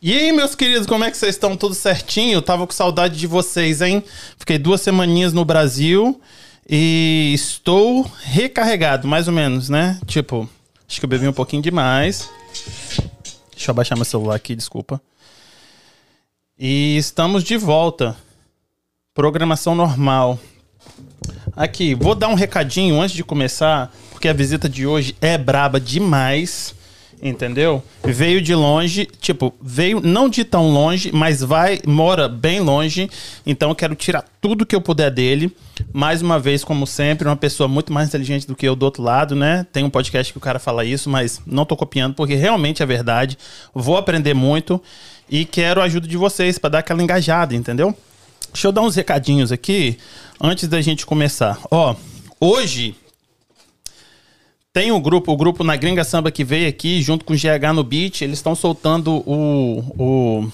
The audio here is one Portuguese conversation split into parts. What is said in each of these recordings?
E aí, meus queridos, como é que vocês estão? Tudo certinho? tava com saudade de vocês, hein? Fiquei duas semaninhas no Brasil e estou recarregado, mais ou menos, né? Tipo, acho que eu bebi um pouquinho demais. Deixa eu abaixar meu celular aqui, desculpa. E estamos de volta. Programação normal. Aqui, vou dar um recadinho antes de começar, porque a visita de hoje é braba demais. Entendeu? Veio de longe, tipo, veio não de tão longe, mas vai, mora bem longe. Então eu quero tirar tudo que eu puder dele. Mais uma vez, como sempre, uma pessoa muito mais inteligente do que eu do outro lado, né? Tem um podcast que o cara fala isso, mas não tô copiando porque realmente é verdade. Vou aprender muito e quero a ajuda de vocês para dar aquela engajada, entendeu? Deixa eu dar uns recadinhos aqui antes da gente começar. Ó, hoje tem um grupo, o grupo na Gringa Samba que veio aqui, junto com o GH no Beat, eles estão soltando o, o,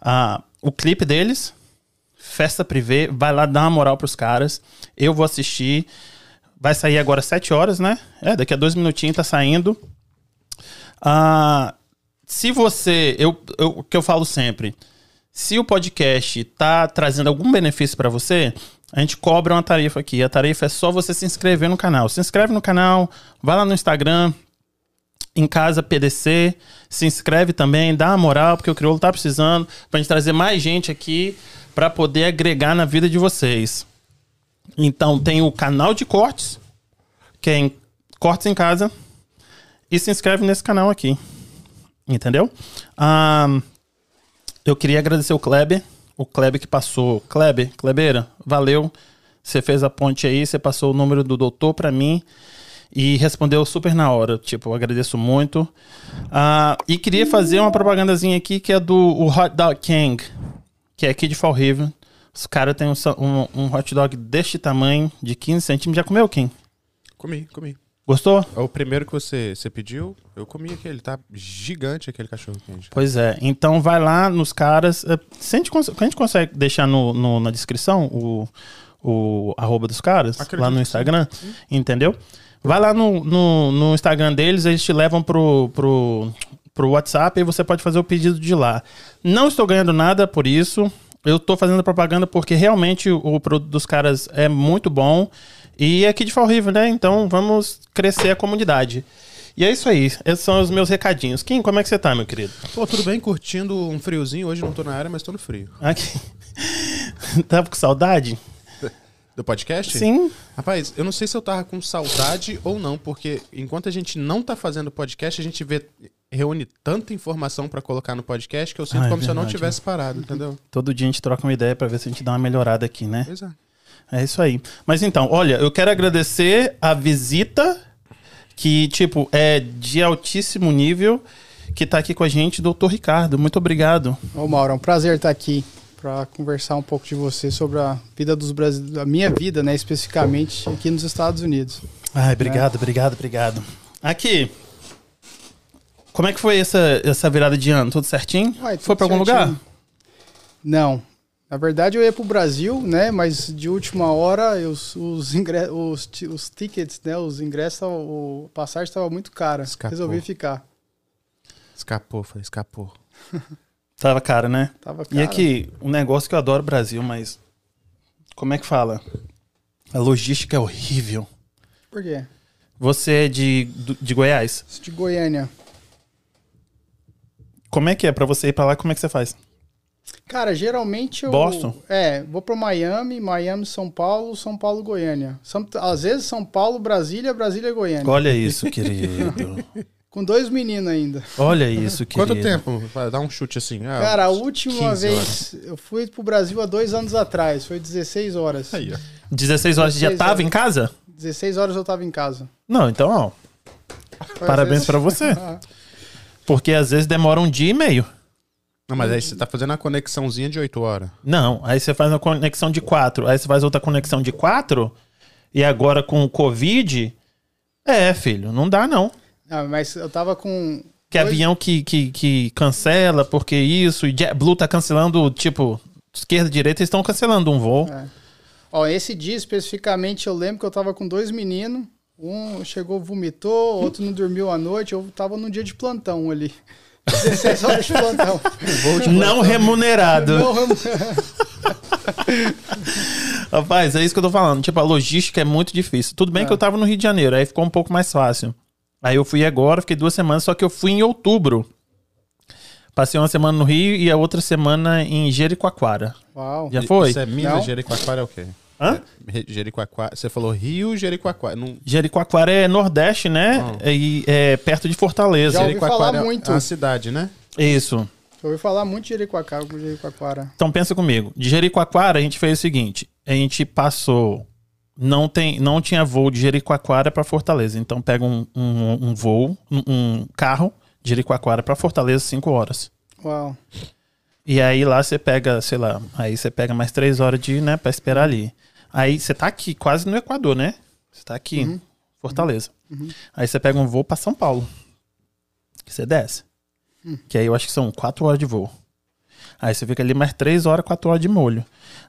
a, o clipe deles, Festa Privé, vai lá dar uma moral pros caras, eu vou assistir, vai sair agora 7 horas, né? É, daqui a dois minutinhos tá saindo. Ah, se você, eu, eu, o que eu falo sempre, se o podcast tá trazendo algum benefício para você, a gente cobra uma tarifa aqui. A tarifa é só você se inscrever no canal. Se inscreve no canal, vai lá no Instagram, em casa PDC, se inscreve também, dá uma moral, porque o Crioulo tá precisando, pra gente trazer mais gente aqui para poder agregar na vida de vocês. Então tem o canal de cortes, que é em Cortes em Casa, e se inscreve nesse canal aqui. Entendeu? Um, eu queria agradecer o Kleber o Kleber que passou. Kleber, Klebeira, valeu. Você fez a ponte aí, você passou o número do doutor para mim e respondeu super na hora. Tipo, agradeço muito. Uh, e queria fazer uma propagandazinha aqui que é do Hot Dog King, que é aqui de Fall River. Os caras têm um, um, um, hot dog deste tamanho, de 15 centímetros. Já comeu, Kim? Comi, comi. Gostou? É o primeiro que você, você pediu, eu comi aquele, tá gigante aquele cachorro quente. Pois é, então vai lá nos caras. Eh, se a gente, a gente consegue deixar no, no, na descrição o, o arroba dos caras, Acredito lá no Instagram, entendeu? Vai lá no, no, no, Instagram deles, eles te levam pro, pro, pro WhatsApp e você pode fazer o pedido de lá. Não estou ganhando nada por isso. Eu estou fazendo propaganda porque realmente o, o produto dos caras é muito bom. E é aqui de Fall River, né? Então vamos crescer a comunidade. E é isso aí, esses são os meus recadinhos. Kim, como é que você tá, meu querido? Pô, tudo bem, curtindo um friozinho. Hoje não tô na área, mas tô no frio. Aqui. tava com saudade? Do podcast? Sim. Rapaz, eu não sei se eu tava com saudade ou não, porque enquanto a gente não tá fazendo podcast, a gente vê reúne tanta informação para colocar no podcast que eu sinto ah, é como verdade. se eu não tivesse parado, entendeu? Todo dia a gente troca uma ideia para ver se a gente dá uma melhorada aqui, né? Exato. É isso aí. Mas então, olha, eu quero agradecer a visita, que, tipo, é de altíssimo nível, que tá aqui com a gente, doutor Ricardo. Muito obrigado. Ô, Mauro, é um prazer estar aqui para conversar um pouco de você sobre a vida dos brasileiros, a minha vida, né, especificamente aqui nos Estados Unidos. Ai, obrigado, é. obrigado, obrigado. Aqui, como é que foi essa, essa virada de ano? Tudo certinho? Uai, tudo foi para algum lugar? Não, na verdade, eu ia para o Brasil, né? Mas de última hora, os, os, os, os tickets, né? Os ingressos, o passagem estava muito cara. Escapou. Resolvi ficar. Escapou, foi, escapou. Tava caro, né? Tava caro. E aqui, um negócio que eu adoro Brasil, mas. Como é que fala? A logística é horrível. Por quê? Você é de, de Goiás? De Goiânia. Como é que é? para você ir para lá, como é que você faz? Cara, geralmente eu. Boston? É, vou para Miami, Miami, São Paulo, São Paulo, Goiânia. São, às vezes São Paulo, Brasília, Brasília, Goiânia. Olha isso, querido. Com dois meninos ainda. Olha isso, querido. Quanto tempo? Dá um chute assim. Ah, Cara, a última vez horas. eu fui pro Brasil há dois anos atrás. Foi 16 horas. Aí, ó. 16 horas 16 já tava horas. em casa? 16 horas eu tava em casa. Não, então, ó. Parabéns para você. Porque às vezes demora um dia e meio. Não, mas aí você tá fazendo a conexãozinha de 8 horas. Não, aí você faz uma conexão de 4. Aí você faz outra conexão de 4. E agora com o Covid. É, filho, não dá não. Ah, mas eu tava com. Que dois... avião que, que, que cancela, porque isso, e JetBlue tá cancelando, tipo, esquerda e direita, eles estão cancelando um voo. É. Ó, esse dia especificamente eu lembro que eu tava com dois meninos. Um chegou, vomitou, outro não dormiu à noite. Eu tava num dia de plantão ali. 16 horas de plantão. Não remunerado. Não remunerado. Rapaz, é isso que eu tô falando. Tipo, a logística é muito difícil. Tudo bem é. que eu tava no Rio de Janeiro, aí ficou um pouco mais fácil. Aí eu fui agora, fiquei duas semanas, só que eu fui em outubro. Passei uma semana no Rio e a outra semana em Jericoacoara. Uau. Já foi? Isso é Minas, Jericoacoara é o quê? Hã? É, Jericoacoara. Você falou Rio, Jericoacoara. Não... Jericoacoara é Nordeste, né? Oh. E é perto de Fortaleza. Já ouvi falar é muito. É uma cidade, né? Isso. Eu ouvi falar muito de Jericoacoara, Jericoacoara. Então pensa comigo. De Jericoacoara a gente fez o seguinte: a gente passou. Não, tem, não tinha voo de Jericoacoara para Fortaleza. Então pega um, um, um voo, um, um, carro de Jericoacoara para Fortaleza, 5 horas. Uau. E aí lá você pega, sei lá, aí você pega mais 3 horas de, né, para esperar ali. Aí você tá aqui, quase no Equador, né? Você tá aqui, uhum. Fortaleza. Uhum. Aí você pega um voo para São Paulo. Você desce. Hum. Que aí eu acho que são 4 horas de voo. Aí você fica ali mais 3 horas, 4 horas de molho.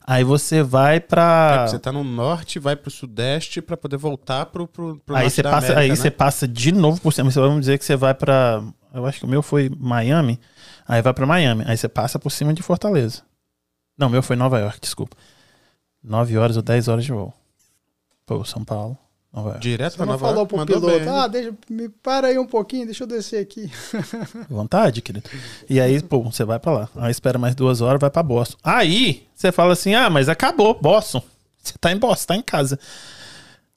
Aí você vai pra. É, você tá no norte, vai pro sudeste para poder voltar pro, pro, pro aí você passa, América, Aí né? você passa de novo por cima. Vamos dizer que você vai pra. Eu acho que o meu foi Miami. Aí vai pra Miami. Aí você passa por cima de Fortaleza. Não, o meu foi Nova York, desculpa. 9 horas ou 10 horas de voo. Pô, São Paulo. Nova York. Direto pra Nova falou York. pro piloto, bem, ah, deixa, me para aí um pouquinho, deixa eu descer aqui. Vontade, querido. E aí, pô, você vai pra lá. Aí espera mais duas horas, vai pra Boston. Aí, você fala assim, ah, mas acabou, Boston. Você tá em Boston, tá em casa.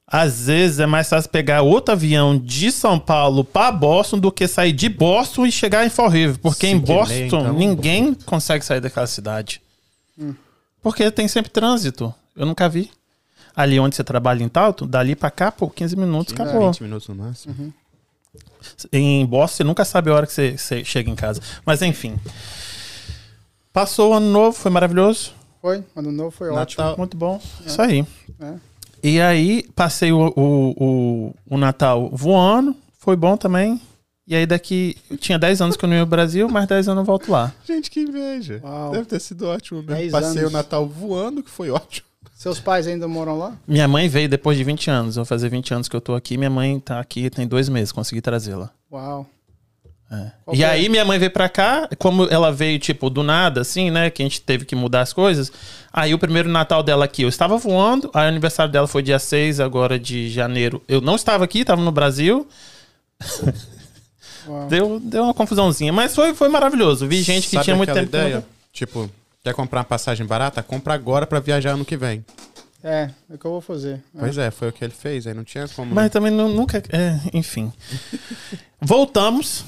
Às vezes é mais fácil pegar outro avião de São Paulo para Boston do que sair de Boston e chegar em Fall River. Porque Sim, em Boston então. ninguém consegue sair daquela cidade. Porque tem sempre trânsito. Eu nunca vi. Ali onde você trabalha em Talto, dali pra cá, pô, 15 minutos, Sim, acabou. 20 minutos no máximo. Uhum. Em Boston, você nunca sabe a hora que você, você chega em casa. Mas enfim. Passou o ano novo, foi maravilhoso. Foi, ano novo foi Natal. ótimo. Muito bom. É. Isso aí. É. E aí, passei o, o, o, o, Natal voando, foi bom também. E aí daqui, eu tinha 10 anos que eu não ia ao Brasil, mais 10 anos eu volto lá. Gente, que inveja. Uau. Deve ter sido ótimo mesmo. Passei anos. o Natal voando, que foi ótimo. Seus pais ainda moram lá? Minha mãe veio depois de 20 anos. Vou fazer 20 anos que eu tô aqui. Minha mãe tá aqui tem dois meses. Consegui trazê-la. Uau. É. E é? aí minha mãe veio pra cá, como ela veio, tipo, do nada, assim, né? Que a gente teve que mudar as coisas. Aí o primeiro Natal dela aqui, eu estava voando. Aí o aniversário dela foi dia 6 agora de janeiro. Eu não estava aqui, estava no Brasil. deu, deu uma confusãozinha. Mas foi, foi maravilhoso. Vi gente que Sabe tinha muito tempo. Ideia? Tipo, Quer comprar uma passagem barata? Compra agora para viajar ano que vem. É, é o que eu vou fazer. Pois é. é, foi o que ele fez, aí não tinha como. Mas também não, nunca. É, enfim. Voltamos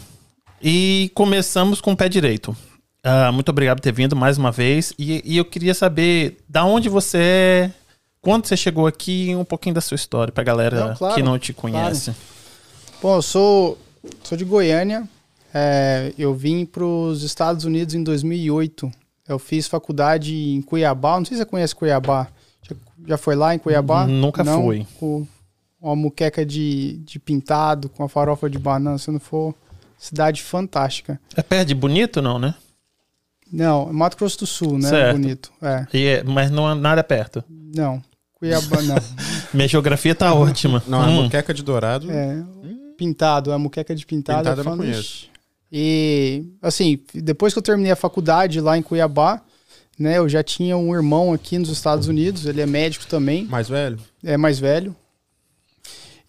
e começamos com o pé direito. Uh, muito obrigado por ter vindo mais uma vez. E, e, eu queria saber da onde você é, quando você chegou aqui, um pouquinho da sua história, pra galera não, claro, que não te conhece. Claro. Bom, eu sou, sou de Goiânia. É, eu vim para os Estados Unidos em 2008. Eu fiz faculdade em Cuiabá. Não sei se você conhece Cuiabá. Já, já foi lá em Cuiabá? Nunca não, fui. Com uma muqueca de, de pintado, com a farofa de banana. Se não for, cidade fantástica. É perto de Bonito, não, né? Não, Mato Grosso do Sul, né? Certo. Bonito. É. E é, mas não é nada perto. Não. Cuiabá, não. Minha geografia tá ótima. Não, é hum. muqueca de dourado. É. Pintado, é muqueca de pintado. Pintado eu não conheço. E, assim, depois que eu terminei a faculdade lá em Cuiabá, né, eu já tinha um irmão aqui nos Estados Unidos, ele é médico também. Mais velho? É, mais velho.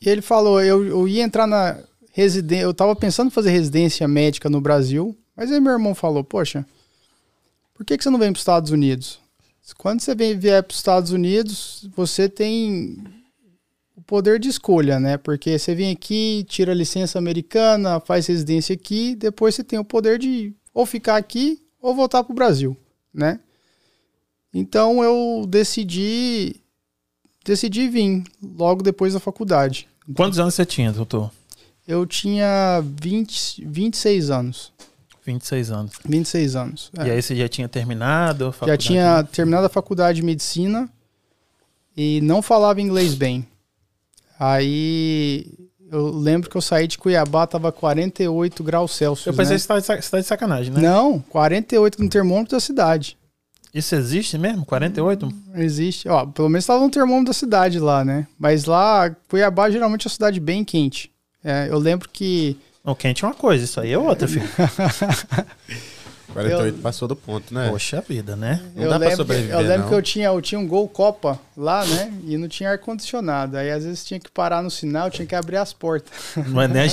E ele falou, eu, eu ia entrar na residência, eu tava pensando em fazer residência médica no Brasil, mas aí meu irmão falou, poxa, por que, que você não vem para os Estados Unidos? Quando você vem, vier para os Estados Unidos, você tem poder de escolha, né? Porque você vem aqui, tira a licença americana, faz residência aqui, depois você tem o poder de ou ficar aqui ou voltar para o Brasil, né? Então eu decidi decidi vir logo depois da faculdade. Quantos anos você tinha, doutor? Eu tinha 20, 26 anos. 26 anos. 26 anos. É. E aí você já tinha terminado? já tinha terminado a faculdade de medicina e não falava inglês bem. Aí eu lembro que eu saí de Cuiabá, tava 48 graus Celsius. Eu pensei né? que você tá, de sacanagem, né? Não, 48 no termômetro da cidade. Isso existe mesmo? 48? Existe. Ó, pelo menos estava no termômetro da cidade lá, né? Mas lá, Cuiabá geralmente é uma cidade bem quente. É, eu lembro que. Não, quente é uma coisa, isso aí é outra, filho. 48 eu, passou do ponto, né? Poxa vida, né? Não eu dá lembro, pra sobreviver, Eu lembro não. que eu tinha, eu tinha um Gol Copa lá, né? E não tinha ar-condicionado. Aí às vezes tinha que parar no sinal, tinha que abrir as portas. Não é nem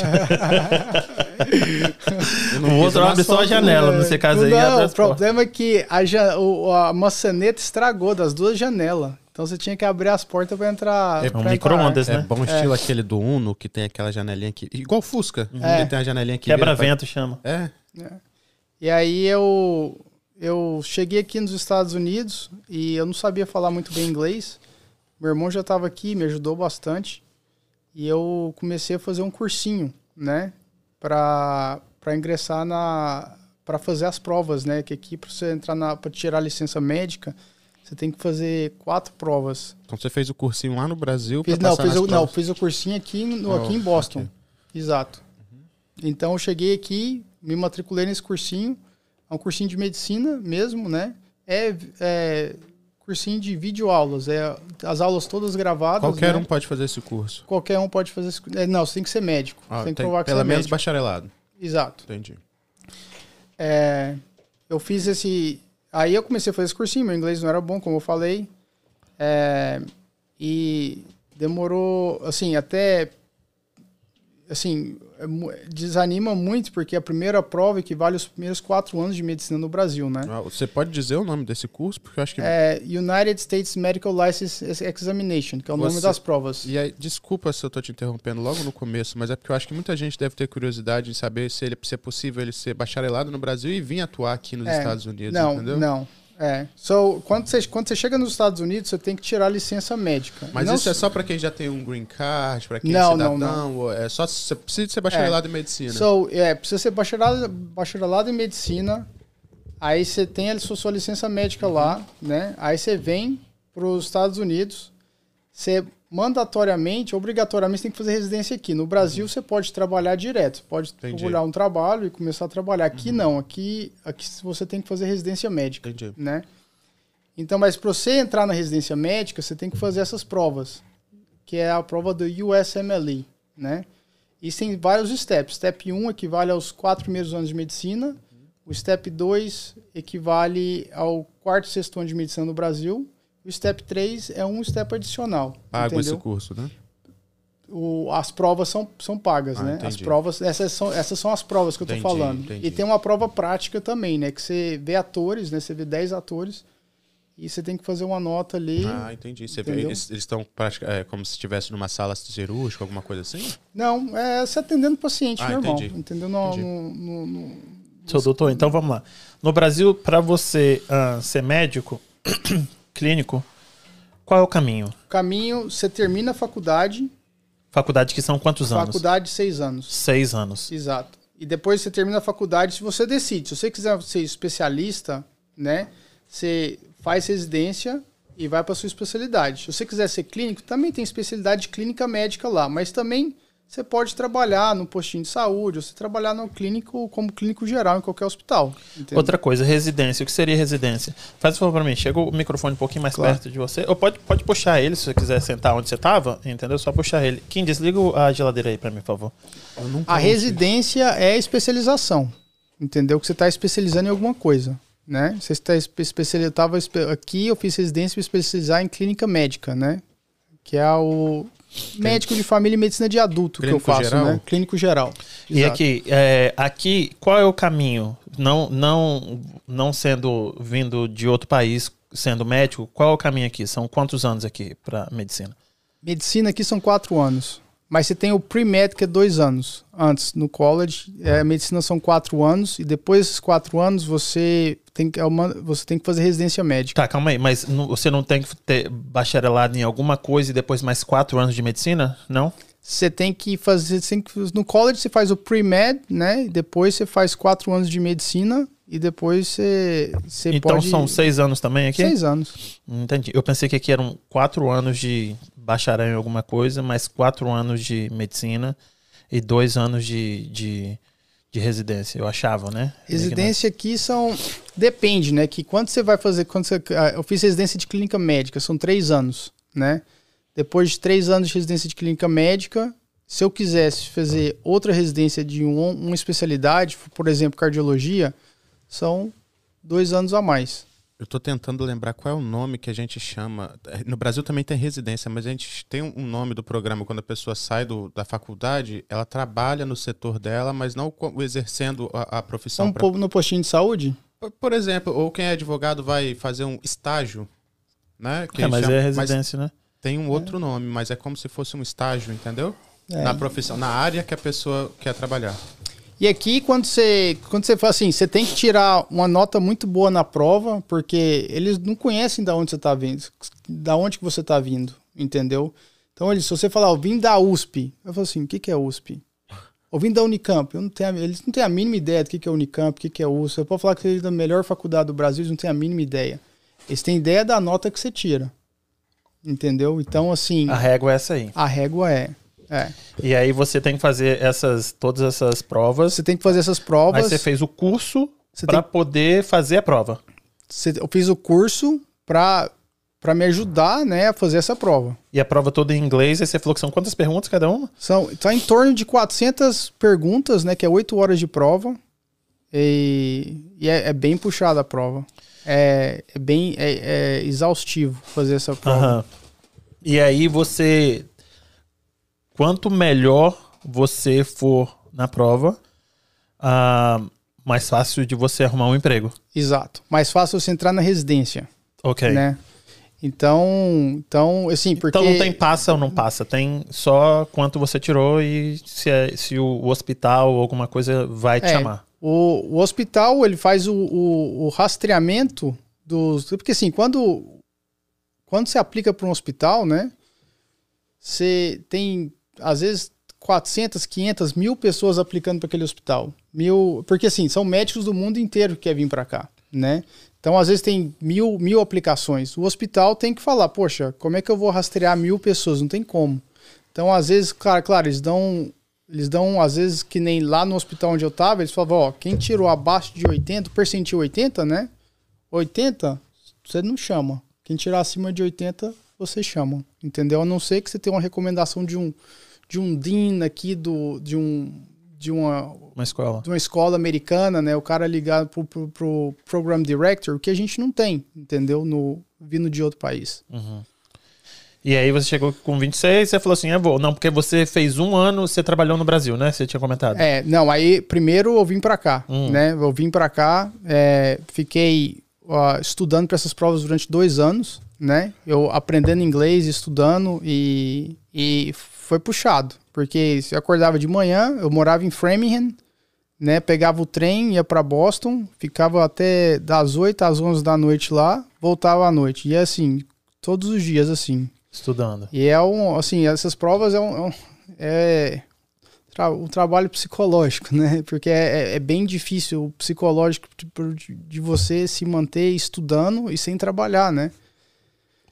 O outro abre só a janela, né? nesse caso aí. Não, o problema é que a, a maçaneta estragou das duas janelas. Então você tinha que abrir as portas para entrar. É um micro-ondas, né? É bom estilo é. aquele do Uno, que tem aquela janelinha aqui. Igual Fusca. É. Ele tem a janelinha aqui. Quebra-vento pra... chama. É. é. E aí eu, eu cheguei aqui nos Estados Unidos e eu não sabia falar muito bem inglês. Meu irmão já estava aqui, me ajudou bastante. E eu comecei a fazer um cursinho, né? Para ingressar na. para fazer as provas, né? Que aqui, para você entrar na. para tirar a licença médica, você tem que fazer quatro provas. Então você fez o cursinho lá no Brasil? Fiz, não, fiz o, não, fiz o cursinho aqui, no, oh, aqui em Boston. Okay. Exato. Uhum. Então eu cheguei aqui, me matriculei nesse cursinho. É um cursinho de medicina mesmo, né? É, é cursinho de videoaulas. É as aulas todas gravadas. Qualquer né? um pode fazer esse curso. Qualquer um pode fazer esse curso. É, não, você tem que ser médico. Ah, tem que provar que pelo você é menos médico. bacharelado. Exato. Entendi. É, eu fiz esse. Aí eu comecei a fazer esse cursinho, meu inglês não era bom, como eu falei. É, e demorou, assim, até assim, é desanima muito, porque a primeira prova equivale aos primeiros quatro anos de medicina no Brasil, né? Ah, você pode dizer o nome desse curso? Porque eu acho que... É United States Medical License Examination, que é o você... nome das provas. E aí, desculpa se eu estou te interrompendo logo no começo, mas é porque eu acho que muita gente deve ter curiosidade em saber se, ele, se é possível ele ser bacharelado no Brasil e vir atuar aqui nos é, Estados Unidos, não, entendeu? Não, é. So, quando, você, quando você chega nos Estados Unidos, você tem que tirar a licença médica. Mas não isso é só para quem já tem um green card, para quem não, é cidadão? Não, não. É só você precisa ser bacharelado é. em medicina. So, é, precisa ser bacharelado, bacharelado em medicina. Aí você tem a sua, sua licença médica uhum. lá, né? Aí você vem para os Estados Unidos. Você mandatoriamente, obrigatoriamente, tem que fazer residência aqui. No Brasil, uhum. você pode trabalhar direto. Você pode trabalhar um trabalho e começar a trabalhar. Aqui uhum. não. Aqui, aqui você tem que fazer residência médica. Entendi. Né? Então, mas para você entrar na residência médica, você tem que fazer essas provas, que é a prova do USMLE, né? E tem vários steps. Step 1 equivale aos quatro primeiros anos de medicina. O step 2 equivale ao quarto, sexto ano de medicina no Brasil. O step 3 é um step adicional. Pago esse curso, né? O, as provas são, são pagas, ah, né? Entendi. As provas, essas são, essas são as provas que eu estou falando. Entendi. E tem uma prova prática também, né? Que você vê atores, né? Você vê 10 atores e você tem que fazer uma nota ali. Ah, entendi. Você vê, eles estão é, como se estivesse numa sala cirúrgica, alguma coisa assim? Não, é você atendendo paciente ah, normal. Entendi. Entendeu? No, no, no, no, Seu doutor, então vamos lá. No Brasil, para você uh, ser médico, clínico, qual é o caminho? Caminho, você termina a faculdade. Faculdade que são quantos faculdade, anos? Faculdade, seis anos. Seis anos. Exato. E depois você termina a faculdade, se você decide. Se você quiser ser especialista, né? Você faz residência e vai para sua especialidade. Se você quiser ser clínico, também tem especialidade de clínica médica lá, mas também você pode trabalhar no postinho de saúde, ou você trabalhar no clínico como clínico geral em qualquer hospital. Entendeu? Outra coisa, residência. O que seria residência? Faz um favor para mim, chega o microfone um pouquinho mais claro. perto de você. Ou pode, pode puxar ele, se você quiser sentar onde você estava, entendeu? Só puxar ele. Quem desliga a geladeira aí para mim, por favor. A residência é especialização, entendeu? Que você está especializando em alguma coisa. Né? Você está especializado aqui, eu fiz residência para especializar em clínica médica, né? Que é o médico de família e medicina de adulto Clínico que eu faço, geral? né? Clínico geral. E aqui, é, aqui, qual é o caminho? Não, não, não sendo vindo de outro país, sendo médico, qual é o caminho aqui? São quantos anos aqui para medicina? Medicina aqui são quatro anos. Mas você tem o pre-med, que é dois anos antes no college. É, a medicina são quatro anos. E depois desses quatro anos, você tem que, é uma, você tem que fazer residência médica. Tá, calma aí. Mas não, você não tem que ter bacharelado em alguma coisa e depois mais quatro anos de medicina? Não? Você tem que fazer. Tem que, no college você faz o pre-med, né? Depois você faz quatro anos de medicina. E depois você, você então pode... são seis anos também aqui? Seis anos. Entendi. Eu pensei que aqui eram quatro anos de bacharel em alguma coisa, mais quatro anos de medicina e dois anos de, de, de residência, eu achava, né? Residência aqui são. Depende, né? Que quando você vai fazer. Quando você... Ah, eu fiz residência de clínica médica, são três anos, né? Depois de três anos de residência de clínica médica, se eu quisesse fazer outra residência de um, uma especialidade, por exemplo, cardiologia, são dois anos a mais. Eu estou tentando lembrar qual é o nome que a gente chama. No Brasil também tem residência, mas a gente tem um nome do programa quando a pessoa sai do, da faculdade, ela trabalha no setor dela, mas não exercendo a, a profissão. Um pra... no postinho de saúde? Por, por, exemplo, ou quem é advogado vai fazer um estágio, né? Que é, mas chama, é residência, né? Tem um outro é. nome, mas é como se fosse um estágio, entendeu? É. Na profissão, na área que a pessoa quer trabalhar. E aqui, quando você, quando você fala assim, você tem que tirar uma nota muito boa na prova, porque eles não conhecem da onde você está vindo, da onde que você está vindo, entendeu? Então, eles, se você falar, eu vim da USP, eu falo assim, o que, que é USP? Ou vim da Unicamp, eu não tenho, eles não têm a mínima ideia do que, que é Unicamp, o que, que é USP. Eu posso falar que você é da melhor faculdade do Brasil, eles não têm a mínima ideia. Eles têm ideia da nota que você tira, entendeu? Então, assim... A régua é essa aí. A régua é... É. E aí você tem que fazer essas, todas essas provas. Você tem que fazer essas provas. Aí você fez o curso para tem... poder fazer a prova. Você, eu fiz o curso para para me ajudar, né, a fazer essa prova. E a prova toda em inglês, aí você falou que são quantas perguntas cada uma? São, tá em torno de 400 perguntas, né, que é 8 horas de prova. E, e é, é, bem puxada a prova. É, é bem é, é exaustivo fazer essa prova. Uhum. E aí você quanto melhor você for na prova, uh, mais fácil de você arrumar um emprego. Exato. Mais fácil você entrar na residência. Ok. Né? Então, então, assim, porque... Então não tem passa ou não passa, tem só quanto você tirou e se, é, se o, o hospital ou alguma coisa vai te é, chamar. O, o hospital, ele faz o, o, o rastreamento dos... Porque assim, quando, quando você aplica para um hospital, né, você tem às vezes 400, 500 mil pessoas aplicando para aquele hospital. Mil, porque assim, são médicos do mundo inteiro que querem vir para cá, né? Então, às vezes tem mil, mil aplicações. O hospital tem que falar, poxa, como é que eu vou rastrear mil pessoas? Não tem como. Então, às vezes, claro, claro, eles dão, eles dão, às vezes, que nem lá no hospital onde eu tava, eles falavam, ó, quem tirou abaixo de 80, percentil 80, né? 80, você não chama. Quem tirar acima de 80, você chama. Entendeu? A não ser que você tenha uma recomendação de um de um dean aqui do, de um de uma, uma escola de uma escola americana, né? O cara ligado pro, pro, pro program director, que a gente não tem, entendeu? No vindo de outro país. Uhum. E aí você chegou com 26 e você falou assim, eu vou. Não, porque você fez um ano, você trabalhou no Brasil, né? Você tinha comentado. É, não, aí primeiro eu vim para cá, hum. né? Eu vim para cá, é, fiquei uh, estudando para essas provas durante dois anos, né? Eu aprendendo inglês, estudando e, e foi puxado, porque eu acordava de manhã, eu morava em Framingham, né? Pegava o trem, ia para Boston, ficava até das 8 às 11 da noite lá, voltava à noite. E é assim, todos os dias assim. Estudando. E é um, assim, essas provas é um, é, é um trabalho psicológico, né? Porque é, é, é bem difícil o psicológico de, de você se manter estudando e sem trabalhar, né?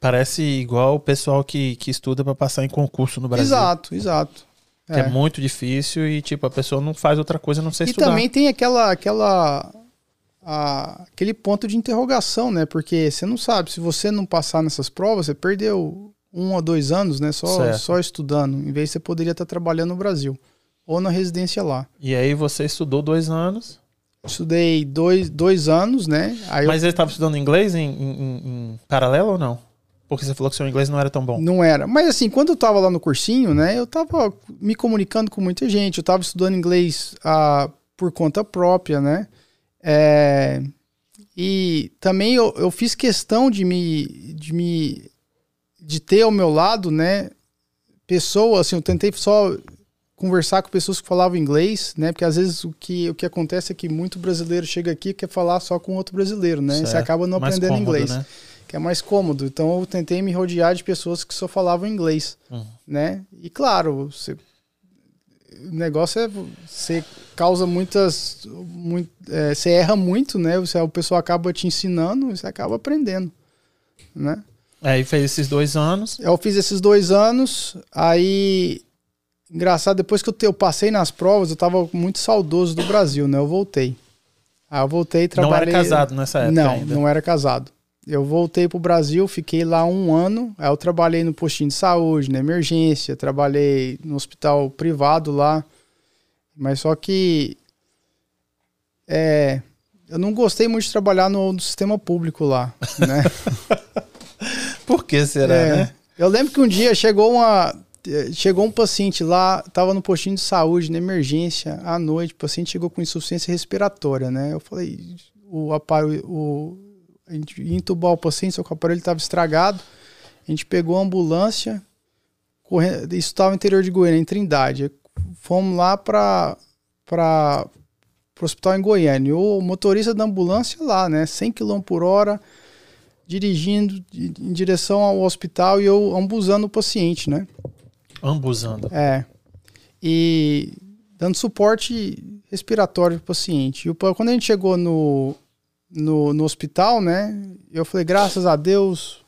Parece igual o pessoal que, que estuda para passar em concurso no Brasil. Exato, exato. Que é. é. muito difícil e, tipo, a pessoa não faz outra coisa não sei estudar. E também tem aquela, aquela, a, aquele ponto de interrogação, né? Porque você não sabe, se você não passar nessas provas, você perdeu um ou dois anos, né? Só, só estudando, em vez de você poderia estar trabalhando no Brasil ou na residência lá. E aí você estudou dois anos? Estudei dois, dois anos, né? Aí Mas eu... estava estudando inglês em, em, em paralelo ou não? Porque você falou que seu inglês não era tão bom. Não era. Mas assim, quando eu tava lá no cursinho, né, eu tava me comunicando com muita gente. Eu tava estudando inglês ah, por conta própria, né? É, e também eu, eu fiz questão de me, de me. de ter ao meu lado, né? Pessoas, assim, eu tentei só conversar com pessoas que falavam inglês, né? Porque às vezes o que, o que acontece é que muito brasileiro chega aqui e quer falar só com outro brasileiro, né? Certo. Você acaba não Mais aprendendo cômodo, inglês. Né? Que é mais cômodo. Então eu tentei me rodear de pessoas que só falavam inglês, uhum. né? E claro, você, o negócio é você causa muitas, muito, é, você erra muito, né? Você, o pessoal acaba te ensinando, e você acaba aprendendo, né? Aí fez esses dois anos. Eu fiz esses dois anos, aí engraçado depois que eu, te, eu passei nas provas, eu tava muito saudoso do Brasil, né? Eu voltei. Aí eu voltei e trabalhei. Não era casado nessa época Não, ainda. não era casado. Eu voltei pro Brasil, fiquei lá um ano. Aí eu trabalhei no postinho de saúde, na emergência, trabalhei no hospital privado lá. Mas só que é, eu não gostei muito de trabalhar no, no sistema público lá, né? Por que será, é, né? Eu lembro que um dia chegou uma chegou um paciente lá, estava no postinho de saúde, na emergência, à noite, o paciente chegou com insuficiência respiratória, né? Eu falei, o aparelho, o, a gente ia entubar o paciente, só que o aparelho estava estragado. A gente pegou a ambulância, correndo, isso estava no interior de Goiânia, em Trindade. Fomos lá para o hospital em Goiânia. O motorista da ambulância lá, né? 100 km por hora, dirigindo em direção ao hospital e eu ambusando o paciente, né? Ambusando. É. E dando suporte respiratório para o paciente. E quando a gente chegou no, no, no hospital, né? Eu falei, graças a Deus,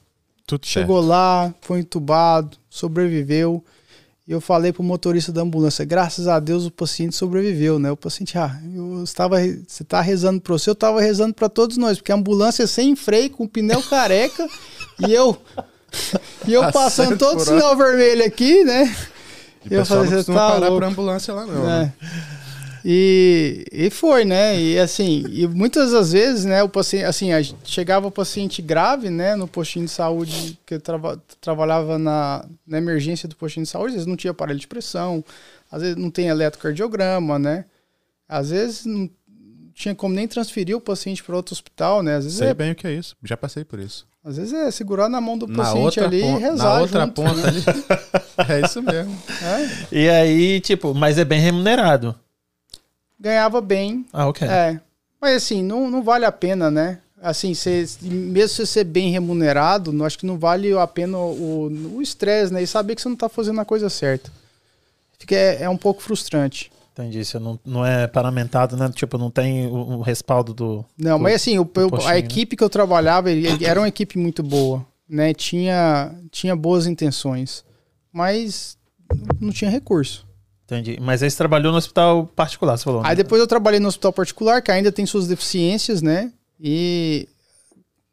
Tudo chegou certo. lá, foi entubado, sobreviveu. E eu falei pro motorista da ambulância, graças a Deus o paciente sobreviveu, né? O paciente, ah, eu estava, você tá rezando para você, eu estava rezando para todos nós, porque a ambulância é sem freio, com pneu careca, e eu e eu passando todo o sinal vermelho aqui, né? E eu falei, você tá parar louco. pra ambulância lá não. É. Né? E, e foi, né? E assim, e muitas das vezes, né, o paciente, assim, chegava o paciente grave, né, no postinho de saúde, que eu trava, trabalhava na, na emergência do postinho de saúde, às vezes não tinha aparelho de pressão, às vezes não tem eletrocardiograma, né? Às vezes não tinha como nem transferir o paciente para outro hospital, né? Às vezes Sei é, bem o que é isso, já passei por isso. Às vezes é segurar na mão do na paciente ali ponta, e rezar Na outra junto, ponta né? ali. é isso mesmo. É. E aí, tipo, mas é bem remunerado ganhava bem. Ah, ok. É. Mas assim, não, não vale a pena, né? Assim, cê, mesmo se você ser bem remunerado, não, acho que não vale a pena o estresse, né? E saber que você não tá fazendo a coisa certa. Fica, é, é um pouco frustrante. Entendi. Você não, não é paramentado, né? Tipo, não tem o, o respaldo do. Não, do, mas assim, o, a né? equipe que eu trabalhava era uma equipe muito boa, né? Tinha, tinha boas intenções, mas não tinha recurso. Entendi. Mas aí você trabalhou no hospital particular, você falou. Né? Aí depois eu trabalhei no hospital particular, que ainda tem suas deficiências, né? E,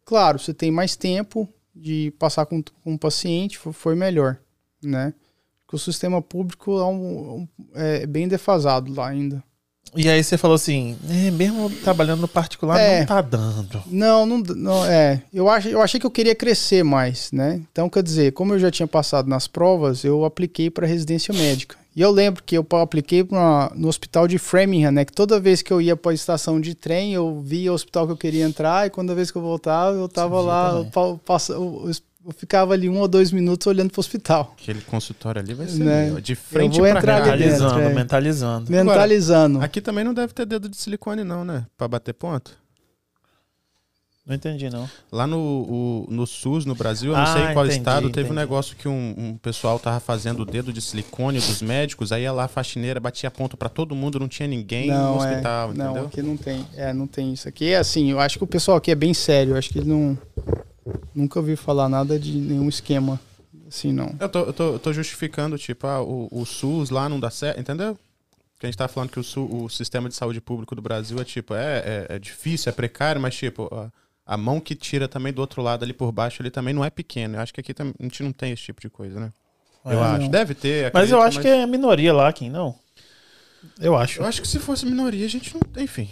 claro, você tem mais tempo de passar com, com o paciente, foi melhor, né? Porque o sistema público é, um, é bem defasado lá ainda. E aí você falou assim, é, mesmo trabalhando no particular, é, não tá dando. Não, não, não é. Eu, ach, eu achei que eu queria crescer mais, né? Então, quer dizer, como eu já tinha passado nas provas, eu apliquei para residência médica. E eu lembro que eu apliquei pra, no hospital de Framingham, né? Que toda vez que eu ia para a estação de trem, eu via o hospital que eu queria entrar, e quando vez que eu voltava, eu tava Sim, lá, eu, passa, eu, eu, ficava ali um ou dois minutos olhando para o hospital. Aquele consultório ali vai ser né? de frente para mentalizando, dentro, é. mentalizando. Mentalizando. Agora, aqui também não deve ter dedo de silicone não, né? Para bater ponto. Não entendi, não. Lá no, o, no SUS, no Brasil, eu não ah, sei em qual entendi, estado, teve entendi. um negócio que um, um, pessoal tava fazendo o dedo de silicone dos médicos, aí ia lá a faxineira, batia ponto para todo mundo, não tinha ninguém não, no é. hospital, é, entendeu? Não, aqui não tem. É, não tem isso. Aqui é assim, eu acho que o pessoal aqui é bem sério, eu acho que ele não... Nunca ouvi falar nada de nenhum esquema assim, não. Eu tô, eu tô, eu tô justificando, tipo, ah, o, o SUS lá não dá certo, entendeu? Que a gente tá falando que o, o sistema de saúde público do Brasil é tipo, é, é, é difícil, é precário, mas tipo, a mão que tira também do outro lado ali por baixo, ele também não é pequeno. Eu acho que aqui a gente não tem esse tipo de coisa, né? Eu é, acho. Não. Deve ter. Acredito, mas eu acho mas... que é minoria lá, quem não? Eu acho. Eu acho que se fosse minoria, a gente não. Enfim.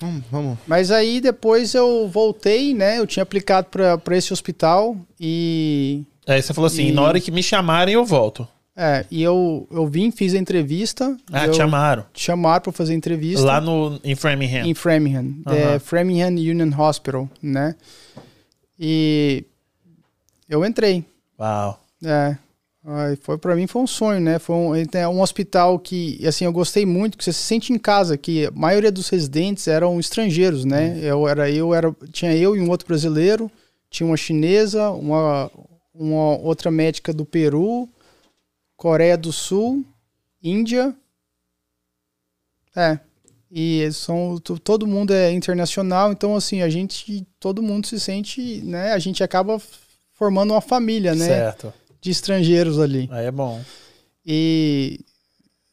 Vamos, vamos. Mas aí depois eu voltei, né? Eu tinha aplicado para esse hospital e. Aí você falou assim: e... na hora que me chamarem, eu volto. É, e eu, eu vim, fiz a entrevista. Ah, te chamaram. Te chamaram para fazer a entrevista. Lá no, em Framingham. Em Framingham. Uhum. É, Framingham Union Hospital, né? E eu entrei. Uau. É. Foi para mim foi um sonho, né? Foi um, é um hospital que, assim, eu gostei muito, que você se sente em casa, que a maioria dos residentes eram estrangeiros, né? Uhum. Eu era eu era tinha eu e um outro brasileiro, tinha uma chinesa, uma uma outra médica do Peru, Coreia do Sul, Índia. É. E são todo mundo é internacional, então assim, a gente todo mundo se sente, né, a gente acaba formando uma família, né? Certo. De estrangeiros ali. Aí é bom. E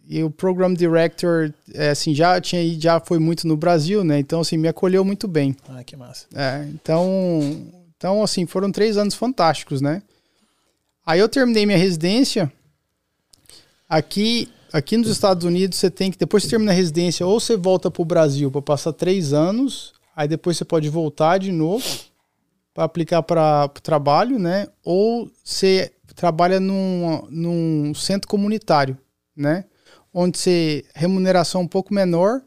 e o program director, é, assim, já tinha já foi muito no Brasil, né? Então assim, me acolheu muito bem. Ah, que massa. É, então Então, assim, foram três anos fantásticos, né? Aí eu terminei minha residência. Aqui, aqui nos Estados Unidos, você tem que, depois que termina a residência, ou você volta para o Brasil para passar três anos, aí depois você pode voltar de novo para aplicar para o trabalho, né? Ou você trabalha num, num centro comunitário, né? Onde você remuneração um pouco menor,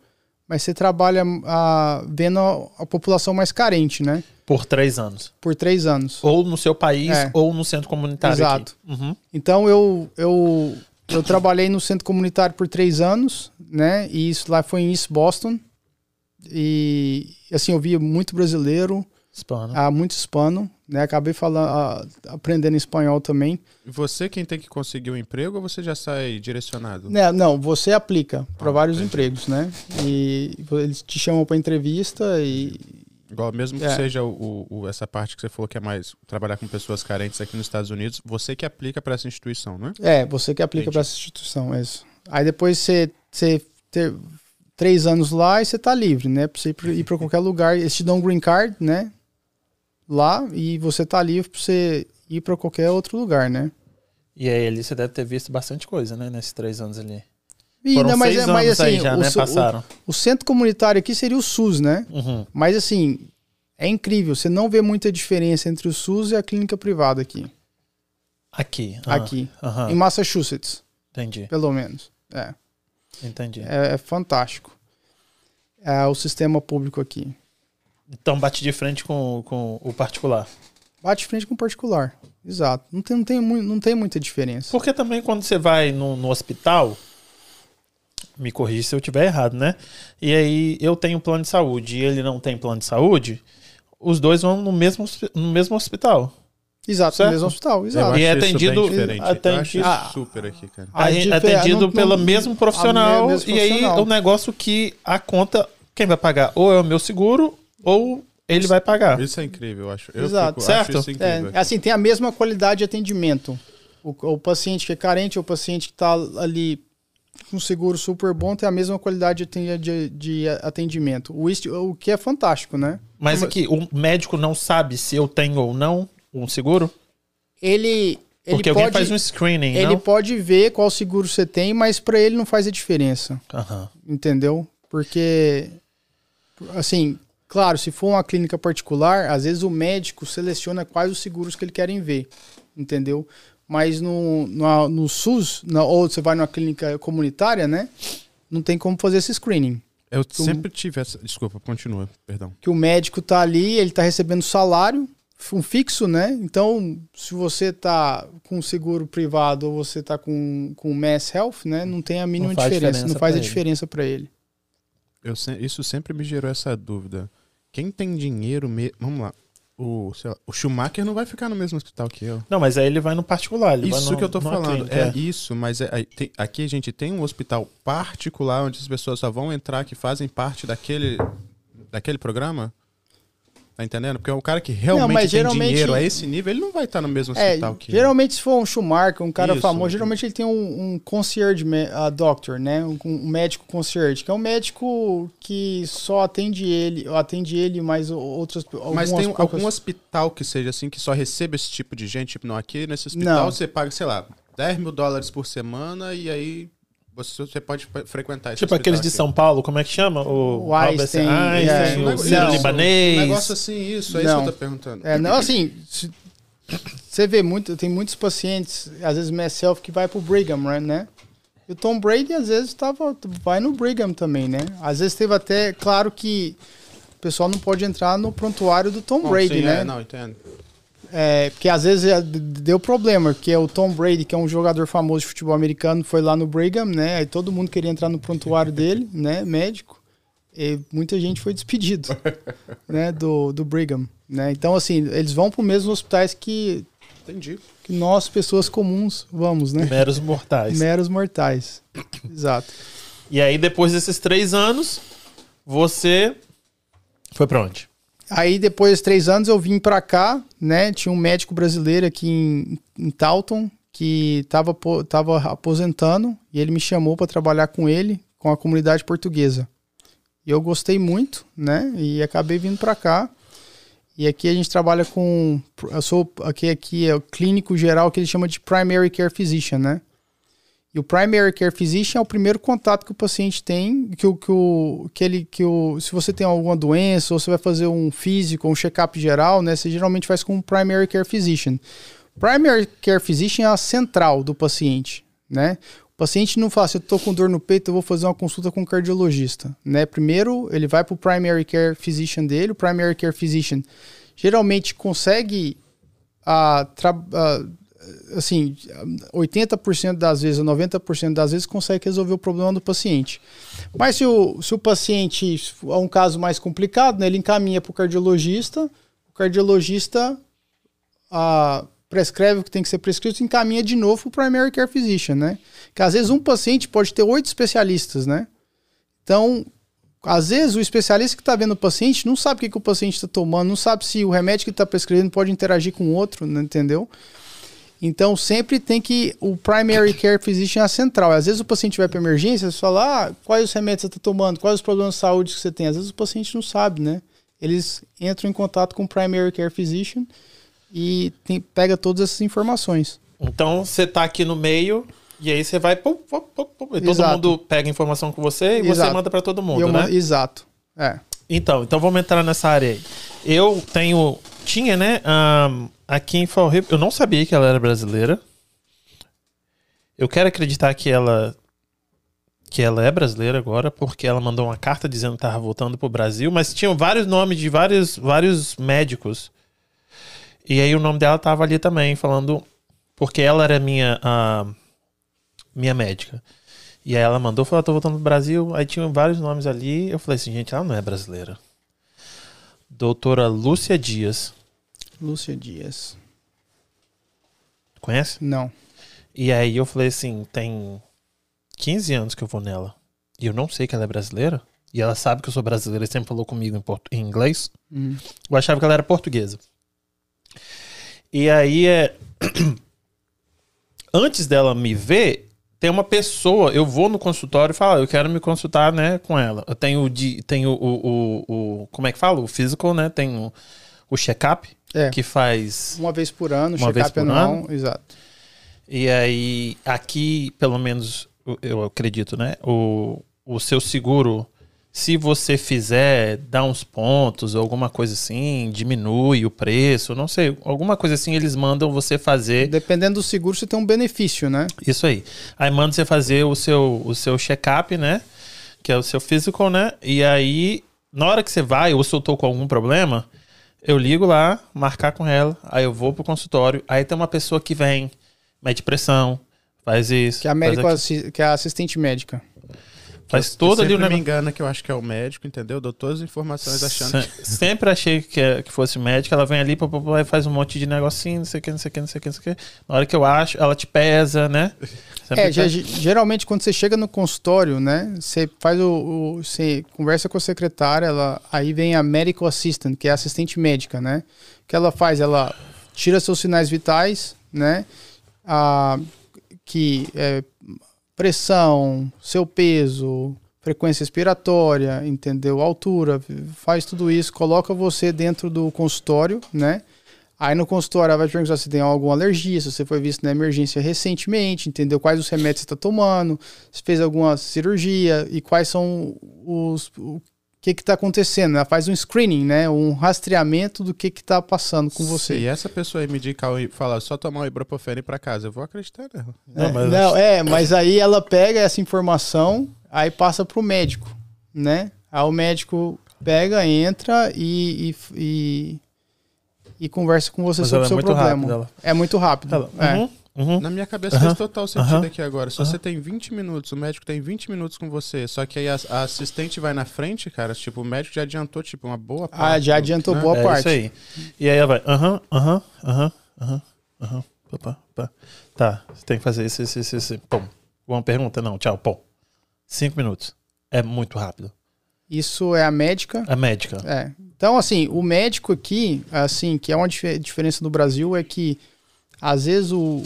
mas você trabalha a, vendo a, a, população mais carente, né? Por três anos. Por três anos. Ou no seu país, é. ou no centro comunitário. Exato. Uhum. Então eu, eu, eu trabalhei no centro comunitário por três anos, né? E isso lá foi em East Boston. E assim, eu via muito brasileiro. Hispano. Ah, muito hispano, né? Acabei falando, ah, aprendendo espanhol também. E você quem tem que conseguir o um emprego ou você já sai direcionado? Não, não você aplica para ah, vários entendi. empregos, né? E eles te chamam para entrevista e Igual, mesmo que é. seja o, o, essa parte que você falou que é mais trabalhar com pessoas carentes aqui nos Estados Unidos, você que aplica para essa instituição, né? É, você que aplica para essa instituição, é isso. Aí depois você, você ter três anos lá e você tá livre, né? Pra você ir para qualquer lugar. Eles te dão um green card, né? lá e você tá livre para você ir para qualquer outro lugar, né? E aí ali você deve ter visto bastante coisa, né? Nesses três anos ali. E, Foram né, mas, seis é, mas, assim, aí já, o, né? Passaram. O, o, centro comunitário aqui seria o SUS, né? Uhum. Mas assim, é incrível. Você não vê muita diferença entre o SUS e a clínica privada aqui. Aqui. Uhum. Aqui. Uhum. Em Massachusetts. Entendi. Pelo menos. É. Entendi. É, é fantástico. É o sistema público aqui. Então bate de frente com, com o particular. Bate de frente com o particular. Exato. Não tem, não tem, não tem muita diferença. Porque também quando você vai no, no hospital, me corrija se eu estiver errado, né? E aí eu tenho plano de saúde e ele não tem plano de saúde, os dois vão no mesmo, no mesmo hospital. Exato, certo? no mesmo hospital, exato. E é atendido, atendido ah, super aqui, cara. atendido não, pelo não, mesmo profissional, mesmo profissional. E aí o negócio que a conta, quem vai pagar? Ou é o meu seguro, ou ele vai pagar. Isso é incrível, eu acho. Eu Exato. Fico, certo? Acho é, assim, tem a mesma qualidade de atendimento. O, o paciente que é carente, o paciente que está ali com seguro super bom, tem a mesma qualidade de, de, de atendimento. O, o que é fantástico, né? Mas aqui, o médico não sabe se eu tenho ou não um seguro? Ele. Ele Porque pode, alguém faz um screening, Ele não? pode ver qual seguro você tem, mas para ele não faz a diferença. Uhum. Entendeu? Porque, assim, Claro, se for uma clínica particular, às vezes o médico seleciona quais os seguros que ele querem ver, entendeu? Mas no, no, no SUS, no, ou você vai numa clínica comunitária, né? Não tem como fazer esse screening. Eu sempre tive essa. Desculpa, continua, perdão. Que o médico tá ali, ele tá recebendo salário, um fixo, né? Então, se você tá com seguro privado ou você tá com, com Mass Health, né? Não tem a mínima diferença, diferença, não faz a ele. diferença para ele. Eu, isso sempre me gerou essa dúvida. Quem tem dinheiro mesmo. Vamos lá. O, lá, o Schumacher não vai ficar no mesmo hospital que eu. Não, mas aí ele vai no particular. isso no, que eu tô falando. Clínica, é, é, isso, mas é, tem, aqui a gente tem um hospital particular onde as pessoas só vão entrar que fazem parte daquele, daquele programa? Tá entendendo? Porque o cara que realmente não, tem geralmente... dinheiro a esse nível, ele não vai estar no mesmo é, hospital que. Geralmente, se for um Schumacher, um cara Isso. famoso, geralmente ele tem um, um concierge uh, doctor, né? Um, um, médico concierge, que é um médico que só atende ele, atende ele, mais outras Mas tem poucas... algum hospital que seja assim, que só receba esse tipo de gente? Tipo, não, aqui nesse hospital não. você paga, sei lá, 10 mil dólares por semana e aí você, você pode frequentar esse Tipo aqueles de São Paulo, como é que chama? O, o Einstein, Einstein é, o Ciro Libanês. Um negócio assim, isso, é não. isso que eu tô perguntando. É, não, assim, você vê muito, tem muitos pacientes, às vezes myself, que vai pro Brigham, né? E o Tom Brady, às vezes, tava, vai no Brigham também, né? Às vezes teve até, claro que o pessoal não pode entrar no prontuário do Tom Brady, sim, né? É, não, entendo. É, porque às vezes é, deu problema, porque o Tom Brady, que é um jogador famoso de futebol americano, foi lá no Brigham, né? Aí todo mundo queria entrar no prontuário dele, né? Médico. E muita gente foi despedido, né? Do, do Brigham, né? Então, assim, eles vão para os mesmos hospitais que... Entendi. Que nós, pessoas comuns, vamos, né? Meros mortais. Meros mortais. Exato. E aí, depois desses três anos, você foi para onde? Aí depois de três anos eu vim para cá, né? Tinha um médico brasileiro aqui em, em Taunton que estava tava aposentando e ele me chamou para trabalhar com ele, com a comunidade portuguesa. E eu gostei muito, né? E acabei vindo para cá. E aqui a gente trabalha com. Eu sou. Aqui, aqui é o clínico geral que ele chama de Primary Care Physician, né? E o Primary Care Physician é o primeiro contato que o paciente tem, que o, que o, que ele, que o, se você tem alguma doença ou você vai fazer um físico, um check-up geral, né? Você geralmente faz com o Primary Care Physician. Primary Care Physician é a central do paciente, né? O paciente não fala, se eu estou com dor no peito, eu vou fazer uma consulta com um cardiologista, né? Primeiro, ele vai para o Primary Care Physician dele, o Primary Care Physician geralmente consegue a, a assim, 80% das vezes, 90% das vezes consegue resolver o problema do paciente. Mas se o, se o paciente é um caso mais complicado, né, ele encaminha para o cardiologista, o cardiologista a, prescreve o que tem que ser prescrito e encaminha de novo para o primary care physician, né? Que às vezes um paciente pode ter oito especialistas, né? Então, às vezes o especialista que está vendo o paciente não sabe o que, que o paciente está tomando, não sabe se o remédio que está prescrevendo pode interagir com outro, né? entendeu? Então sempre tem que o primary care physician é a central. Às vezes o paciente vai para emergência, você fala, ah, quais os remédios você está tomando, quais os problemas de saúde que você tem. Às vezes o paciente não sabe, né? Eles entram em contato com o primary care physician e tem, pega todas essas informações. Então você está aqui no meio e aí você vai, pum, pum, pum, e todo mundo pega informação com você e exato. você manda para todo mundo, né? Exato. É. Então, então vamos entrar nessa área aí. Eu tenho, tinha, né? Um, aqui em Fall. Eu não sabia que ela era brasileira. Eu quero acreditar que ela que ela é brasileira agora, porque ela mandou uma carta dizendo que estava voltando pro Brasil, mas tinham vários nomes de vários, vários médicos. E aí o nome dela tava ali também, falando. Porque ela era minha, uh, minha médica. E aí ela mandou, falou, tô voltando pro Brasil. Aí tinha vários nomes ali. Eu falei assim, gente, ela não é brasileira. Doutora Lúcia Dias. Lúcia Dias. Conhece? Não. E aí eu falei assim, tem 15 anos que eu vou nela. E eu não sei que ela é brasileira. E ela sabe que eu sou brasileira e sempre falou comigo em, portu em inglês. Uhum. Eu achava que ela era portuguesa. E aí é. Antes dela me ver, tem uma pessoa, eu vou no consultório e falo, eu quero me consultar, né, com ela. Eu tenho o, tenho o, o, o como é que fala? O physical, né? Tenho o check-up. É. Que faz. Uma vez por ano, uma vez por anual, ano. exato. E aí, aqui, pelo menos, eu acredito, né? O, o seu seguro, se você fizer, dá uns pontos, alguma coisa assim, diminui o preço, não sei, alguma coisa assim, eles mandam você fazer. Dependendo do seguro, você tem um benefício, né? Isso aí. Aí manda você fazer o seu, o seu check-up, né? Que é o seu physical, né? E aí, na hora que você vai, ou se eu tô com algum problema, eu ligo lá, marcar com ela, aí eu vou pro consultório, aí tem uma pessoa que vem, mede pressão, faz isso. Que é a, médico que é a assistente médica. Faz todo ali o negócio. me engana que eu acho que é o médico, entendeu? Dou todas as informações achando Se, que... Sempre achei que, é, que fosse médico. Ela vem ali, e faz um monte de negocinho, não sei o que, não sei o que, não sei o que, não sei o que. Na hora que eu acho, ela te pesa, né? Sempre é, pesa. geralmente quando você chega no consultório, né? Você faz o, o. Você conversa com a secretária, ela, aí vem a medical assistant, que é a assistente médica, né? O que ela faz? Ela tira seus sinais vitais, né? A, que é, pressão, seu peso, frequência respiratória, entendeu? Altura, faz tudo isso, coloca você dentro do consultório, né? Aí no consultório ela vai te perguntar se tem alguma alergia, se você foi visto na emergência recentemente, entendeu? Quais os remédios você está tomando, se fez alguma cirurgia e quais são os, que que está acontecendo. Ela faz um screening, né? Um rastreamento do que que está passando com você. Se essa pessoa aí me indicar e falar só tomar o ibuprofeno para casa, eu vou acreditar nela. É, não, mas... não, é, mas aí ela pega essa informação, aí passa para o médico, né? Aí o médico pega, entra e, e, e, e conversa com você mas sobre o seu é problema. Rápido, é muito rápido. Ela, é. Uhum. Uhum. Na minha cabeça uhum. faz total sentido uhum. aqui agora. Se você tem 20 minutos, o médico tem 20 minutos com você, só que aí a, a, assistente vai na frente, cara, tipo, o médico já adiantou, tipo, uma boa parte. Ah, já adiantou né? boa é parte. Isso aí. E aí ela vai, aham, aham, aham, aham, aham, Tá, você tem que fazer isso, isso, isso, isso. Pum. Uma pergunta? Não, tchau, pum. Cinco minutos. É muito rápido. Isso é a médica? A médica. É. Então, assim, o médico aqui, assim, que é uma dif diferença do Brasil, é que às vezes o,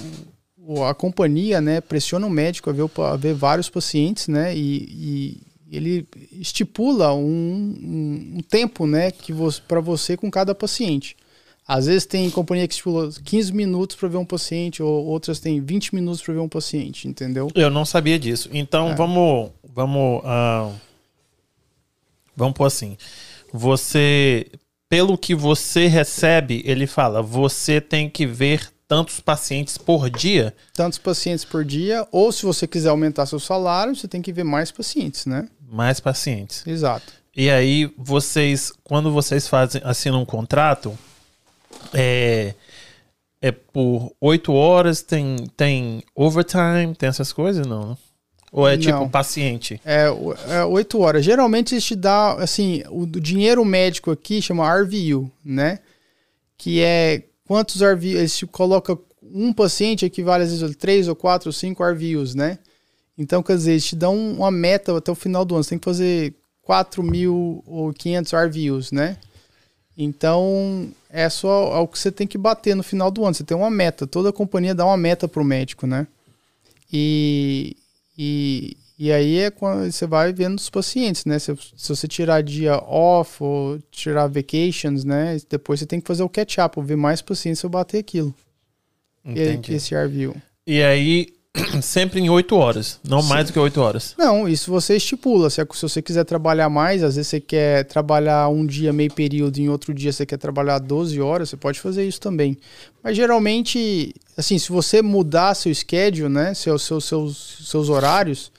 a companhia né, pressiona o médico a ver, a ver vários pacientes, né? E, e, ele estipula um, um, um tempo, né, que para você com cada paciente. Às vezes tem companhia que estipula 15 minutos para ver um paciente, ou outras tem 20 minutos para ver um paciente, entendeu? Eu não sabia disso. Então é. vamos, vamos, uh, vamos por assim. Você, pelo que você recebe, ele fala, você tem que ver tantos pacientes por dia? Tantos pacientes por dia, ou se você quiser aumentar seu salário, você tem que ver mais pacientes, né? Mais pacientes. Exato. E aí, vocês, quando vocês fazem, assinam um contrato, é, é por oito horas, tem, tem overtime, tem essas coisas, não? Ou é tipo paciente? É, é 8 horas. Geralmente eles te dá, assim, o, o dinheiro médico aqui chama RVU, né? Que é quantos RVUs, eles te colocam um paciente equivale às vezes a 3 ou 4 ou 5 RVUs, né? Então, quer dizer, eles te dão uma meta até o final do ano. Você tem que fazer 4.500 RVUs, né? Então, é só o que você tem que bater no final do ano. Você tem uma meta. Toda companhia dá uma meta pro médico, né? E, e, e aí é quando você vai vendo os pacientes, né? Se, se você tirar dia off ou tirar vacations, né? Depois você tem que fazer o catch-up, ver mais pacientes se eu bater aquilo. Entendi. E esse RView. E aí, sempre em 8 horas, não Sim. mais do que 8 horas. Não, isso você estipula. Se, se você quiser trabalhar mais, às vezes você quer trabalhar um dia meio período, em outro dia você quer trabalhar 12 horas, você pode fazer isso também. Mas geralmente, assim, se você mudar seu schedule, né, seus, seus, seus, seus horários,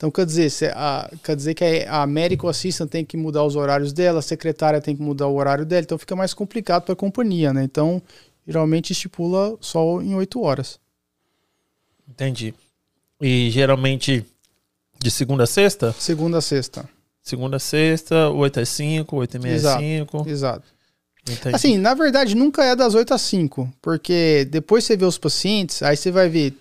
então quer dizer, a, quer dizer que a Medical Assistant tem que mudar os horários dela, a secretária tem que mudar o horário dela, então fica mais complicado para a companhia, né? Então, geralmente estipula só em 8 horas. Entendi. E geralmente de segunda a sexta? Segunda a sexta. Segunda a sexta, 8 às 5, 8 e meia às 5. Exato. Entendi. Assim, na verdade, nunca é das 8 às 5, porque depois você vê os pacientes, aí você vai ver.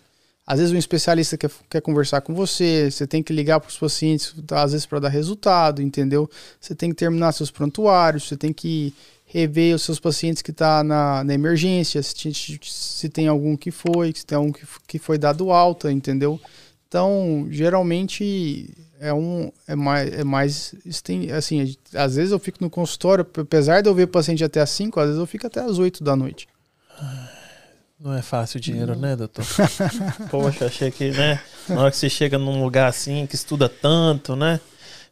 Às vezes um especialista quer, quer conversar com você, você tem que ligar para os pacientes, às vezes para dar resultado, entendeu? Você tem que terminar seus prontuários, você tem que rever os seus pacientes que estão tá na, na emergência, se, se, tem algum que foi, se tem algum que, que foi dado alta, entendeu? Então, geralmente é um é mais é mais assim, às vezes eu fico no consultório, apesar de eu ver paciente até às 5, às vezes eu fico até às 8 da noite. Não é fácil o dinheiro, né, doutor? Poxa, achei que, né, na hora que você chega num lugar assim, que estuda tanto, né?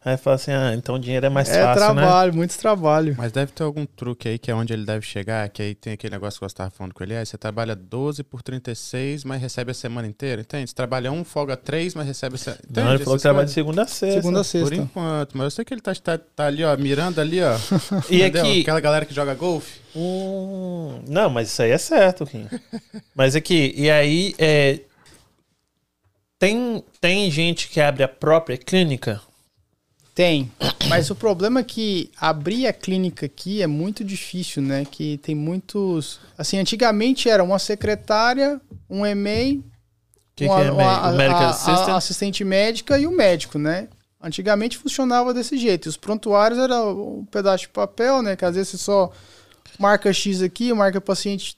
Aí fala assim, ah, então o dinheiro é mais é fácil, trabalho, né? É trabalho, muito trabalho. Mas deve ter algum truque aí que é onde ele deve chegar, que aí tem aquele negócio que eu estava falando com ele, aí você trabalha 12 por 36, mas recebe a semana inteira, entende? Você trabalha um, folga 3, mas recebe a semana... Não, ele falou que trabalha de segunda a sexta. Segunda a sexta. Por enquanto, mas eu sei que ele tá, tá, tá ali, ó, mirando ali, ó. e aqui... Aquela galera que joga golfe. Hum, não, mas isso aí é certo, Kim. mas aqui, e aí, é... Tem, tem gente que abre a própria clínica tem. Mas o problema é que abrir a clínica aqui é muito difícil, né? Que tem muitos. Assim, antigamente era uma secretária, um EMEI, que uma, que é uma, a, a, a, assistente médica e o médico, né? Antigamente funcionava desse jeito. E os prontuários era um pedaço de papel, né? Que às vezes você só marca X aqui, marca paciente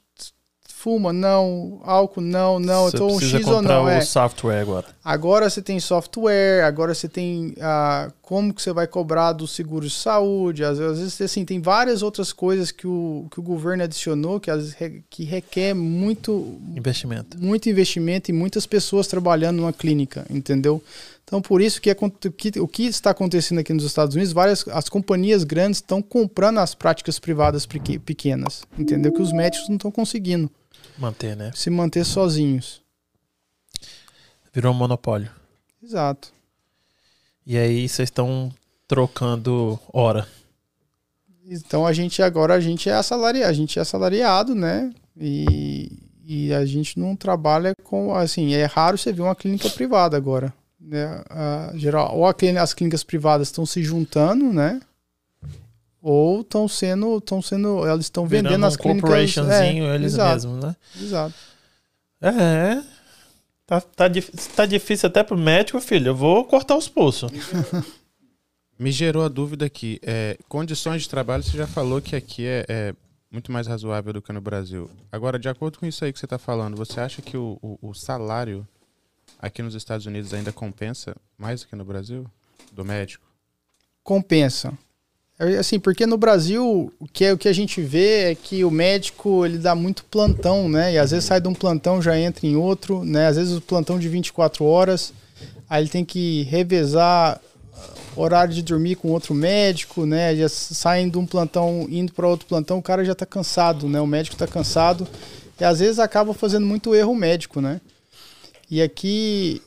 fuma, não, álcool, não, não, você então X ou não. O é. software agora. Agora você tem software, agora você tem ah, como que você vai cobrar do seguro de saúde, às vezes assim, tem várias outras coisas que o, que o governo adicionou que, às que requer muito investimento. Muito investimento e muitas pessoas trabalhando numa clínica, entendeu? Então, por isso que, é, que, o que está acontecendo aqui nos Estados Unidos, várias as companhias grandes estão comprando as práticas privadas pequenas, entendeu? Que os médicos não estão conseguindo manter, né? Se manter sozinhos. Virou um monopólio. Exato. E aí vocês estão trocando hora. Então a gente agora a gente é assalariado, a gente é assalariado, né? E, e a gente não trabalha com assim, é raro você ver uma clínica privada agora, né? A, geral, ou a, as clínicas privadas estão se juntando, né? Ou estão sendo, estão sendo, elas estão vendendo as um clínicas. É, eles exato, mesmos, né? Exato. É. Tá, tá, tá difícil até pro médico, filho. Eu vou cortar os pulsos. Me gerou a dúvida aqui. É, condições de trabalho, você já falou que aqui é, é, muito mais razoável do que no Brasil. Agora, de acordo com isso aí que você está falando, você acha que o, o, o salário aqui nos Estados Unidos ainda compensa mais do que no Brasil? Do médico? compensa. É, assim, porque no Brasil, o que, é, o que a gente vê é que o médico ele dá muito plantão, né? E às vezes sai de um plantão já entra em outro, né? Às vezes o plantão de 24 horas, aí ele tem que revezar horário de dormir com outro médico, né? Já saem de um plantão indo para outro plantão, o cara já está cansado, né? O médico está cansado e às vezes acaba fazendo muito erro médico, né? E aqui,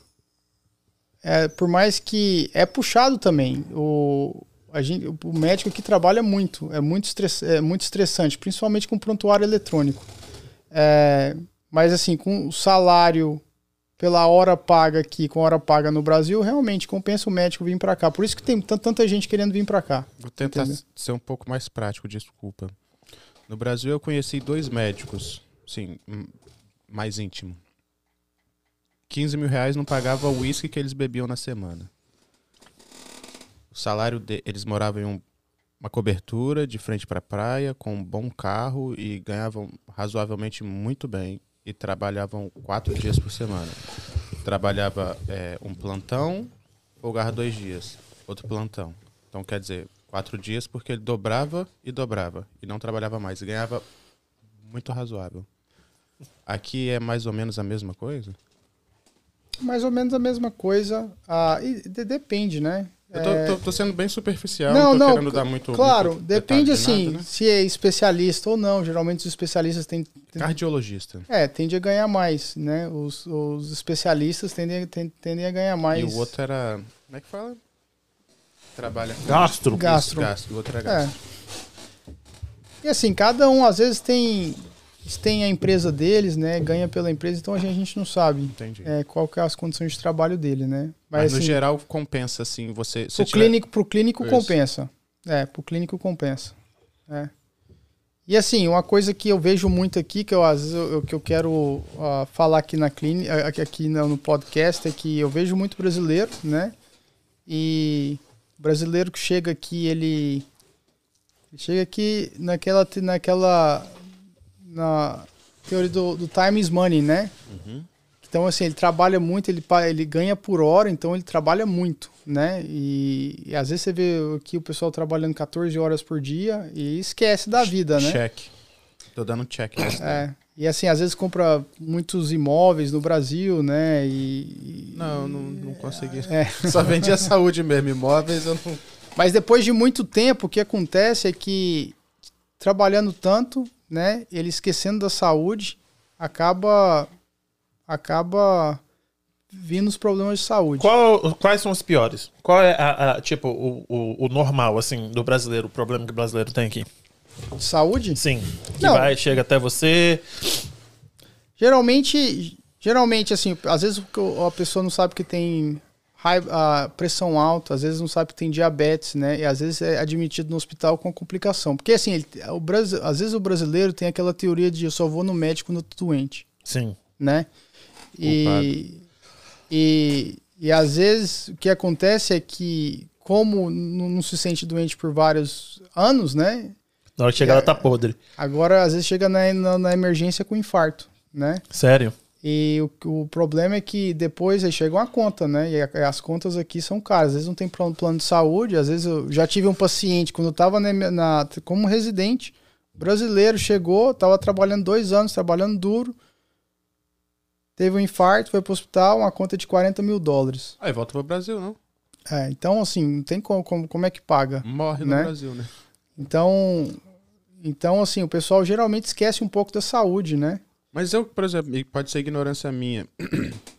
é, por mais que é puxado também, o, a gente, o médico aqui trabalha muito, é muito, estress, é muito estressante, principalmente com prontuário eletrônico. É, mas assim, com o salário pela hora paga aqui, com hora paga no Brasil, realmente compensa o médico vir para cá. Por isso que tem tanta gente querendo vir para cá. Vou tentar entendeu? ser um pouco mais prático, desculpa. No Brasil eu conheci dois médicos, sim, mais íntimo. 15 mil reais não pagava o uísque que eles bebiam na semana. O salário de, eles moravam em um, uma cobertura de frente para a praia, com um bom carro e ganhavam razoavelmente muito bem e trabalhavam quatro dias por semana. Trabalhava é, um plantão, folgava dois dias, outro plantão. Então quer dizer, quatro dias porque ele dobrava e dobrava e não trabalhava mais e ganhava muito razoável. Aqui é mais ou menos a mesma coisa? Mais ou menos a mesma coisa. Ah, e de, depende, né? Eu tô, é... tô, tô, sendo bem superficial, não, não tô querendo dar muito. Claro, muito depende assim, nada, né? se é especialista ou não. Geralmente os especialistas têm. Cardiologista. É, tende a ganhar mais, né? Os, os especialistas tendem, tendem a ganhar mais. E o outro era. Como é que fala? Trabalha. Gastro. Gastro. Isso, gastro. O outro era gastro. É. E assim, cada um às vezes tem eles têm a empresa deles, né? Ganha pela empresa, então a gente, a gente não sabe é, qual que é as condições de trabalho dele, né? Mas, Mas no assim, geral compensa, assim, você. Pro, tiver... clínico, pro clínico Isso. compensa. É, pro clínico compensa. É. E assim, uma coisa que eu vejo muito aqui, que eu às vezes eu, que eu quero uh, falar aqui na clínica, aqui, aqui no podcast, é que eu vejo muito brasileiro, né? E brasileiro que chega aqui, ele, ele chega aqui naquela, naquela na teoria do, do time is money, né? Uhum. Então, assim, ele trabalha muito, ele, ele ganha por hora, então ele trabalha muito, né? E, e, às vezes você vê aqui o pessoal trabalhando 14 horas por dia e esquece da vida, né? Check. Tô dando check. É. E assim, às vezes compra muitos imóveis no Brasil, né? E, não, não, não consegui. É. Só vendi a saúde mesmo, imóveis eu não. Mas depois de muito tempo, o que acontece é que trabalhando tanto, né? Ele esquecendo da saúde, acaba acaba vindo os problemas de saúde. Qual, quais são os piores? Qual é a, a tipo o, o, o, normal assim do brasileiro, o problema que o brasileiro tem aqui? De saúde? Sim. Que Não. vai chega até você. Geralmente, geralmente assim, às vezes a pessoa não sabe que tem a pressão alta, às vezes não sabe que tem diabetes, né? E às vezes é admitido no hospital com complicação. Porque assim, ele, o Brasil, às vezes o brasileiro tem aquela teoria de eu só vou no médico quando eu tô doente. Sim. Né? E, e, e às vezes o que acontece é que, como não se sente doente por vários anos, né? Na hora que chegar, ela tá podre. Agora, às vezes, chega na, na, na emergência com infarto, né? Sério? E o, o problema é que depois aí chega uma conta, né? E as contas aqui são caras. Às vezes não tem plano, plano de saúde. Às vezes eu já tive um paciente, quando eu estava na, na, como residente, brasileiro, chegou, estava trabalhando dois anos, trabalhando duro. Teve um infarto, foi para o hospital, uma conta de 40 mil dólares. Aí volta para o Brasil, não? É, então assim, não tem como, como, como é que paga. Morre né? no Brasil, né? Então, então, assim, o pessoal geralmente esquece um pouco da saúde, né? Mas eu, por exemplo, pode ser ignorância minha.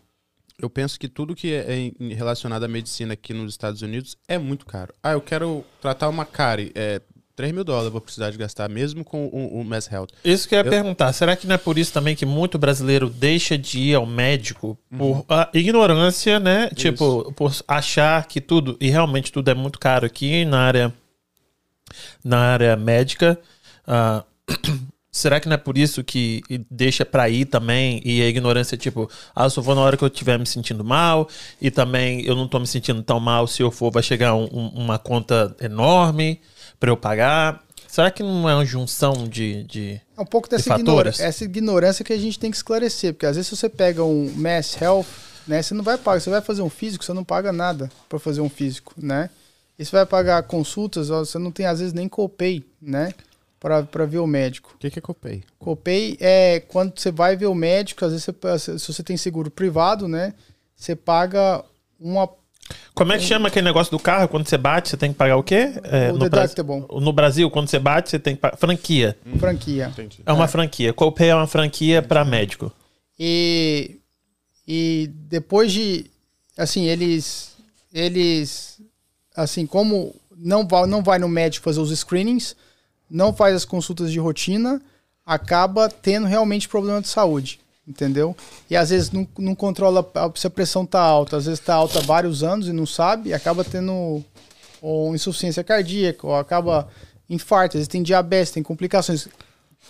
Eu penso que tudo que é relacionado à medicina aqui nos Estados Unidos é muito caro. Ah, eu quero tratar uma cárie. É 3 mil dólares vou precisar de gastar, mesmo com o, o Mass Health. Isso que eu ia eu... perguntar. Será que não é por isso também que muito brasileiro deixa de ir ao médico por uhum. ignorância, né? Isso. Tipo, por achar que tudo, e realmente tudo é muito caro aqui na área, na área médica. Uh, Será que não é por isso que deixa pra ir também e a ignorância, tipo, ah, eu só vou na hora que eu estiver me sentindo mal e também eu não tô me sentindo tão mal, se eu for vai chegar um, um, uma conta enorme para eu pagar. Será que não é uma junção de, de É um pouco dessa ignorância, essa ignorância que a gente tem que esclarecer, porque às vezes se você pega um Mass Health, né, você não vai pagar, você vai fazer um físico, você não paga nada para fazer um físico, né? E você vai pagar consultas, ó, você não tem às vezes nem copay, né? Para ver o médico. O que, que é copay? Copay é quando você vai ver o médico, às vezes você, se você tem seguro privado, né? Você paga uma como é que chama aquele negócio do carro? Quando você bate, você tem que pagar o quê? É, o no, deductible. no Brasil, quando você bate, você tem que pagar. Franquia. Hum, franquia. Entendi. É uma é. franquia. Copay é uma franquia para médico. E, e depois de. Assim, eles. Eles. Assim, como não vai, não vai no médico fazer os screenings, não faz as consultas de rotina, acaba tendo realmente problema de saúde entendeu? E às vezes não, não controla se a pressão tá alta, às vezes tá alta há vários anos e não sabe, e acaba tendo ou insuficiência cardíaca, ou acaba infarto, às vezes tem diabetes, tem complicações.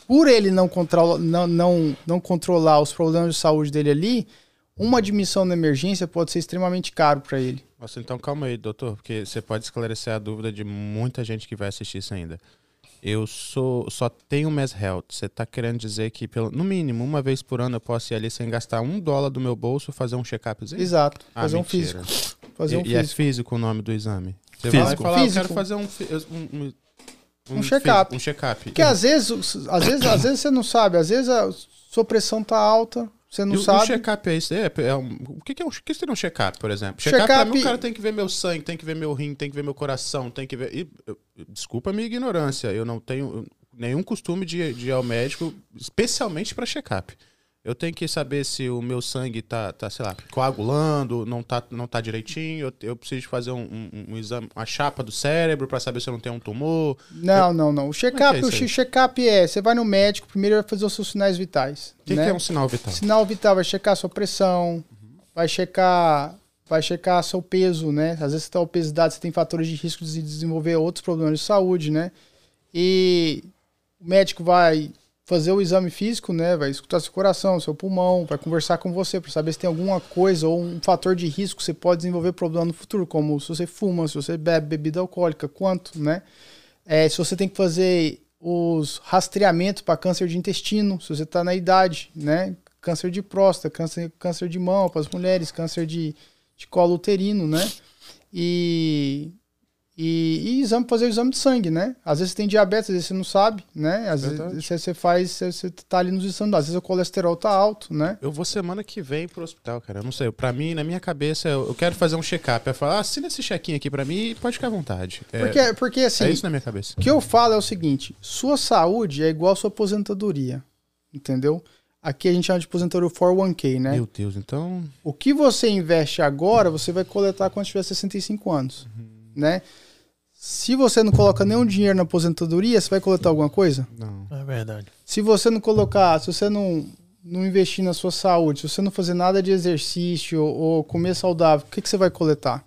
Por ele não, controla, não, não, não controlar os problemas de saúde dele ali, uma admissão na emergência pode ser extremamente caro para ele. Nossa, então calma aí, doutor, porque você pode esclarecer a dúvida de muita gente que vai assistir isso ainda eu sou só tenho Mass Health. Você está querendo dizer que, pelo, no mínimo, uma vez por ano eu posso ir ali sem gastar um dólar do meu bolso fazer um check-upzinho? Exato. Ah, fazer mentira. um físico. Fazer e, um físico. E é físico o nome do exame? Você físico. vai falar, físico. eu quero fazer um, um, um, um check-up. Um check-up. Porque às vezes, às vezes, às vezes você não sabe, às vezes a sua pressão tá alta, você não e sabe. O check-up é isso? É, é um, o que, que, é um, que seria um check-up, por exemplo? Check-up, check mim, o cara tem que ver meu sangue, tem que ver meu rim, tem que ver meu coração, tem que ver. E, eu, desculpa a minha ignorância, eu não tenho nenhum costume de, de ir ao médico, especialmente para check-up. Eu tenho que saber se o meu sangue tá, tá sei lá, coagulando, não tá, não tá direitinho. Eu, eu preciso fazer um, um, um, exame, uma chapa do cérebro para saber se eu não tenho um tumor. Não, eu... não, não. O check-up, é, é o check-up é, você vai no médico, primeiro vai fazer os seus sinais vitais. O que, né? que, é um sinal vital? Sinal vital vai checar a sua pressão, uhum. vai checar vai checar seu peso, né? Às vezes você tá obesidade, você tem fatores de risco de desenvolver outros problemas de saúde, né? E o médico vai fazer o exame físico, né? Vai escutar seu coração, seu pulmão, vai conversar com você para saber se tem alguma coisa ou um fator de risco que você pode desenvolver problema no futuro, como se você fuma, se você bebe bebida alcoólica, quanto, né? É, se você tem que fazer os rastreamentos para câncer de intestino, se você está na idade, né? Câncer de próstata, câncer, câncer de mão para as mulheres, câncer de, de colo uterino, né? E e, e exame, fazer o exame de sangue, né? Às vezes você tem diabetes, às vezes você não sabe, né? Às Verdade. vezes você, faz, você, tá ali nos exames, às vezes o colesterol tá alto, né? Eu vou semana que vem pro hospital, cara. Eu não sei, pra mim, na minha cabeça, eu, quero fazer um check-up. Eu falo, ah, assina esse chequinho aqui pra mim e pode ficar à vontade. É, porque, porque assim. É isso na minha cabeça. O que eu falo é o seguinte: sua saúde é igual a sua aposentadoria. Entendeu? Aqui a gente chama de aposentadoria 401k, né? Meu Deus, então. O que você investe agora, você vai coletar quando tiver 65 anos, uhum. né? Se você não coloca nenhum dinheiro na aposentadoria, você vai coletar alguma coisa? Não. É verdade. Se você não colocar, se você não, não investir na sua saúde, se você não fazer nada de exercício ou comer saudável, o que, que você vai coletar?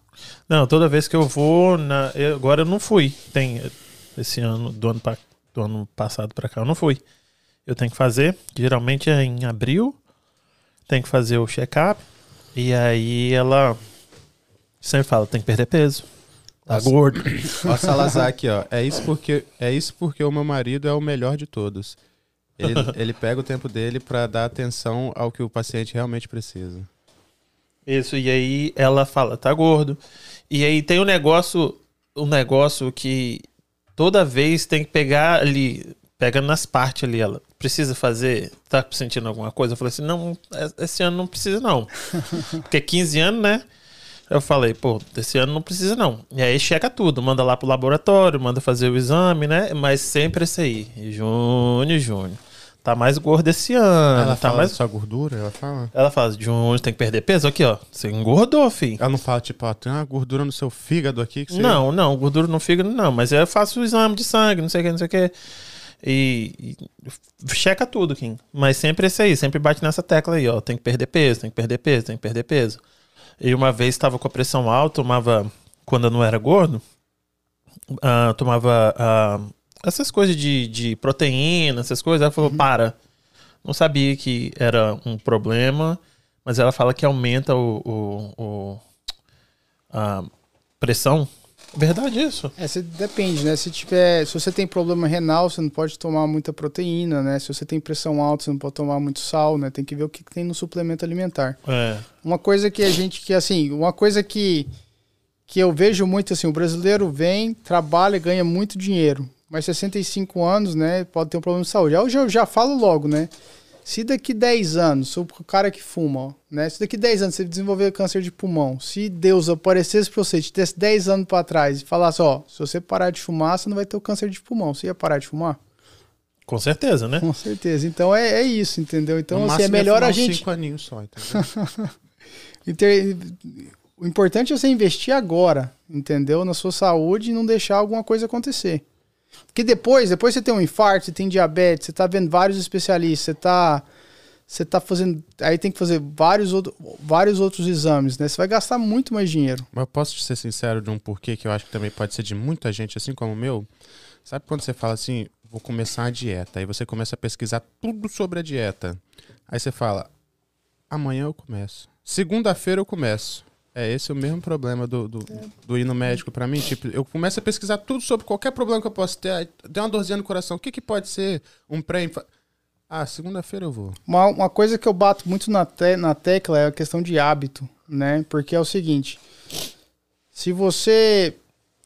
Não, toda vez que eu vou, na, eu, agora eu não fui. Tem esse ano, do ano, do ano passado para cá, eu não fui. Eu tenho que fazer, geralmente é em abril, tem que fazer o check-up. E aí ela sempre fala, tem que perder peso Tá gordo. Ó, Salazar aqui, ó. É isso, porque, é isso porque o meu marido é o melhor de todos. Ele, ele pega o tempo dele para dar atenção ao que o paciente realmente precisa. Isso, e aí ela fala, tá gordo. E aí tem um negócio, um negócio que toda vez tem que pegar ali, pegando nas partes ali, ela precisa fazer, tá sentindo alguma coisa? Eu falei assim, não, esse ano não precisa não. Porque 15 anos, né? Eu falei, pô, esse ano não precisa não. E aí checa tudo, manda lá pro laboratório, manda fazer o exame, né? Mas sempre esse aí, Júnior, Júnior. Tá mais gordo esse ano. Ela tá fala mais sua gordura, ela fala. Ela fala, Júnior, tem que perder peso aqui, ó. Você engordou, filho. Ela não fala tipo, ó, tem uma gordura no seu fígado aqui que você... Não, não, gordura no fígado não, mas eu faço o exame de sangue, não sei o que, não sei o que. E, e, checa tudo, Kim. Mas sempre esse aí, sempre bate nessa tecla aí, ó. Tem que perder peso, tem que perder peso, tem que perder peso. E uma vez estava com a pressão alta, tomava, quando eu não era gordo, uh, tomava uh, essas coisas de, de proteína, essas coisas. Ela falou: uhum. para. Não sabia que era um problema, mas ela fala que aumenta o, o, o a pressão Verdade isso. É, você, depende, né? Se tiver, se você tem problema renal, você não pode tomar muita proteína, né? Se você tem pressão alta, você não pode tomar muito sal, né? Tem que ver o que tem no suplemento alimentar. É. Uma coisa que a gente que assim, uma coisa que que eu vejo muito assim, o brasileiro vem, trabalha, ganha muito dinheiro, mas 65 anos, né, pode ter um problema de saúde. Eu já, eu já falo logo, né? Se daqui 10 anos, o cara que fuma, né? Se daqui 10 anos você desenvolver câncer de pulmão, se Deus aparecesse para você, te desse 10 anos para trás e falasse, ó, se você parar de fumar, você não vai ter o câncer de pulmão. Você ia parar de fumar? Com certeza, né? Com certeza. Então é, é isso, entendeu? Então, assim, é melhor a gente. Cinco aninhos só, entendeu? o importante é você investir agora, entendeu? Na sua saúde e não deixar alguma coisa acontecer. Porque depois, depois você tem um infarto, você tem diabetes, você tá vendo vários especialistas, você tá você tá fazendo, aí tem que fazer vários, outro, vários outros exames, né? Você vai gastar muito mais dinheiro. Mas eu posso ser sincero de um porquê que eu acho que também pode ser de muita gente, assim como o meu? Sabe quando você fala assim, vou começar a dieta, aí você começa a pesquisar tudo sobre a dieta. Aí você fala, amanhã eu começo. Segunda-feira eu começo. É, esse é o mesmo problema do, do, é. do ir no médico para mim. Tipo, eu começo a pesquisar tudo sobre qualquer problema que eu possa ter. Tem uma dorzinha no coração. O que, que pode ser um pré Ah, segunda-feira eu vou. Uma, uma coisa que eu bato muito na, te, na tecla é a questão de hábito, né? Porque é o seguinte. Se você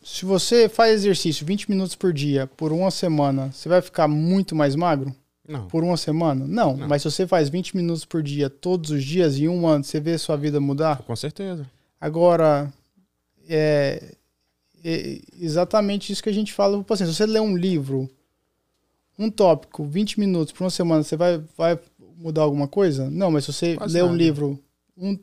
se você faz exercício 20 minutos por dia por uma semana, você vai ficar muito mais magro? Não. Por uma semana? Não. Não. Mas se você faz 20 minutos por dia todos os dias em um ano, você vê sua vida mudar? Com certeza. Agora, é, é exatamente isso que a gente fala para paciente. Se você lê um livro, um tópico, 20 minutos por uma semana, você vai, vai mudar alguma coisa? Não, mas se você Quase lê nada. um livro. Um,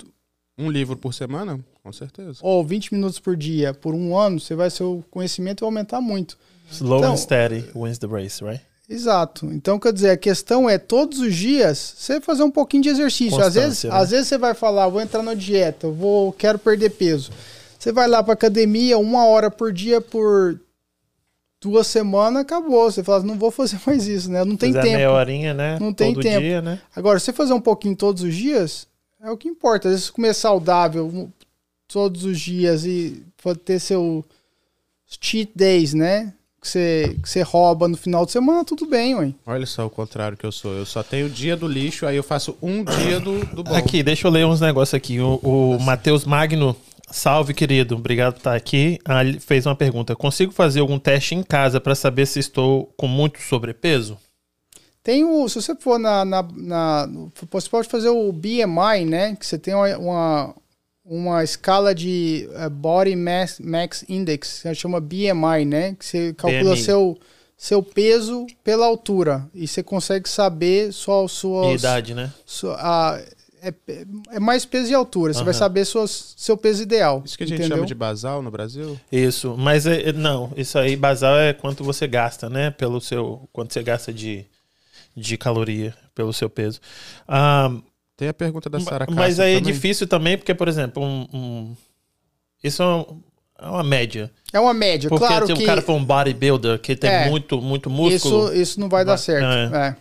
um livro por semana? Com certeza. Ou 20 minutos por dia por um ano, você vai seu conhecimento vai aumentar muito. Slow então, and steady wins the race, right? Exato. Então, quer dizer, a questão é todos os dias você fazer um pouquinho de exercício. às vezes, né? às vezes você vai falar, vou entrar na dieta, vou, quero perder peso. Você vai lá para academia uma hora por dia por duas semanas, acabou. Você fala, não vou fazer mais isso, né? Não tem Fazer tempo. meia horinha, né? Não tem Todo tempo. Dia, né? Agora, você fazer um pouquinho todos os dias, é o que importa. Às vezes comer saudável todos os dias e ter seu cheat days, né? Que você, que você rouba no final de semana, tudo bem, ué. Olha só o contrário que eu sou. Eu só tenho o dia do lixo, aí eu faço um dia do, do bom. Aqui, deixa eu ler uns negócios aqui. O, o Matheus Magno, salve, querido. Obrigado por estar aqui. Ah, ele fez uma pergunta. Consigo fazer algum teste em casa para saber se estou com muito sobrepeso? Tem o, se você for na, na, na, você pode fazer o BMI, né? Que você tem uma, uma uma escala de uh, Body Mass, Max Index, que chama BMI, né? Que você calcula seu, seu peso pela altura e você consegue saber sua sua idade, né? Sua, a, é, é mais peso e altura. Você uhum. vai saber suas, seu peso ideal. Isso que a gente entendeu? chama de basal no Brasil? Isso, mas é, é, não, isso aí basal é quanto você gasta, né? Pelo seu, quanto você gasta de, de caloria pelo seu peso. Um, tem a pergunta da Sara Mas aí é também. é difícil também, porque, por exemplo, um, um... isso é, um, é, uma média. É uma média, porque claro se que... o cara for um bodybuilder que tem é, muito, muito músculo... Isso, isso não vai dar certo, é. é.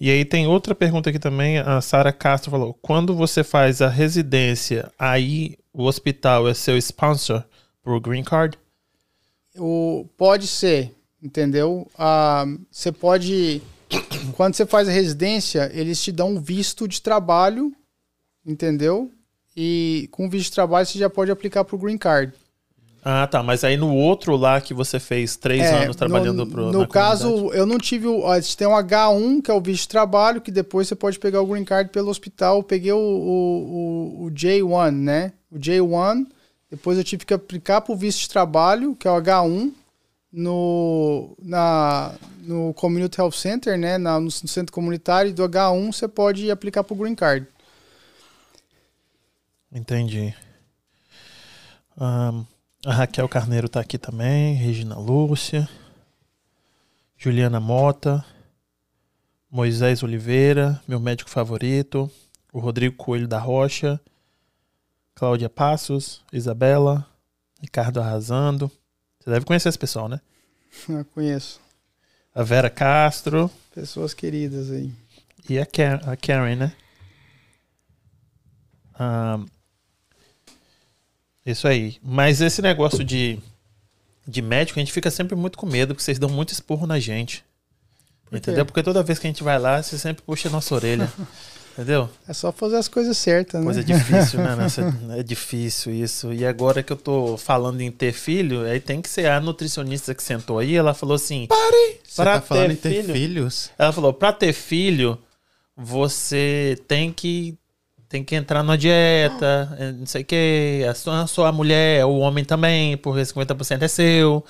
E aí tem outra pergunta aqui também, a Sara Castro falou, quando você faz a residência, aí o hospital é seu sponsor pro Green Card? O, pode ser, entendeu? Ah, você pode quando você faz a residência, eles te dão um visto de trabalho, entendeu? E com o visto de trabalho você já pode aplicar para o Green Card. Ah, tá. Mas aí no outro lá que você fez três é, anos trabalhando pro. No caso, eu não tive. Ó, a gente tem um H1, que é o visto de trabalho, que depois você pode pegar o Green Card pelo hospital. Eu peguei o, o, o, o J1, né? O J1. Depois eu tive que aplicar para o visto de trabalho, que é o H1 no, na, no Community Health Center, né, na, no centro comunitário do H1, você pode aplicar para o Green Card. Entendi. Um, a Raquel Carneiro está aqui também, Regina Lúcia, Juliana Mota, Moisés Oliveira, meu médico favorito, o Rodrigo Coelho da Rocha, Cláudia Passos, Isabela, Ricardo Arrasando. Você deve conhecer esse pessoal, né? Eu conheço. A Vera Castro. Pessoas queridas aí. E a, Karen, a Karen né? Um, isso aí. Mas esse negócio de, de médico, a gente fica sempre muito com medo, porque vocês dão muito esporro na gente. Por entendeu? Porque toda vez que a gente vai lá, você sempre puxa a nossa orelha. Entendeu? É só fazer as coisas certas, né? Coisa difícil, né? Nessa, é difícil isso. E agora que eu tô falando em ter filho, aí tem que ser a nutricionista que sentou aí, ela falou assim... Pare! Você Pra tá falando ter em ter filho? filhos? Ela falou, pra ter filho, você tem que tem que entrar na dieta, eh, não sei o que, a sua, a sua mulher, o homem também, porque 50% é seu.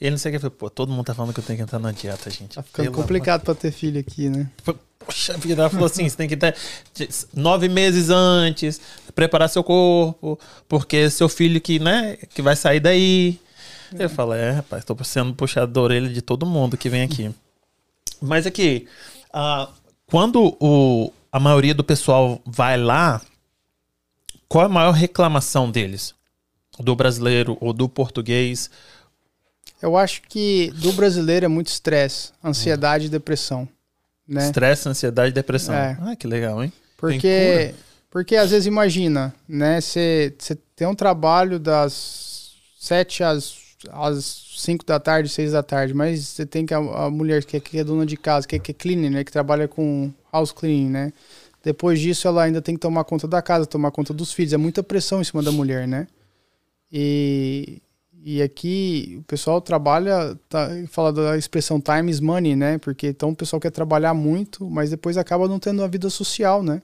E ele não sei o que. Pô, todo mundo tá falando que eu tenho que entrar na dieta, gente. Tá ficando complicado pra ter filho aqui, né? amor- Poxa vida, ela falou assim: você tem que ter nove meses antes, preparar seu corpo, porque seu filho que, né, que vai sair daí. Eu falo, é, rapaz, tô sendo puxado da orelha de todo mundo que vem aqui. Mas aqui, ah, quando o, a maioria do pessoal vai lá, qual é a maior reclamação deles? Do brasileiro ou do português? Eu acho que do brasileiro é muito estresse, ansiedade e depressão, né? Estresse, ansiedade e depressão. É. Ah, que legal, hein? Porque, porque às vezes imagina, né? Você tem um trabalho das 7 às, às 5 da tarde, 6 da tarde, mas você tem que a, a mulher que é, que é dona de casa, que é, que é cleaning, né? Que trabalha com house cleaning, né? Depois disso, ela ainda tem que tomar conta da casa, tomar conta dos filhos. É muita pressão em cima da mulher, né? E, e aqui o pessoal trabalha, tá, fala da expressão time is money, né? Porque então o pessoal quer trabalhar muito, mas depois acaba não tendo uma vida social, né?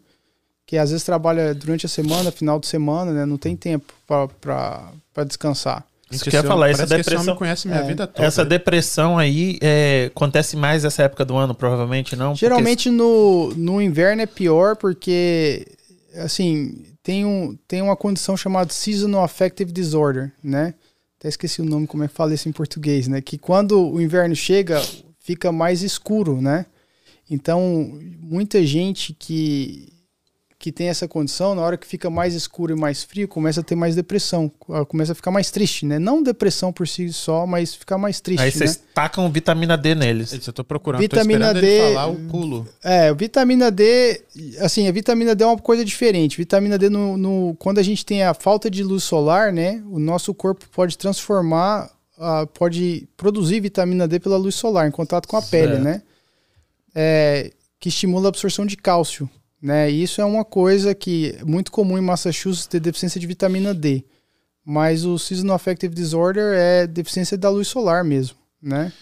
Que às vezes trabalha durante a semana, final de semana, né? Não tem tempo para descansar. Isso que eu ia falar, essa depressão- conhece minha É. vida toda. Essa depressão aí é, acontece mais nessa época do ano, provavelmente não? porque- Geralmente no, no inverno é pior porque, assim, tem, um, tem uma condição chamada Seasonal Affective Disorder, né? Até esqueci o nome, como é que fala isso em português, né? Que quando o inverno chega, fica mais escuro, né? Então, muita gente que, que tem essa condição, na hora que fica mais escuro e mais frio, começa a ter mais depressão, começa a ficar mais triste, né? Não depressão por si só, mas ficar mais triste, Aí né? vocês tacam vitamina D neles. Eu tô procurando, Vitamina tô esperando D- ele falar o pulo. É, vitamina D, assim, a vitamina D é uma coisa diferente. Vitamina D, no, no- quando a gente tem a falta de luz solar, né, o nosso corpo pode transformar, ah, pode produzir vitamina D pela luz solar, em contato com a pele, Certo. né? É, que estimula a absorção de cálcio, né? E isso é uma coisa que é muito comum em Massachusetts ter deficiência de vitamina D. Mas o Seasonal Affective Disorder é deficiência da luz solar mesmo, né?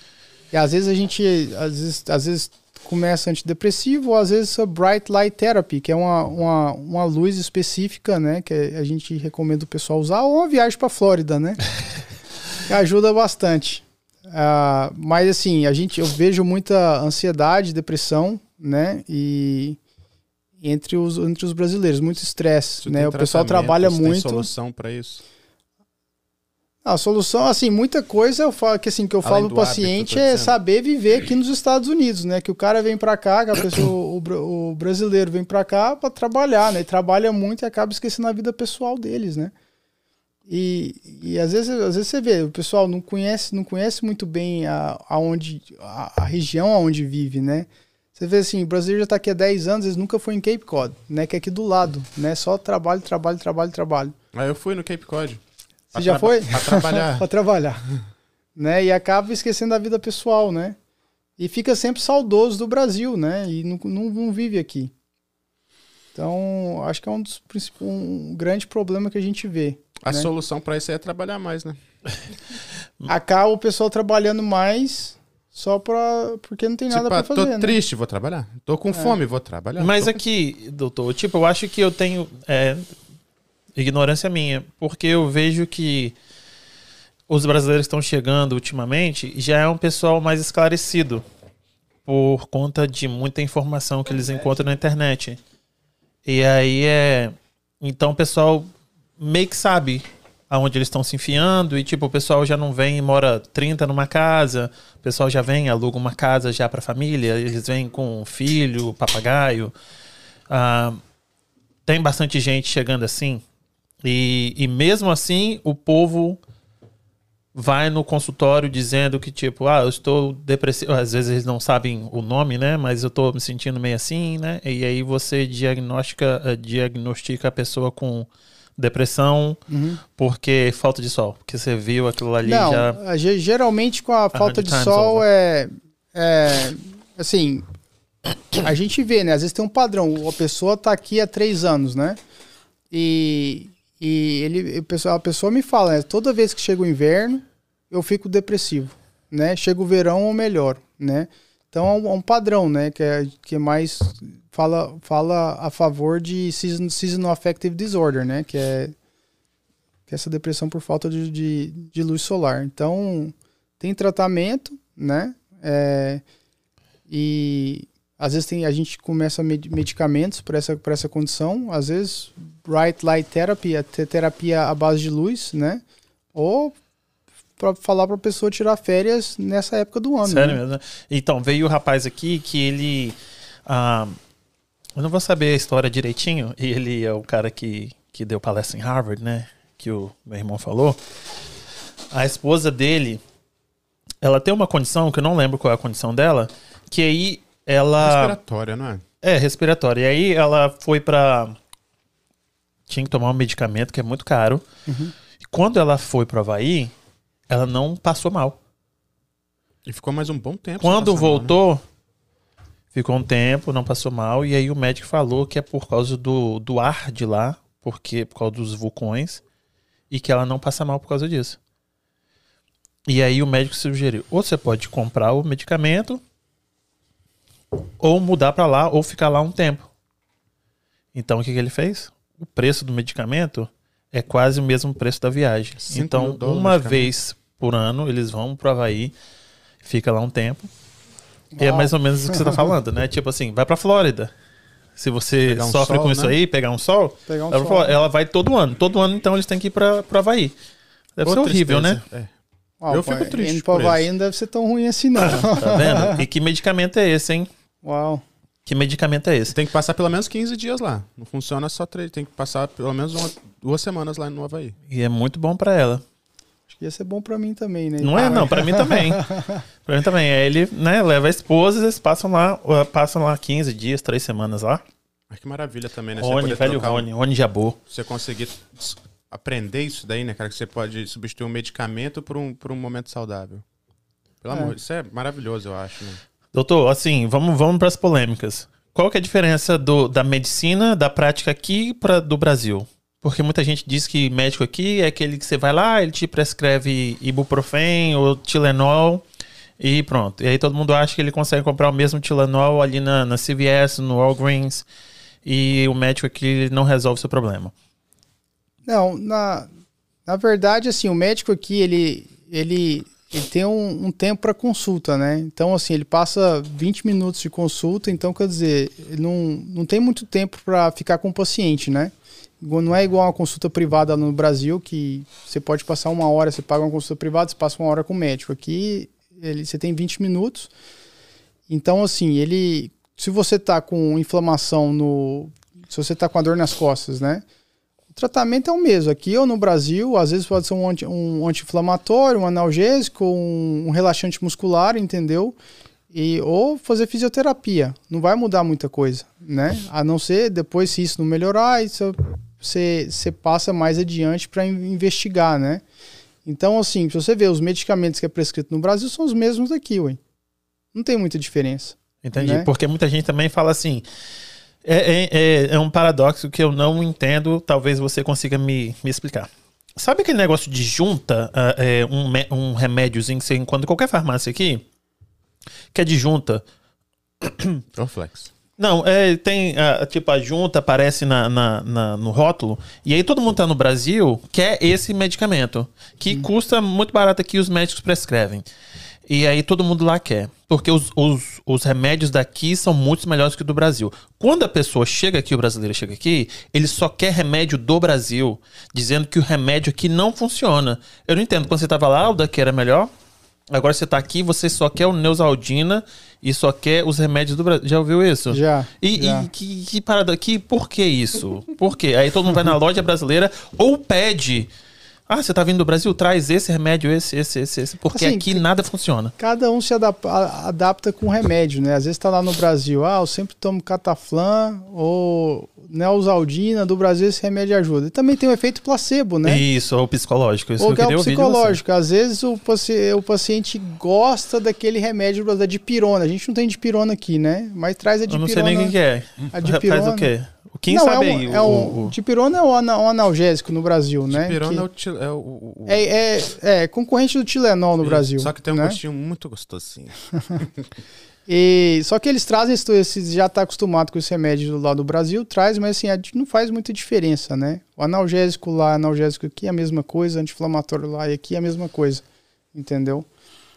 E às vezes a gente, às vezes, às vezes começa antidepressivo, ou às vezes a Bright Light Therapy, que é uma, uma, uma luz específica, né? Que a gente recomenda o pessoal usar, ou uma viagem para Flórida, né? que ajuda bastante. Ah, mas assim, a gente, eu vejo muita ansiedade, depressão, né? E entre os, entre os brasileiros, muito estresse, né? O pessoal trabalha isso tem muito. solução pra isso? A solução, assim, muita coisa eu falo que assim que eu Além falo pro hábito, paciente tô é saber viver aqui nos Estados Unidos, né? Que o cara vem pra cá, a pessoa, o, o brasileiro vem pra cá pra trabalhar, né? E trabalha muito e acaba esquecendo a vida pessoal deles, né? E, e às vezes, às vezes você vê, o pessoal não conhece, não conhece muito bem a, aonde, a, a região onde vive, né? Você vê assim, o brasileiro já tá aqui há 10 anos, eles nunca foi em Cape Cod, né? Que é aqui do lado, né? Só trabalho, trabalho, trabalho, trabalho. Aí eu fui no Cape Cod. Você já foi? Pra trabalhar. para trabalhar, né? E acaba esquecendo a vida pessoal, né? E fica sempre saudoso do Brasil, né? E não, não, não vive aqui. Então, acho que é um dos princip- um grande problema que a gente vê. A né? solução pra isso é trabalhar mais, né? Acaba o pessoal trabalhando mais só pra, porque não tem nada tipo, pra ah, fazer, tô né? triste, vou trabalhar. Tô com fome, vou trabalhar. Mas Tô- aqui, doutor, tipo, eu acho que eu tenho é, ignorância minha, porque eu vejo que os brasileiros que estão chegando ultimamente já é um pessoal mais esclarecido por conta de muita informação que eles encontram na internet. E aí é. Então o pessoal meio que sabe aonde eles estão se enfiando e tipo, o pessoal já não vem e mora 30 numa casa, o pessoal já vem, aluga uma casa já pra família, eles vêm com filho, papagaio. Ah, tem bastante gente chegando assim. E, e mesmo assim, o povo vai no consultório dizendo que, tipo, ah, eu estou depressivo. Às vezes eles não sabem o nome, né? Mas eu estou me sentindo meio assim, né? E aí você diagnostica, eh, diagnostica a pessoa com depressão Uhum. porque falta de sol. Porque você viu aquilo ali Não, já. geralmente com a falta de sol é, é assim, a gente vê, né? Às vezes tem um padrão. A pessoa tá aqui há três anos, né? E, e ele, a pessoa me fala, né? Toda vez que chega o inverno, eu fico depressivo, né? Chega o verão, eu melhoro, né? Então é um, é um padrão, né? Que é, que é mais fala, fala a favor de season, seasonal affective disorder, né? Que é, que é essa depressão por falta de, de, de luz solar. Então tem tratamento, né? É, e às vezes tem, a gente começa medicamentos para essa, essa condição, às vezes bright light therapy, terapia à base de luz, né? Ou para falar para a pessoa tirar férias nessa época do ano. Sério né? mesmo? Né? Então, veio o rapaz aqui que ele. Ah, eu não vou saber a história direitinho, e ele é o cara que, que deu palestra em Harvard, né? Que o meu irmão falou. A esposa dele, ela tem uma condição, que eu não lembro qual é a condição dela, que aí ela. Respiratória, não é? É, respiratória. E aí ela foi pra. Tinha que tomar um medicamento que é muito caro. Uhum. E quando ela foi pro Havaí, ela não passou mal. E ficou mais um bom tempo. Quando voltou, mal, né? Ficou um tempo, não passou mal. E aí o médico falou que é por causa do, do ar de lá, porque por causa dos vulcões, e que ela não passa mal por causa disso. E aí o médico sugeriu: ou você pode comprar o medicamento ou mudar para lá, ou ficar lá um tempo. Então o que, que, ele fez? O preço do medicamento é quase o mesmo preço da viagem. Então, uma vez por ano, eles vão pro Havaí, fica lá um tempo. E é mais ou menos o que você tá falando, né? Tipo assim, vai pra Flórida. Se você um sofre sol, com né? isso aí, pegar um sol, pegar um ela, sol ela, vai todo ano. Todo ano, então, eles têm que ir pra, pro Havaí. Deve ser horrível, tristeza. né? É. eu fico triste. Indo pro Havaí não deve ser tão ruim assim, não. tá vendo? E que medicamento é esse, hein? Uau. Que medicamento é esse? Tem que passar pelo menos 15 dias lá. Não funciona só três. Tem que passar pelo menos uma, duas semanas lá no Havaí. E é muito bom para ela. Acho que ia ser bom para mim também, né? Não é, não. Para mim também. para mim também. Aí ele né, leva a esposa e eles passam lá, passam lá 15 dias, 3 semanas lá. Mas que maravilha também, né? Rony, velho Rony, um... Rony Jabô. Você conseguir aprender isso daí, né, cara? Que você pode substituir um medicamento por um, por um momento saudável. Pelo é. amor, isso é maravilhoso, eu acho, né? Doutor, assim, vamos, vamos para as polêmicas. Qual que é a diferença do, da medicina, da prática aqui para do Brasil? Porque muita gente diz que médico aqui é aquele que você vai lá, ele te prescreve ibuprofen ou Tilenol e pronto. E aí todo mundo acha que ele consegue comprar o mesmo Tilenol ali na, na CVS, no Walgreens e o médico aqui não resolve o seu problema. Não, na, na verdade, assim, o médico aqui, ele, ele ele tem um, um tempo para consulta, né? Então, assim, ele passa 20 minutos de consulta, então, quer dizer, não, não tem muito tempo para ficar com o paciente, né? Não é igual uma consulta privada no Brasil, que você pode passar uma hora, você paga uma consulta privada, você passa uma hora com o médico. Aqui, ele, você tem 20 minutos. Então, assim, ele. Se você tá com inflamação no. Se você tá com a dor nas costas, né? O tratamento é o mesmo. Aqui ou no Brasil, às vezes pode ser um, anti, um anti-inflamatório, um analgésico, um, um, relaxante muscular, entendeu? E, ou fazer fisioterapia. Não vai mudar muita coisa, né? A não ser depois, se isso não melhorar, isso, você, você passa mais adiante para investigar, né? Então, assim, se você ver os medicamentos que é prescrito no Brasil, são os mesmos aqui, ué. Não tem muita diferença. Entendi. Né? Porque muita gente também fala assim. É, é, é, é, um paradoxo que eu não entendo, talvez você consiga me, me explicar. Sabe aquele negócio de junta, uh, é, um, um remédiozinho que você encontra em qualquer farmácia aqui? Que é de junta. Proflex. Não, é, tem, uh, tipo, a junta aparece na, na, na, no rótulo, e aí todo mundo tá no Brasil quer esse medicamento, que hum. custa muito barato aqui os médicos prescrevem. E aí todo mundo lá quer. Porque os, os, os, remédios daqui são muito melhores que o do Brasil. Quando a pessoa chega aqui, o brasileiro chega aqui, ele só quer remédio do Brasil, dizendo que o remédio aqui não funciona. Eu não entendo. Quando você estava lá, o daqui era melhor. Agora você está aqui, você só quer o Neusaldina e só quer os remédios do Brasil. Já ouviu isso? Já. E, já. e que, que parada aqui? Por que isso? Por quê? Aí todo mundo vai na loja brasileira ou pede ah, você tá vindo do Brasil? Traz esse remédio, esse, esse, esse, esse. Porque assim, aqui nada funciona. Cada um se adapta, adapta com remédio, né? Às vezes tá lá no Brasil, ah, eu sempre tomo cataflã ou Neosaldina, do Brasil esse remédio ajuda. E também tem o efeito placebo, né? Isso, ou psicológico. Isso ou que, é o psicológico. Às vezes o, paci o paciente gosta daquele remédio da dipirona. A gente não tem dipirona aqui, né? Mas traz a dipirona. Eu não sei nem o que é. A dipirona. Faz o quê? Quem não, sabe é um, aí? É um, o, Dipirona é um, analgésico no Brasil, né? Dipirona que é, o, é, o, é, é, é, concorrente do Tilenol no Brasil. Só que tem um né? gostinho muito gostosinho. E, só que eles trazem esse, já está acostumado com esse remédio lá do Brasil, traz, mas assim, não faz muita diferença, né? O analgésico lá, analgésico aqui é a mesma coisa, anti-inflamatório lá e aqui é a mesma coisa, entendeu?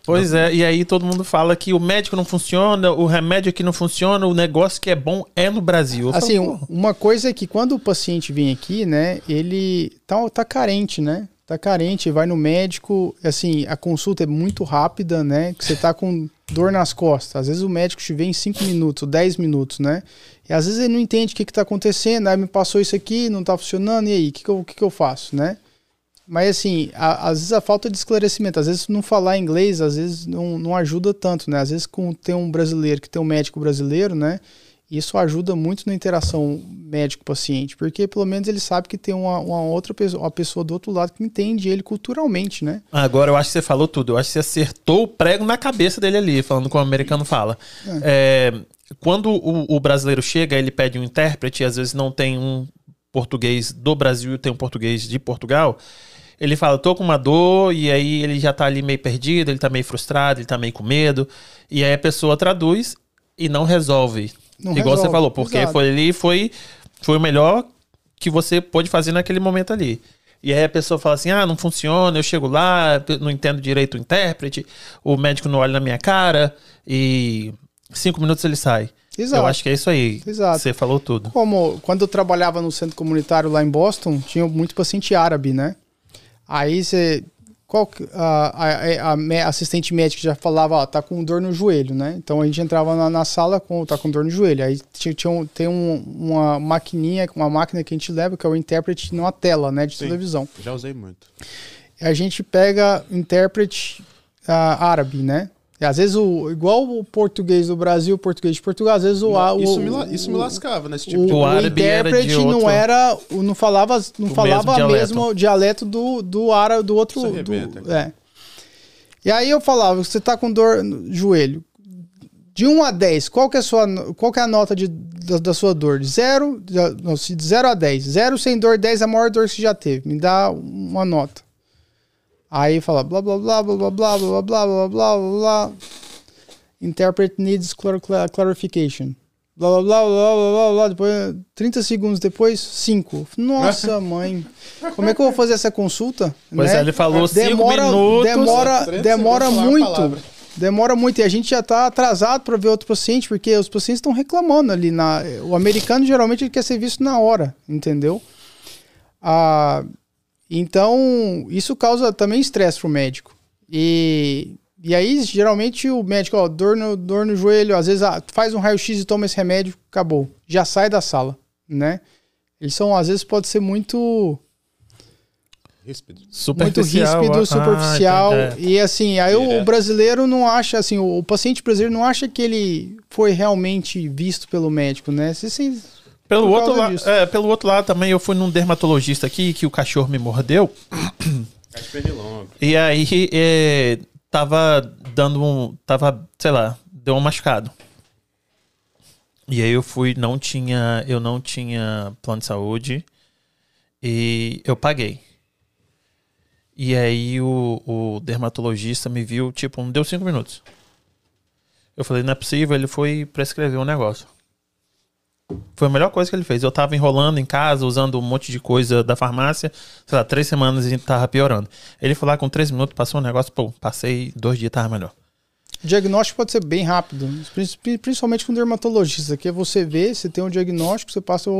Pois é, e aí todo mundo fala que o médico não funciona, o remédio aqui não funciona, o negócio que é bom é no Brasil. Eu assim, falo, uma coisa é que quando o paciente vem aqui, né, ele tá, tá carente, né? Tá carente, vai no médico, assim, a consulta é muito rápida, né? Que você tá com dor nas costas. Às vezes o médico te vê em 5 minutos, 10 minutos, né? E às vezes ele não entende o que, está acontecendo, aí me passou isso aqui, não está funcionando, e aí, o que, que, eu, que, que eu faço, né? Mas assim, a, às vezes a falta de esclarecimento, às vezes não falar inglês, às vezes não, não ajuda tanto, né? Às vezes com ter um brasileiro que tem um médico brasileiro, né? Isso ajuda muito na interação médico-paciente, porque pelo menos ele sabe que tem uma, uma outra pessoa, uma pessoa do outro lado que entende ele culturalmente, né? Agora eu acho que você falou tudo. Eu acho que você acertou o prego na cabeça dele ali, falando como o americano fala. É. É, quando o, o, brasileiro chega, ele pede um intérprete, e às vezes não tem um português do Brasil e tem um português de Portugal. Ele fala, tô com uma dor, e aí ele já tá ali meio perdido, ele tá meio frustrado, ele tá meio com medo. E aí a pessoa traduz e não resolve não Igual resolve. você falou, porque Exato. foi ali, foi, foi o melhor que você pôde fazer naquele momento ali. E aí a pessoa fala assim: ah, não funciona, eu chego lá, não entendo direito o intérprete, o médico não olha na minha cara e cinco minutos ele sai. Exato. Eu acho que é isso aí. Exato. Você falou tudo. Como quando eu trabalhava no centro comunitário lá em Boston, tinha muito paciente árabe, né? Aí você qual a, a, a, assistente médica já falava, ó, tá com dor no joelho, né? Então a gente entrava na, na sala com tá com dor no joelho. Aí tinha, tinha um, tem um, uma maquininha, uma máquina que a gente leva, que é o intérprete numa tela, né, de Sim, televisão. Já usei muito. A gente pega intérprete uh, árabe, né? E às vezes, o, igual o português do Brasil, o português de Portugal, às vezes o. Não, isso, o, me, isso me lascava nesse tipo o, de O intérprete era não era. Não falava, não falava mesmo, mesmo dialeto do, do árabe, do outro. Do, é. E aí eu falava, você tá com dor no joelho. De 1 a 10, qual que é a, sua, qual que é a nota de, da, da sua dor? De 0, de 0 a 10. 0 sem dor, 10 é a maior dor que você já teve. Me dá uma nota. Aí fala blá blá blá blá blá blá blá blá blá blá blá blá Interpret needs clarification. Blá blá blá blá blá blá blá. Depois, 30 segundos depois, 5. Nossa, mãe. Como é que eu vou fazer essa consulta? Pois né? é, ele falou 5 minutos. Demora, demora muito. Demora muito. E a gente já está atrasado para ver outro paciente, porque os pacientes estão reclamando ali. Na, o americano geralmente ele quer ser visto na hora, entendeu? Ah. Então, isso causa também estresse pro médico. E, e aí, geralmente, o médico, ó, dor no, dor no joelho, às vezes ah, faz um raio-x e toma esse remédio, acabou. Já sai da sala, né? Eles são, às vezes, pode ser muito. Ríspido. Muito ríspido, superficial. Ah, e assim, aí o brasileiro não acha, assim, o, o paciente brasileiro não acha que ele foi realmente visto pelo médico, né? Você, você pelo outro, lado, é, pelo outro lado também, eu fui num dermatologista aqui que o cachorro me mordeu. e aí é, tava dando um. Tava, sei lá, deu um machucado. E aí eu fui, não tinha. Eu não tinha plano de saúde. E eu paguei. E aí o, o dermatologista me viu, tipo, não deu cinco minutos. Eu falei, não é possível, ele foi prescrever um negócio. Foi a melhor coisa que ele fez. Eu tava enrolando em casa, usando um monte de coisa da farmácia, sei lá, três semanas e tava piorando. Ele foi lá com três minutos, passou um negócio, pô, passei dois dias, tava melhor. O diagnóstico pode ser bem rápido, principalmente com dermatologista, que é você vê, você tem um diagnóstico, você passa o,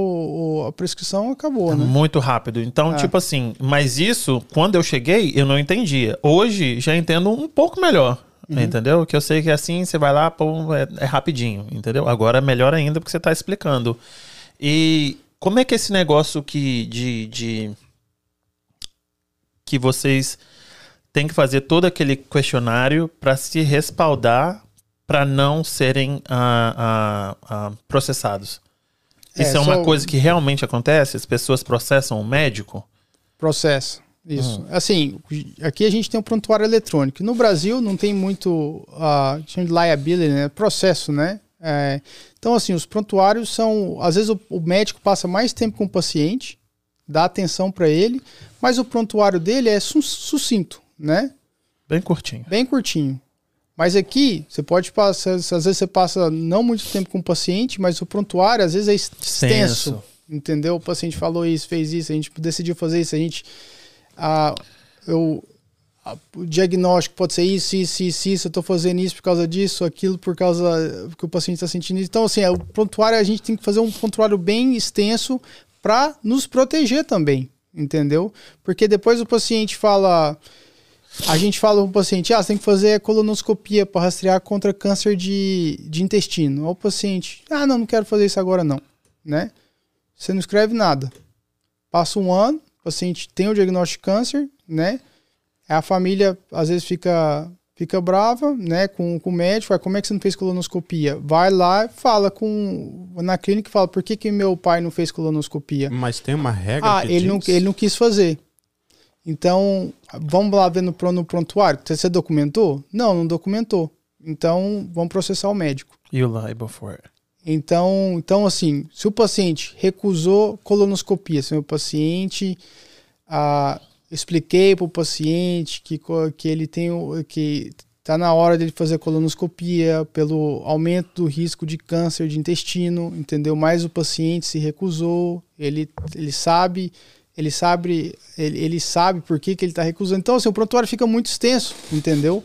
o, a prescrição acabou, né? Muito rápido. Então, é. tipo assim, mas isso, quando eu cheguei, eu não entendia. Hoje, já entendo um pouco melhor. Uhum. Entendeu? Que eu sei que assim você vai lá, pô, é, é rapidinho, entendeu? Agora é melhor ainda porque você está explicando. E como é que esse negócio que de, de que vocês têm que fazer todo aquele questionário para se respaldar para não serem ah, ah, ah, processados? Isso é, é uma coisa que realmente acontece? As pessoas processam o médico? Processo. Isso. Hum. Assim, aqui a gente tem um prontuário eletrônico. No Brasil não tem muito uh, de liability, né? Processo, né? É, então, assim, os prontuários são. Às vezes o, o médico passa mais tempo com o paciente, dá atenção para ele, mas o prontuário dele é sucinto, né? Bem curtinho. Bem curtinho. Mas aqui, você pode passar, às vezes você passa não muito tempo com o paciente, mas o prontuário às vezes é extenso. Entendeu? O paciente falou isso, fez isso, a gente decidiu fazer isso, a gente. Ah, eu, o diagnóstico pode ser isso, isso, isso, isso, eu estou fazendo isso por causa disso, aquilo por causa que o paciente está sentindo. Então, assim, é, o prontuário, a gente tem que fazer um prontuário bem extenso para nos proteger também, entendeu? Porque depois o paciente fala, a gente fala para o paciente, ah, você tem que fazer colonoscopia para rastrear contra câncer de, de intestino. Ou o paciente, ah, não, não quero fazer isso agora não, né? Você não escreve nada. Passa um ano, paciente tem o diagnóstico de câncer, né? A família às vezes fica fica brava, né, com, com o médico, ah, como é que você não fez colonoscopia? Vai lá, fala com na clínica, fala por que, que meu pai não fez colonoscopia? Mas tem uma regra Ah, ele diz? não ele não quis fazer. Então, vamos lá ver no, no prontuário. Você documentou? Não, não documentou. Então, vamos processar o médico. You lie before. Então, então assim, se o paciente recusou colonoscopia, se o paciente ah, expliquei para o paciente que, que ele tem que está na hora dele fazer colonoscopia pelo aumento do risco de câncer de intestino, entendeu? Mas o paciente se recusou, ele, ele sabe ele sabe, ele, ele sabe por que, que ele está recusando. Então, assim, o prontuário fica muito extenso, entendeu?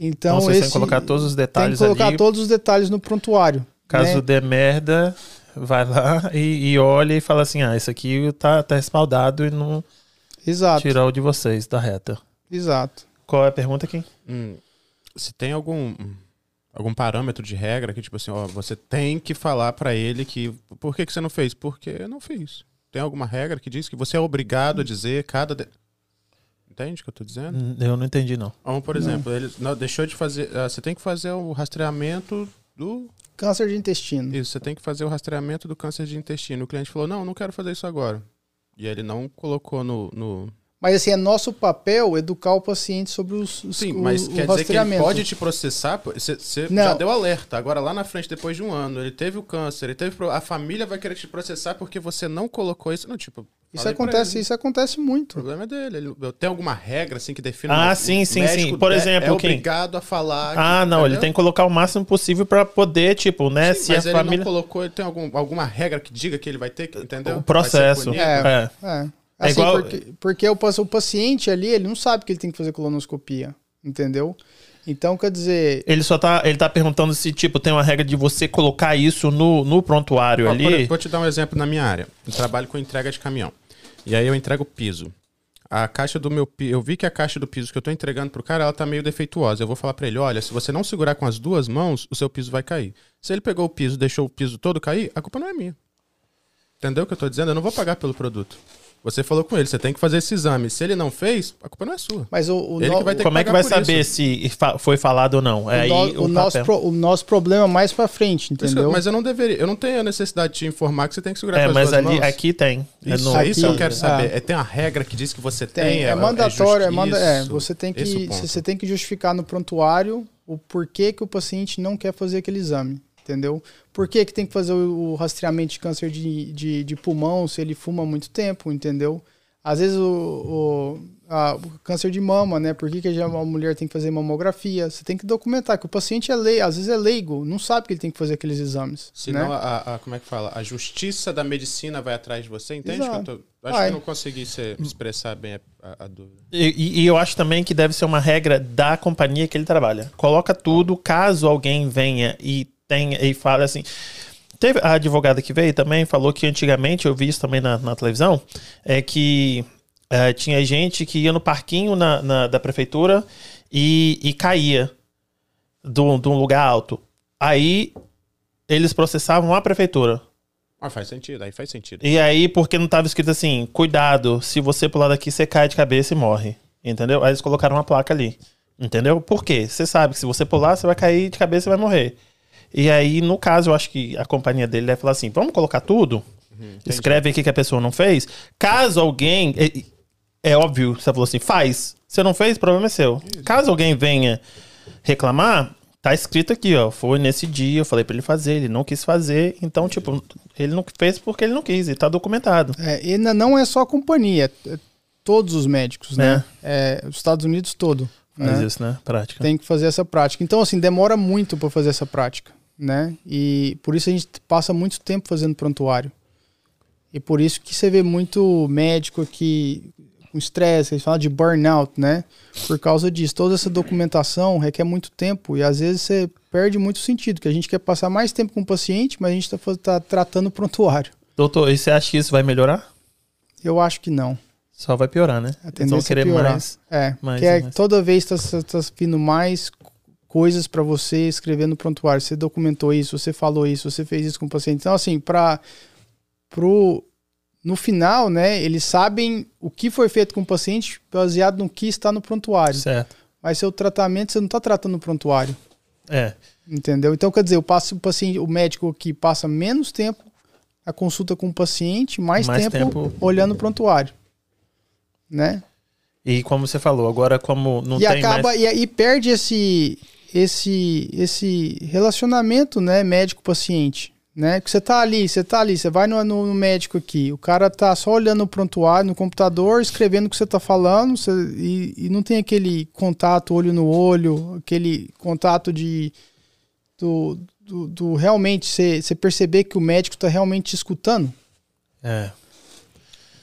Então, então você esse, tem que colocar todos os detalhes Tem que colocar ali. todos os detalhes no prontuário. Caso né? dê merda, vai lá e, e, olha e fala assim, ah, isso aqui tá, tá respaldado e não Exato. tirar o de vocês da reta. Exato. Qual é a pergunta aqui? Hum, se tem algum algum parâmetro de regra que tipo assim, ó, você tem que falar para ele que por que, que você não fez? Porque eu não fiz. Tem alguma regra que diz que você é obrigado a dizer cada. De... Entende o que eu estou dizendo? Hum, eu não entendi, não. Então, por exemplo, não. ele não, deixou de fazer. Uh, você tem que fazer o rastreamento do. Câncer de intestino. Isso, você tem que fazer o rastreamento do câncer de intestino. O cliente falou: não, não quero fazer isso agora. E ele não colocou no, no mas assim, é nosso papel educar o paciente sobre os, os Sim, mas o, quer o dizer que ele pode te processar, você já deu alerta. Agora lá na frente, depois de um ano, ele teve o câncer, ele teve a família vai querer te processar porque você não colocou isso, não, tipo, isso acontece, isso acontece muito. O problema é dele. Ele, tem alguma regra assim que define Ah, sim, sim, sim. Por exemplo, é, é obrigado a falar. Ah, não, entendeu? ele tem que colocar o máximo possível para poder, tipo, né, sim, se mas a ele família não colocou, ele tem algum, alguma regra que diga que ele vai ter que, entendeu? O processo. É, é. é. É assim, igual... porque, porque o, o paciente ali, ele não sabe que ele tem que fazer colonoscopia, entendeu? Então, quer dizer. Ele só tá. Ele tá perguntando se, tipo, tem uma regra de você colocar isso no, no prontuário Ó, ali. Vou te dar um exemplo na minha área. Eu trabalho com entrega de caminhão. E aí eu entrego piso. A caixa do meu eu vi que a caixa do piso que eu tô entregando pro cara, ela tá meio defeituosa. Eu vou falar para ele, olha, se você não segurar com as duas mãos, o seu piso vai cair. Se ele pegou o piso, deixou o piso todo cair, a culpa não é minha. Entendeu o que eu tô dizendo? Eu não vou pagar pelo produto. Você falou com ele, você tem que fazer esse exame. Se ele não fez, a culpa não é sua. Mas o, o ele no... que vai ter como que é que vai saber isso. se foi falado ou não? É o, no, o, o nosso pro, o nosso problema é mais para frente, entendeu? mas eu não deveria, eu não tenho a necessidade de te informar que você tem que segurar é, com as mas ali, mãos. aqui tem. É isso, é, no... isso eu quero saber. É. tem uma regra que diz que você tem. tem é, é, mandatório, é, manda, é, você tem que você tem que justificar no prontuário o porquê que o paciente não quer fazer aquele exame entendeu? Por que, que tem que fazer o, o rastreamento de câncer de, de, de, pulmão se ele fuma há muito tempo, entendeu? Às vezes o, o, a, o câncer de mama, né? Por que, que a mulher tem que fazer mamografia? Você tem que documentar que o paciente é leigo, às vezes é leigo, não sabe que ele tem que fazer aqueles exames. Senão, né? a, a, como é que fala? A justiça da medicina vai atrás de você, entende? Que eu tô, acho que eu não consegui ser, expressar bem a, a dúvida. E, e, eu acho também que deve ser uma regra da companhia que ele trabalha. Coloca tudo, caso alguém venha e tenha e fale assim. Teve a advogada que veio também falou que antigamente, eu vi isso também na, na televisão, é que é, tinha gente que ia no parquinho na, na da prefeitura e, e caía de um lugar alto. Aí eles processavam a prefeitura. Ah, faz sentido, aí faz sentido. E aí, porque não estava escrito assim, cuidado, se você pular daqui, você cai de cabeça e morre. Entendeu? Aí eles colocaram uma placa ali. Entendeu? Por quê? Você sabe que se você pular, você vai cair de cabeça e vai morrer. E aí, no caso, eu acho que a companhia dele deve falar assim: vamos colocar tudo? Uhum, Escreve aqui que a pessoa não fez. Caso alguém. É, é óbvio, você falou assim: faz. Se não fez, o problema é seu. Isso. Caso alguém venha reclamar, tá escrito aqui, ó. Foi nesse dia, eu falei para ele fazer, ele não quis fazer. Então, tipo, ele não fez porque ele não quis, e tá documentado. É, e não é só a companhia, é todos os médicos, né? É, os Estados Unidos todo. Faz né? isso, né? Prática. Tem que fazer essa prática. Então, assim, demora muito para fazer essa prática, né? E por isso a gente passa muito tempo fazendo prontuário. E por isso que você vê muito médico que com estresse, eles falam de burnout, né? Por causa disso. Toda essa documentação requer muito tempo e às vezes você perde muito sentido, que a gente quer passar mais tempo com o paciente, mas a gente está tá tratando o prontuário. Doutor, e você acha que isso vai melhorar? Eu acho que não. Só vai piorar, né? A tendência Eles querer piorar. mais. É, mais, que é, mais. toda vez está tá vindo mais coisas para você escrever no prontuário. Você documentou isso, você falou isso, você fez isso com o paciente. Então, assim, para pro no final, né, eles sabem o que foi feito com o paciente baseado no que está no prontuário. Certo. Mas seu tratamento, você não está tratando no prontuário. É. Entendeu? Então, quer dizer, eu passo o paciente, o médico que passa menos tempo a consulta com o paciente, mais, mais tempo, tempo, olhando o prontuário. Né? E como você falou, agora como não e tem acaba, mais... E aí perde esse, esse, esse relacionamento né, médico-paciente né? Que você tá ali, você tá ali, você vai no, no, médico aqui, o cara tá só olhando o prontuário no computador, escrevendo o que você tá falando, você, e, e, não tem aquele contato olho no olho, aquele contato de do, do, do realmente você, perceber que o médico tá realmente te escutando. É.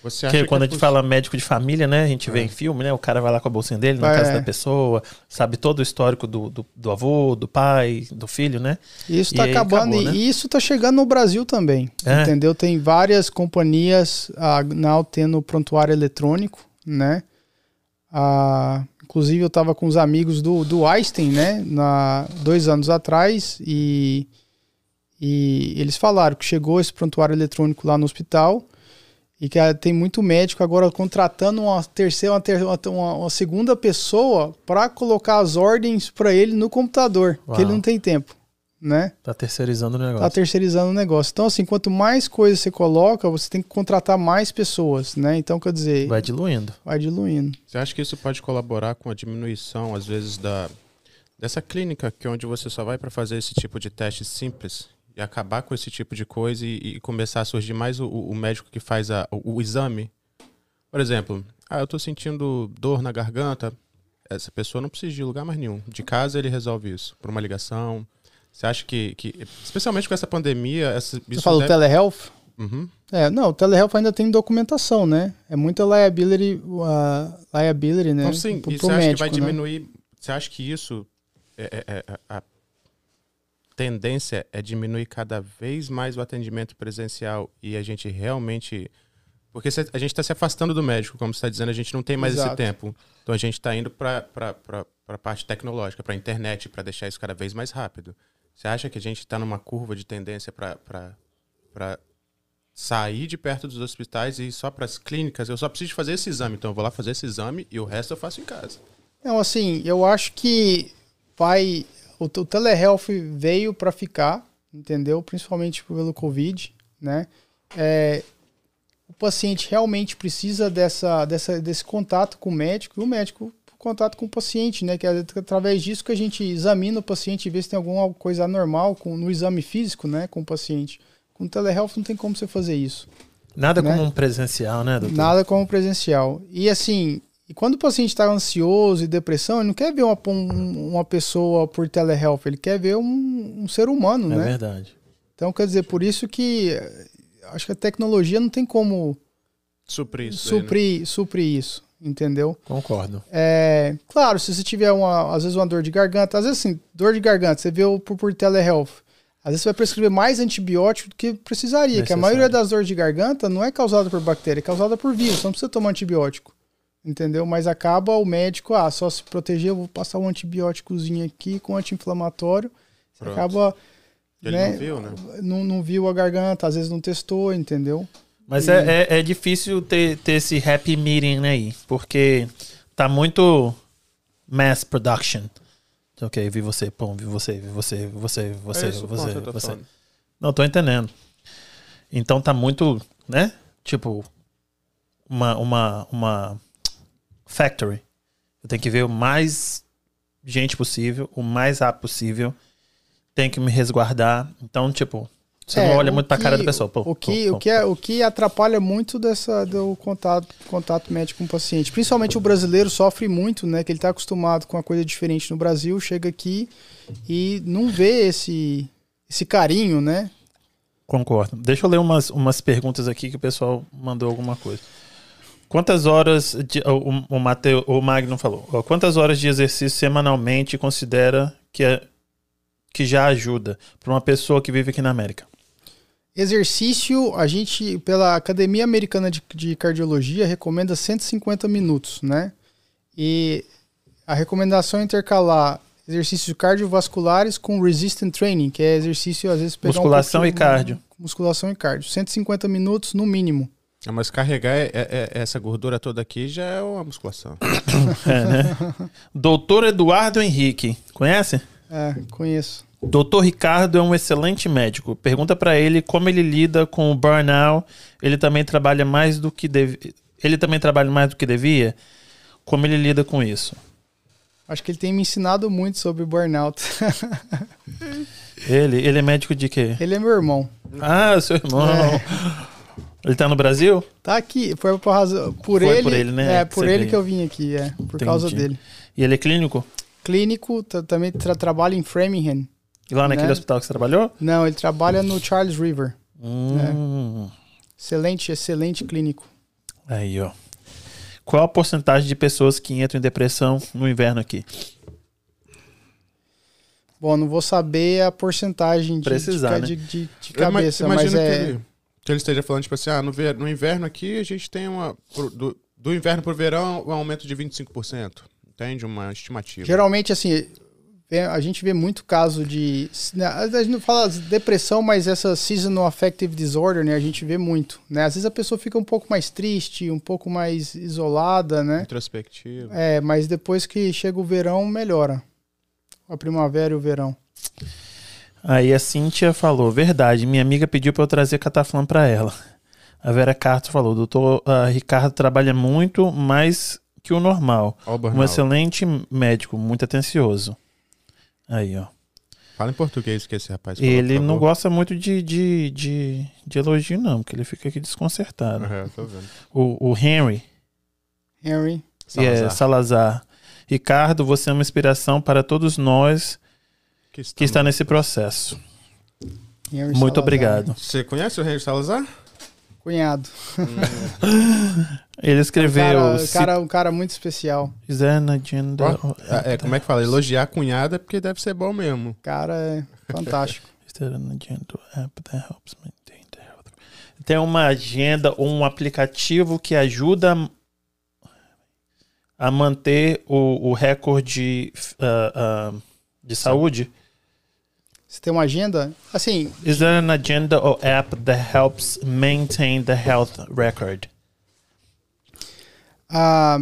Você acha que quando é a gente fala médico de família, né? A gente é. vê em filme, né? O cara vai lá com a bolsinha dele na é. casa da pessoa, sabe todo o histórico do, do, do avô, do pai, do filho, né? Isso está acabando acabou, né? e isso está chegando no Brasil também, é. entendeu? Tem várias companhias a Now tendo prontuário eletrônico, né? Ah, inclusive eu estava com os amigos do, do Einstein, né? Na, dois anos atrás e, e eles falaram que chegou esse prontuário eletrônico lá no hospital e que tem muito médico agora contratando uma terceira, uma, uma, uma segunda pessoa para colocar as ordens para ele no computador, Uau. que ele não tem tempo, né? Tá terceirizando o negócio. Tá terceirizando o negócio. Então assim, quanto mais coisas você coloca, você tem que contratar mais pessoas, né? Então quer dizer, vai diluindo. Vai diluindo. Você acha que isso pode colaborar com a diminuição às vezes da dessa clínica que é onde você só vai para fazer esse tipo de teste simples e acabar com esse tipo de coisa e, e começar a surgir mais o, o médico que faz a, o, o, exame. Por exemplo, ah, eu estou sentindo dor na garganta. Essa pessoa não precisa de lugar mais nenhum. De casa ele resolve isso, por uma ligação. Você acha que, que especialmente com essa pandemia, essa, Você falou deve... telehealth? Uhum. É, não, o telehealth ainda tem documentação, né? É muita liability, uh, liability, né? Então, sim, pro, e você acha que vai né? diminuir? Você acha que isso é, é, é, a tendência é diminuir cada vez mais o atendimento presencial e a gente realmente. Porque a gente está se afastando do médico, como você está dizendo, a gente não tem mais Exato. esse tempo. Então a gente está indo para a parte tecnológica, para a internet, para deixar isso cada vez mais rápido. Você acha que a gente está numa curva de tendência para sair de perto dos hospitais e ir só para as clínicas? Eu só preciso fazer esse exame, então eu vou lá fazer esse exame e o resto eu faço em casa. Não, assim, eu acho que vai o, o telehealth veio para ficar, entendeu? Principalmente pelo Covid, né? É, o paciente realmente precisa dessa, dessa, desse contato com o médico e o médico contato com o paciente, né? Que é através disso que a gente examina o paciente e vê se tem alguma coisa anormal com, no exame físico, né? Com o paciente. Com o telehealth não tem como você fazer isso. Nada né? como um presencial, né, doutor? Nada como presencial. E assim, e quando o paciente está ansioso e depressão, ele não quer ver uma, uma pessoa por telehealth, ele quer ver um, um ser humano, é né? É verdade. Então, quer dizer, por isso que eh, acho que a tecnologia não tem como suprir isso, suprir, aí, né? suprir isso entendeu? Concordo. É, claro, se você tiver uma, às vezes uma dor de garganta, às vezes assim, dor de garganta, você vê por, por telehealth, às vezes você vai prescrever mais antibiótico do que precisaria, Necessário. que a maioria das dores de garganta não é causada por bactéria, é causada por vírus, você não precisa tomar antibiótico entendeu? Mas acaba o médico, ah, só se proteger, eu vou passar um antibióticozinho aqui com anti-inflamatório. Acaba. Ele né, não viu, né? Não, não viu a garganta, às vezes não testou, entendeu? Mas e... é, é, é, difícil ter, ter esse happy meeting aí, porque tá muito mass production. Ok, vi você, pô, vi você, vi você, vi você, vi você, É vi esse o você, ponto você. Não, tô entendendo. Então tá muito, né? Tipo, uma, uma, uma factory. Eu tenho que ver o mais gente possível, o mais rápido possível. Tenho que me resguardar. Então, tipo, você É, não olha muito pra cara da que- pessoa. Pô, o que, pô, o que, é, o que atrapalha muito dessa, do contato, contato médico com o paciente. Principalmente o brasileiro sofre muito, né? Que ele está acostumado com uma coisa diferente no Brasil, chega aqui e não vê esse, esse carinho, né? Concordo. Deixa eu ler umas, umas perguntas aqui que o pessoal mandou alguma coisa. Quantas horas de, o, o, Mateu, o Magno falou? Quantas horas de exercício semanalmente considera que, é, que já ajuda para uma pessoa que vive aqui na América? Exercício, a gente, pela Academia Americana de, de Cardiologia, recomenda 150 minutos, né? E a recomendação é intercalar exercícios cardiovasculares com resistant training, que é exercício, às vezes, pegar um Musculação pouquinho- e cardio. Musculação e cardio. 150 minutos no mínimo. Ah, Mas carregar é- é- é- essa gordura toda aqui já é uma musculação. É, né? Doutor Eduardo Henrique, conhece? É, conheço. Doutor Ricardo é um excelente médico. Pergunta para ele como ele lida com o burnout. Ele também trabalha mais do que deve... ele também trabalha mais do que devia. Como ele lida com isso? Acho que ele tem me ensinado muito sobre burnout. Ele, ele é médico de quê? ele é meu irmão. Ah, seu irmão. Ele tá no Brasil? Tá aqui, foi por, razão, por Foi ele. por ele, né, É, que por ele veio. que eu vim aqui, é, por causa Entendi. dele. E ele é clínico? Clínico, também tra trabalha em Framingham. E lá naquele Né? hospital que você trabalhou? Não, ele trabalha no Charles River. Hum, Excelente, excelente clínico. Aí, ó. Qual a porcentagem de pessoas que entram em depressão no inverno aqui? Bom, não vou saber a porcentagem de, Precisar, de, né? de, de- de cabeça, mas é. que, ele, que ele esteja falando, tipo assim, ah, no, ver- no inverno aqui a gente tem uma. pro- Do, do inverno pro verão, um aumento de 25%. Entende? Uma estimativa. Geralmente, assim, a gente vê muito caso de. né, A gente não fala de depressão, mas essa seasonal affective disorder, né? A gente vê muito. Né? Às vezes a pessoa fica um pouco mais triste, um pouco mais isolada, né? Introspectiva. É, mas depois que chega o verão, melhora. A primavera e o verão. Aí a Cíntia falou: Verdade, minha amiga pediu para eu trazer cataflã para ela. A Vera Carto falou: Doutor ah, Ricardo trabalha muito mais que o normal. Ó o Um excelente médico, muito atencioso. Aí, ó. Fala em português que esse rapaz falou, Ele não gosta muito de, de, de, de elogio, não, porque ele fica aqui desconcertado. É, tô vendo. O, o Henry Henry. Salazar. É, Salazar. Ricardo, você é uma inspiração para todos nós Que que está nesse processo. Henry Muito Salazar. obrigado. Você conhece o Henry Salazar? Cunhado. Ele Um escreveu. cara, "Se cara, um cara muito especial. agenda. Ó, é, como é que fala? Elogiar a cunhada porque deve ser bom mesmo. O cara é fantástico. Tem uma agenda ou um aplicativo que ajuda a manter o, o recorde ah, ah, de saúde? Você tem uma agenda? Assim, Is there an agenda or app that helps maintain the health record? Ah,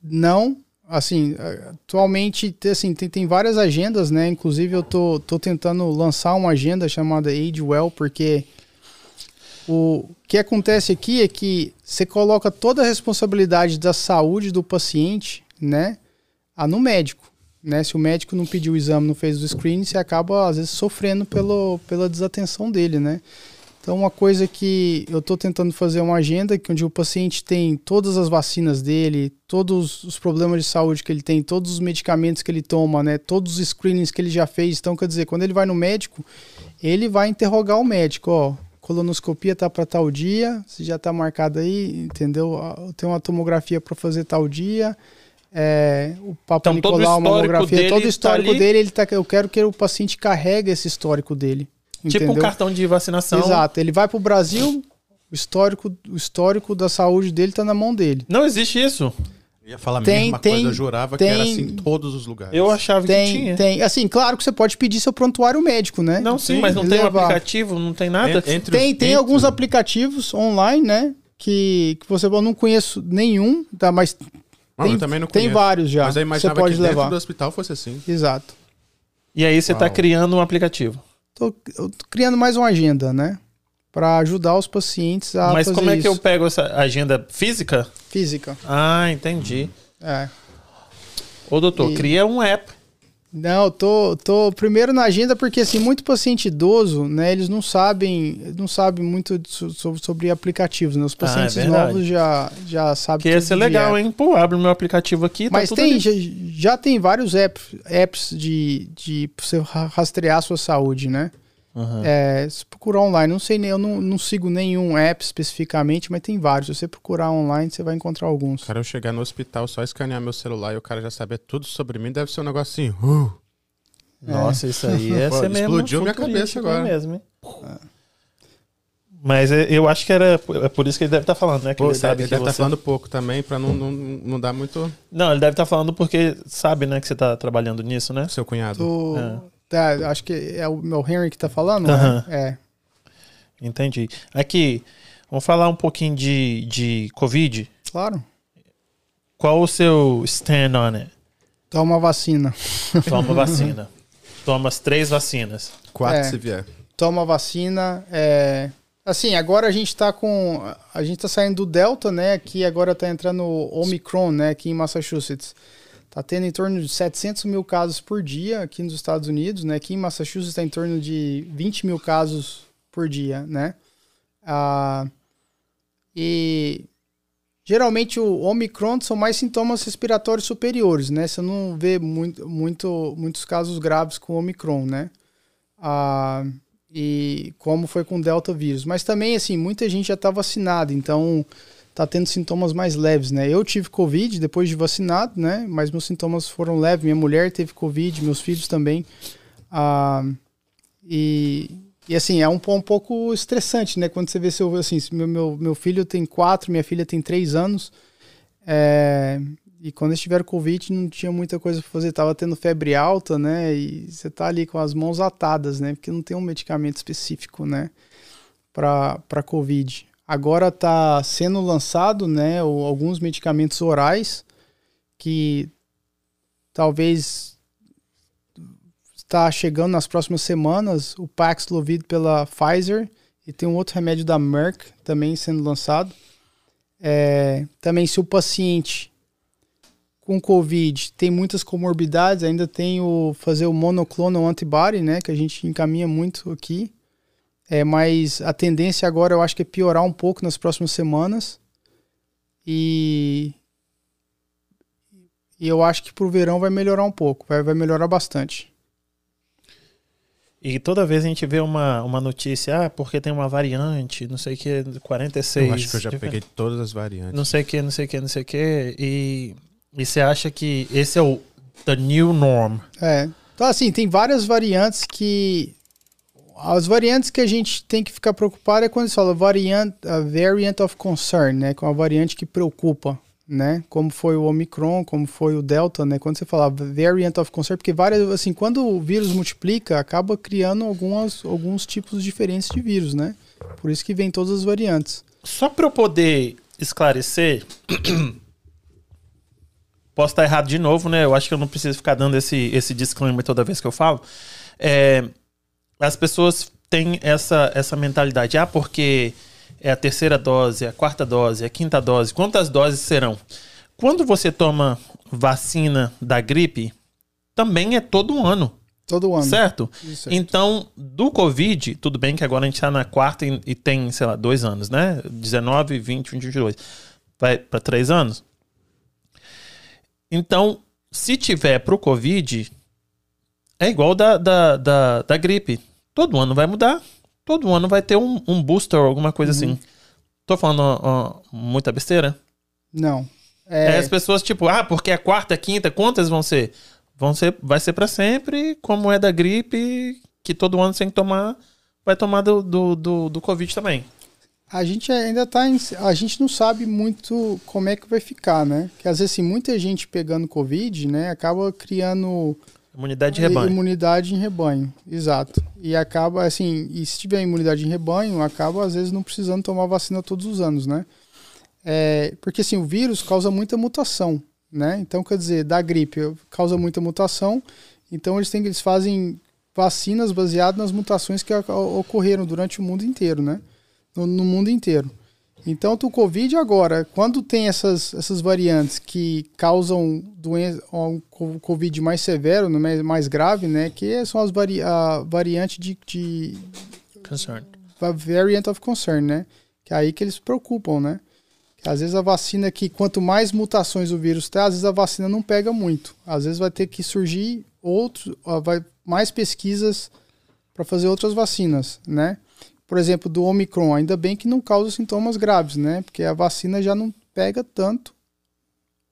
não, assim, atualmente te- assim, tem, tem várias agendas, né? Inclusive eu tô, tô tentando lançar uma agenda chamada Age Well, porque o que acontece aqui é que você coloca toda a responsabilidade da saúde do paciente, né, ah, no médico. Né? Se o médico não pediu o exame, não fez o screening, você acaba, às vezes, sofrendo pelo, pela desatenção dele, né? Então, uma coisa que eu estou tentando fazer uma agenda que onde o paciente tem todas as vacinas dele, todos os problemas de saúde que ele tem, todos os medicamentos que ele toma, né, todos os screenings que ele já fez. Então, quer dizer, quando ele vai no médico, ele vai interrogar o médico, ó, colonoscopia tá para tal dia, se já tá marcado aí, entendeu? Tem uma tomografia para fazer tal dia. É, o Papa Então, todo o Nicolau, a histórico mamografia, dele todo o tá histórico ali? dele, ele tá, eu quero que o paciente carregue esse histórico dele. Tipo um cartão de vacinação. Exato. Ele vai pro Brasil, o histórico, o histórico da saúde dele tá na mão dele. Não existe isso. Eu ia falar a Tem- mesma tem- coisa, eu jurava que era tem- assim em todos os lugares. Eu achava que Tem, tinha. tem. Assim, claro que você pode pedir seu prontuário médico, né? Não, sim, Sim, mas não tem um levar. aplicativo, não tem nada. En- entre Tem, os- tem entre- alguns aplicativos online, né? Que, que você eu não conheço nenhum, tá? Mas Não, tem, eu também não tem conheço. vários já. Mas eu Você imaginava pode que dentro levar. do hospital fosse assim. Exato. E aí você está criando um aplicativo. Tô, tô criando mais uma agenda, né? Para ajudar os pacientes a Mas fazer como é que isso. eu pego essa agenda física? Física. Ah, entendi. É. Ô, doutor, E- cria um app. Não, tô, tô primeiro na agenda porque assim, muito paciente idoso, né, eles não sabem, não sabem muito so- so- sobre aplicativos, né? Os pacientes Ah, é novos já já sabem Que ia ser legal, hein? Pô, abre meu aplicativo aqui, tá Mas tudo tem, já, já tem vários apps, apps de, de você ra- rastrear a sua saúde, né? Aham. É, se procurar online, não sei, nem- eu não, não sigo nenhum app especificamente, mas tem vários. Se você procurar online, você vai encontrar alguns. Cara, eu chegar no hospital, só escanear meu celular e o cara já saber tudo sobre mim, deve ser um negocinho. Uh, Nossa, isso aí é Pô, ser mesmo. explodiu minha cabeça agora. Mesmo, hein? Mas é- eu acho que era é por isso que ele deve estar falando, né? Que pô, ele sabe ele que deve estar você... falando pouco também, pra não, não, não dar muito Não, ele deve estar falando porque sabe, né, que você tá trabalhando nisso, né? seu cunhado. Tô- É. tá, acho que é o meu Henry que tá falando, né? É. Entendi. Aqui, vamos falar um pouquinho de, de Covid. Claro. Qual o seu stand on it? Toma vacina. Toma vacina. Toma as três vacinas. Quatro É. se vier. Toma vacina. É... Assim, agora a gente tá com. A gente tá saindo do Delta, né? Aqui agora tá entrando o Omicron, né? Aqui em Massachusetts. Tá tendo em torno de 700 mil casos por dia aqui nos Estados Unidos, né? Aqui em Massachusetts tá em torno de 20 mil casos por dia, né? Ah, e geralmente o Omicron são mais sintomas respiratórios superiores, né? Você não vê muito, muito, muitos casos graves com Omicron, né? Ah, e como foi com o Delta vírus. Mas também, assim, muita gente já está vacinada, então tá tendo sintomas mais leves, né? Eu tive Covid depois de vacinado, né? Mas meus sintomas foram leves. Minha mulher teve Covid, meus filhos também. Ah, e, e assim, é um, um pouco estressante, né? Quando você vê seu, assim, meu, meu, meu filho tem quatro, minha filha tem três anos. É, e quando eles tiveram Covid, não tinha muita coisa pra fazer. Tava tendo febre alta, né? E você tá ali com as mãos atadas, né? Porque não tem um medicamento específico, né? Pra Covid. Agora tá sendo lançado, né? alguns medicamentos orais que talvez está chegando nas próximas semanas. O Paxlovid pela Pfizer e tem um outro remédio da Merck também sendo lançado. É, também se o paciente com Covid tem muitas comorbidades, ainda tem o fazer o monoclonal antibody, né, que a gente encaminha muito aqui. É, mas a tendência agora eu acho que é piorar um pouco nas próximas semanas. E, e eu acho que pro verão vai melhorar um pouco, vai, vai melhorar bastante. E toda vez a gente vê uma, uma notícia, ah, porque tem uma variante, não sei o que, 46. Eu acho que eu já peguei todas as variantes. Não sei o que, não sei o que, não sei o que. E, e você acha que esse é o the new norm? É. Então, assim, tem várias variantes que. As variantes que a gente tem que ficar preocupado é quando se fala variant, a variant of concern, né? Com a variante que preocupa, né? Como foi o Omicron, como foi o Delta, né? Quando você fala variant of concern, porque várias, assim, quando o vírus multiplica, acaba criando algumas, alguns tipos diferentes de vírus, né? Por isso que vem todas as variantes. Só para eu poder esclarecer, posso estar errado de novo, né? Eu acho que eu não preciso ficar dando esse, esse disclaimer toda vez que eu falo. É, as pessoas têm essa, essa mentalidade, ah, porque é a terceira dose, a quarta dose, a quinta dose. Quantas doses serão? Quando você toma vacina da gripe, também é todo ano. Todo ano. Certo? Isso. Então, do Covid, tudo bem que agora a gente tá na quarta e, e tem, sei lá, dois anos, né? 19, 20, 20, 22. Vai para três anos. Então, se tiver pro Covid, é igual da, da, da, da gripe. Todo ano vai mudar. Todo ano vai ter um, um booster ou alguma coisa assim. Tô falando ó, muita besteira? Não. É, É, as pessoas, tipo, ah, porque a quarta, quinta, quantas vão ser? Vão ser, vai ser para sempre, como é da gripe, que todo ano tem que tomar, vai tomar do, do, do, do Covid também. A gente ainda tá em, a gente não sabe muito como é que vai ficar, né? Porque às vezes assim, muita gente pegando covid, né, acaba criando Imunidade de rebanho. imunidade em rebanho, exato. E acaba assim, e se tiver imunidade em rebanho, acaba às vezes não precisando tomar vacina todos os anos, né? É, porque assim, o vírus causa muita mutação, né? Então, quer dizer, da gripe causa muita mutação Então eles, têm, eles fazem vacinas baseadas nas mutações que ocorreram durante o mundo inteiro, né? No, no mundo inteiro. Então, o Covid agora, quando tem essas, essas variantes que causam doença, um Covid mais severo, né, mais grave, né? Que são as vari, a variante de, de concern. Variant of concern, né? Que é aí que eles se preocupam, né? Que às vezes a vacina que quanto mais mutações o vírus tem, às vezes a vacina não pega muito. Às vezes vai ter que surgir outros, vai mais pesquisas para fazer outras vacinas, né? Por exemplo, do Omicron, ainda bem que não causa sintomas graves, né? Porque a vacina já não pega tanto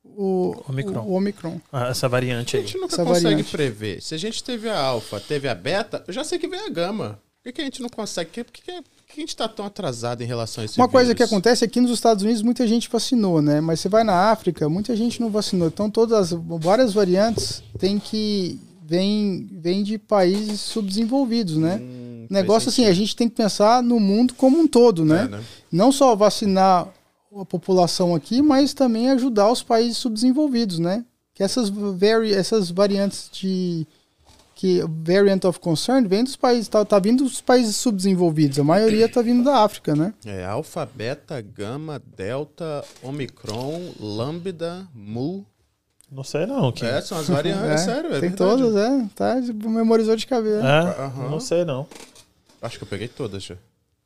o Omicron. O, Omicron. Ah, essa variante aí. A gente nunca essa consegue variante. prever. Se a gente teve a alfa, teve a beta, eu já sei que vem a gama. Por que, que a gente não consegue? Por que, que, que a gente está tão atrasado em relação a esse Uma vírus? coisa que acontece aqui nos Estados Unidos, muita gente vacinou, né? Mas você vai na África, muita gente não vacinou. Então todas as várias variantes tem que vem vem de países subdesenvolvidos, né? Hum negócio assim, a gente tem que pensar no mundo como um todo, né? É, né? Não só vacinar a população aqui, mas também ajudar os países subdesenvolvidos, né? Que essas, vari essas variantes de que variant of concern vem dos países, tá, tá vindo dos países subdesenvolvidos, a maioria tá vindo da África, né? É, alfa, beta, gama, delta, omicron, lambda, mu. Não sei não. Que... É, são as variantes, é, é sério, é Tem verdade. todas, é, tá, memorizou de cabeça. É, uhum. não sei não. Acho que eu peguei todas já.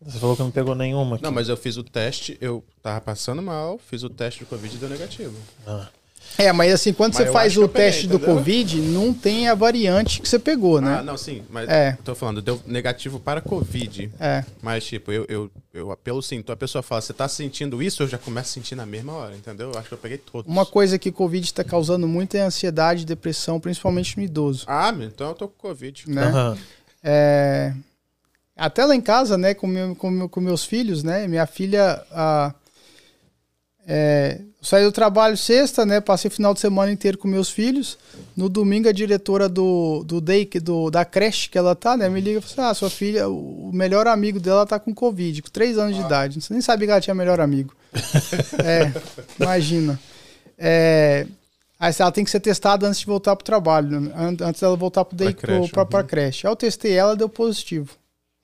Você falou que não pegou nenhuma. Aqui. Não, mas eu fiz o teste, eu tava passando mal, fiz o teste do Covid e deu negativo. Ah. É, mas assim, quando mas você faz o teste peguei, do Covid, não tem a variante que você pegou, né? Ah, não, sim. Mas é. tô falando, deu negativo para Covid. É. Mas, tipo, eu, eu, eu pelo sintoma, a pessoa fala, você tá sentindo isso? Eu já começo a sentir na mesma hora, entendeu? Eu acho que eu peguei todos. Uma coisa que Covid está causando muito é ansiedade e depressão, principalmente no idoso. Ah, então eu tô com Covid. Né? Uhum. É até lá em casa, né, com, meu, com, com meus filhos, né, minha filha, a, é, saí do trabalho sexta, né, passei o final de semana inteiro com meus filhos, no domingo a diretora do, do day, do, da creche que ela tá, né, me liga e fala assim, ah, sua filha, o melhor amigo dela tá com Covid, com três anos ah. de idade, você nem sabia que ela tinha melhor amigo. é, imagina. É, Aí ela tem que ser testada antes de voltar pro trabalho, né, antes dela voltar pro day, pra creche. Pro, pra, pra uhum. creche. Aí eu testei ela, deu positivo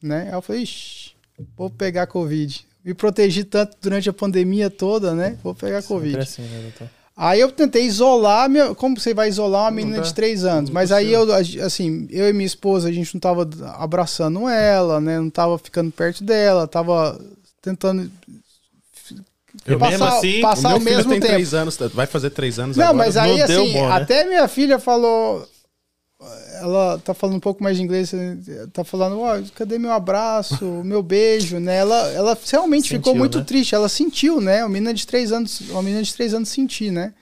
né? Aí eu falei, Ixi, vou pegar Covid. Me protegi tanto durante a pandemia toda, né? Vou pegar Sempre Covid. Assim, né, aí eu tentei isolar, minha, como você vai isolar uma menina de três anos? Mas aí eu, assim, eu e minha esposa, a gente não tava abraçando ela, né? Não tava ficando perto dela, tava tentando eu passar, mesmo assim, passar o, meu o mesmo tem tempo. três anos, vai fazer três anos não, agora. Mas aí, não assim, bom, né? até minha filha falou, ela tá falando um pouco mais de inglês, tá falando, oh, cadê meu abraço, meu beijo, né? Ela, ela realmente sentiu, ficou muito né? triste, ela sentiu, né? Uma menina de três anos, uma menina de três anos sentir, né?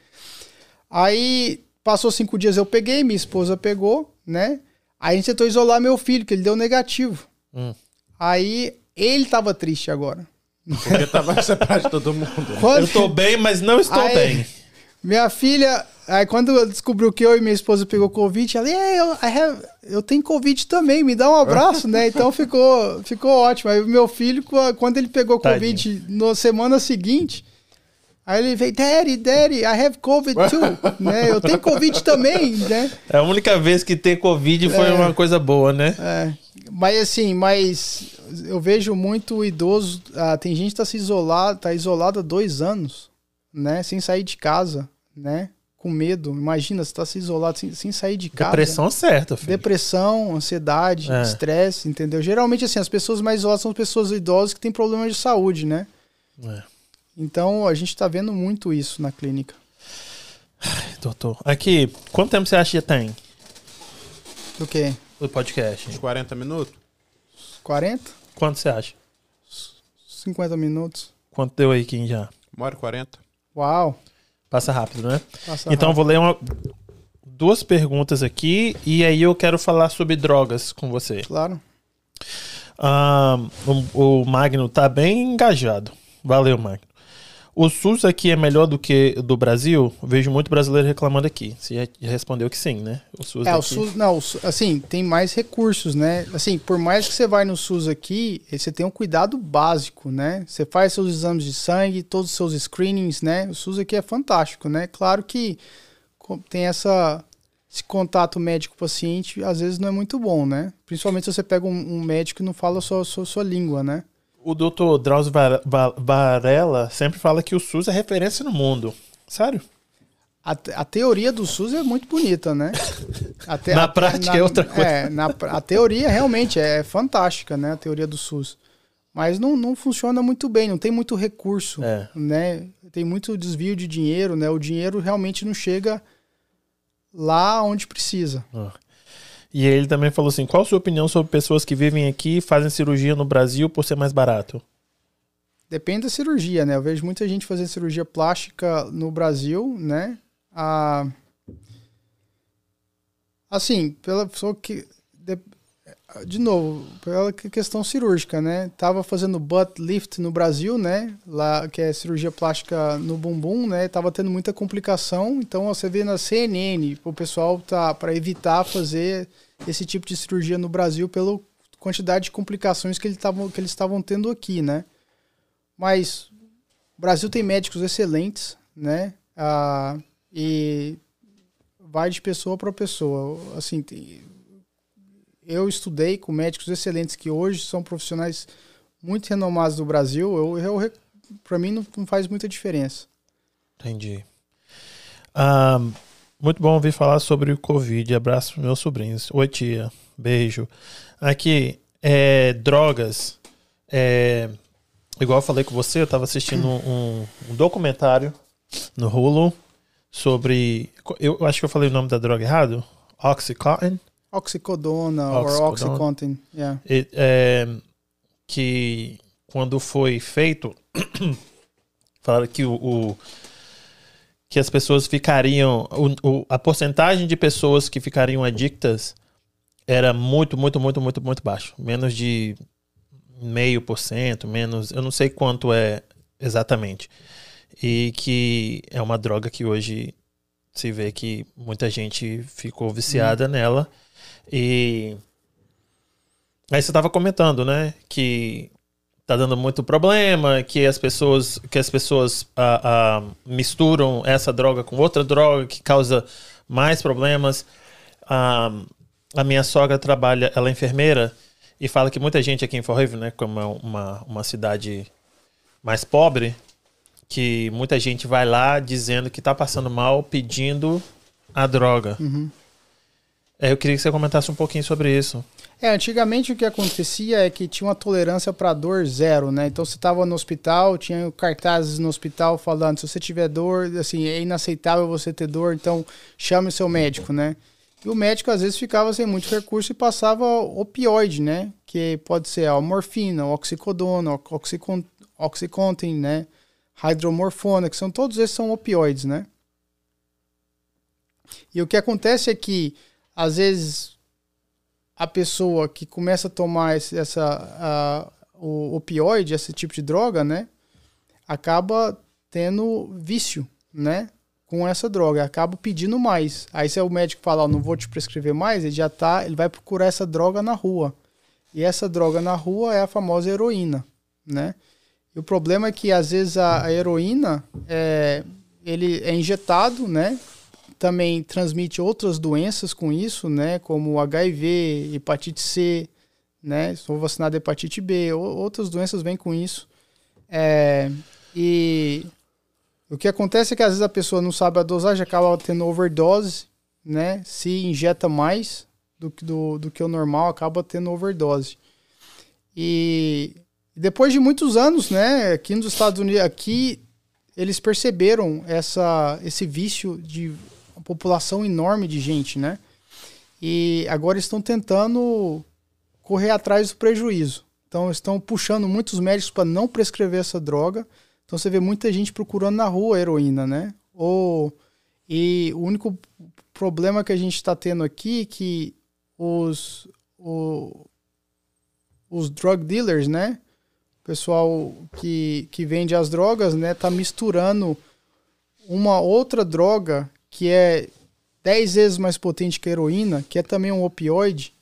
Aí passou cinco dias, eu peguei, minha esposa pegou, né? Aí a gente tentou isolar meu filho, que ele deu negativo. Hum. Aí ele tava triste agora. Porque tava separado de todo mundo. Quando... Eu tô bem, mas não estou Aí, bem. Minha filha, Aí quando descobriu que eu e minha esposa pegou Covid, ela, yeah, eu, have, eu tenho Covid também, me dá um abraço, né? Então ficou, ficou ótimo. Aí meu filho, quando ele pegou Covid Tadinho. na semana seguinte, aí ele veio, Daddy, Daddy, I have Covid too, né? Eu tenho Covid também, né? É a única vez que ter Covid foi é, uma coisa boa, né? É. Mas assim, mas eu vejo muito idoso, ah, tem gente que tá se isolado, tá isolado há dois anos, né? Sem sair de casa, né? com medo. Imagina, você tá se isolado sem, sem sair de casa. Depressão certa, filho. Depressão, ansiedade, é. estresse, entendeu? Geralmente, assim, as pessoas mais isoladas são pessoas idosas que têm problemas de saúde, né? É. Então, a gente tá vendo muito isso na clínica. Ai, doutor, aqui, quanto tempo você acha que tem? Do quê? O podcast. Uns 40 minutos? 40? Quanto você acha? 50 minutos. Quanto deu aí, Kim, já? Uma hora e 40. Uau! Passa rápido, né? Passa então rápido. vou ler uma, duas perguntas aqui e aí eu quero falar sobre drogas com você. Claro. o, o Magno tá bem engajado. Valeu, Magno. O SUS aqui é melhor do que do Brasil? Vejo muito brasileiro reclamando aqui. Você já respondeu que sim, né? O SUS É, daqui... o SUS, não, assim, tem mais recursos, né? Assim, por mais que você vai no SUS aqui, você tem um cuidado básico, né? Você faz seus exames de sangue, todos os seus screenings, né? O SUS aqui é fantástico, né? Claro que tem essa esse contato médico-paciente às vezes não é muito bom, né? Principalmente se você pega um, um médico que não fala sua, sua, sua língua, né? O doutor Drauzio Varela sempre fala que o SUS é referência no mundo. Sério? A, a teoria do SUS é muito bonita, né? Te, na a, prática na, é outra coisa. É, na, a teoria realmente é fantástica, né? A teoria do SUS. Mas não, não funciona muito bem, não tem muito recurso, é. né? Tem muito desvio de dinheiro, né? O dinheiro realmente não chega lá onde precisa. Ah. E ele também falou assim: qual a sua opinião sobre pessoas que vivem aqui e fazem cirurgia no Brasil por ser mais barato? Depende da cirurgia, né? Eu vejo muita gente fazendo cirurgia plástica no Brasil, né? Ah, assim, pela pessoa que. De, novo, pela questão cirúrgica, né? Tava fazendo butt lift no Brasil, né? Lá, que é cirurgia plástica no bumbum, né? Tava tendo muita complicação. Então você vê na CNN, o pessoal tá para evitar fazer esse tipo de cirurgia no Brasil pela quantidade de complicações que, ele tavam, que eles estavam tendo aqui, né? Mas o Brasil tem médicos excelentes, né? Ah, e vai de pessoa para pessoa. Assim, eu estudei com médicos excelentes que hoje são profissionais muito renomados do Brasil. Eu, eu para mim não, não, faz muita diferença. Entendi. Um, muito bom ouvir falar sobre o Covid. Abraço para meus sobrinhos. Oi, tia. Beijo. Aqui, é, drogas. É, igual eu falei com você, eu estava assistindo um, um, documentário no Hulu sobre. Eu acho que eu falei o nome da droga errado. Oxycontin. Oxicodona, ou Oxycontin. Yeah. E, é, que quando foi feito, falaram que o, o, que as pessoas ficariam. O, o, a porcentagem de pessoas que ficariam adictas era muito, muito, muito, muito, muito baixo. Menos de meio por cento, menos. Eu não sei quanto é exatamente e que é uma droga que hoje se vê que muita gente ficou viciada uhum. nela. E aí você estava comentando, né, que tá dando muito problema, que as pessoas que as pessoas misturam essa droga com outra droga que causa mais problemas. Ah, a minha sogra trabalha, ela é enfermeira e fala que muita gente aqui em Fall né, como é uma, uma cidade mais pobre, que muita gente vai lá dizendo que tá passando mal, pedindo a droga. Uhum. É, eu queria que você comentasse um pouquinho sobre isso. É, antigamente o que acontecia é que tinha uma tolerância para dor zero, né? Então você estava no hospital, tinha cartazes no hospital falando se você tiver dor, assim, é inaceitável você ter dor, então chame o seu médico, né? E o médico às vezes ficava sem muito recurso e passava opioide, né? Que pode ser a morfina, oxicodona, oxicon, oxycontin, né? hidromorfona, que são todos esses são opioides, né? E o que acontece é que às vezes a pessoa que começa a tomar esse, essa o opioide, esse tipo de droga, né, acaba tendo vício, né, com essa droga, acaba pedindo mais. Aí se o médico falar, não vou te prescrever mais, ele já tá, ele vai procurar essa droga na rua. E essa droga na rua é a famosa heroína, né? E o problema é que às vezes a, a heroína é, ele é injetado, né? Também transmite outras doenças com isso, né? Como HIV, hepatite C, né? Sou vacinado de hepatite B, outras doenças vêm com isso. É, e o que acontece é que às vezes a pessoa não sabe a dosagem, acaba tendo overdose, né? Se injeta mais do, do, do que o normal, acaba tendo overdose. E depois de muitos anos, né, aqui nos Estados Unidos, aqui eles perceberam essa, esse vício de população enorme de gente, né? E agora estão tentando correr atrás do prejuízo. Então estão puxando muitos médicos para não prescrever essa droga. Então você vê muita gente procurando na rua heroína, né? Ou e o único problema que a gente está tendo aqui é que os o, os drug dealers, né? pessoal que, que vende as drogas, né, tá misturando uma outra droga que é 10 vezes mais potente que a heroína, que é também um opioide,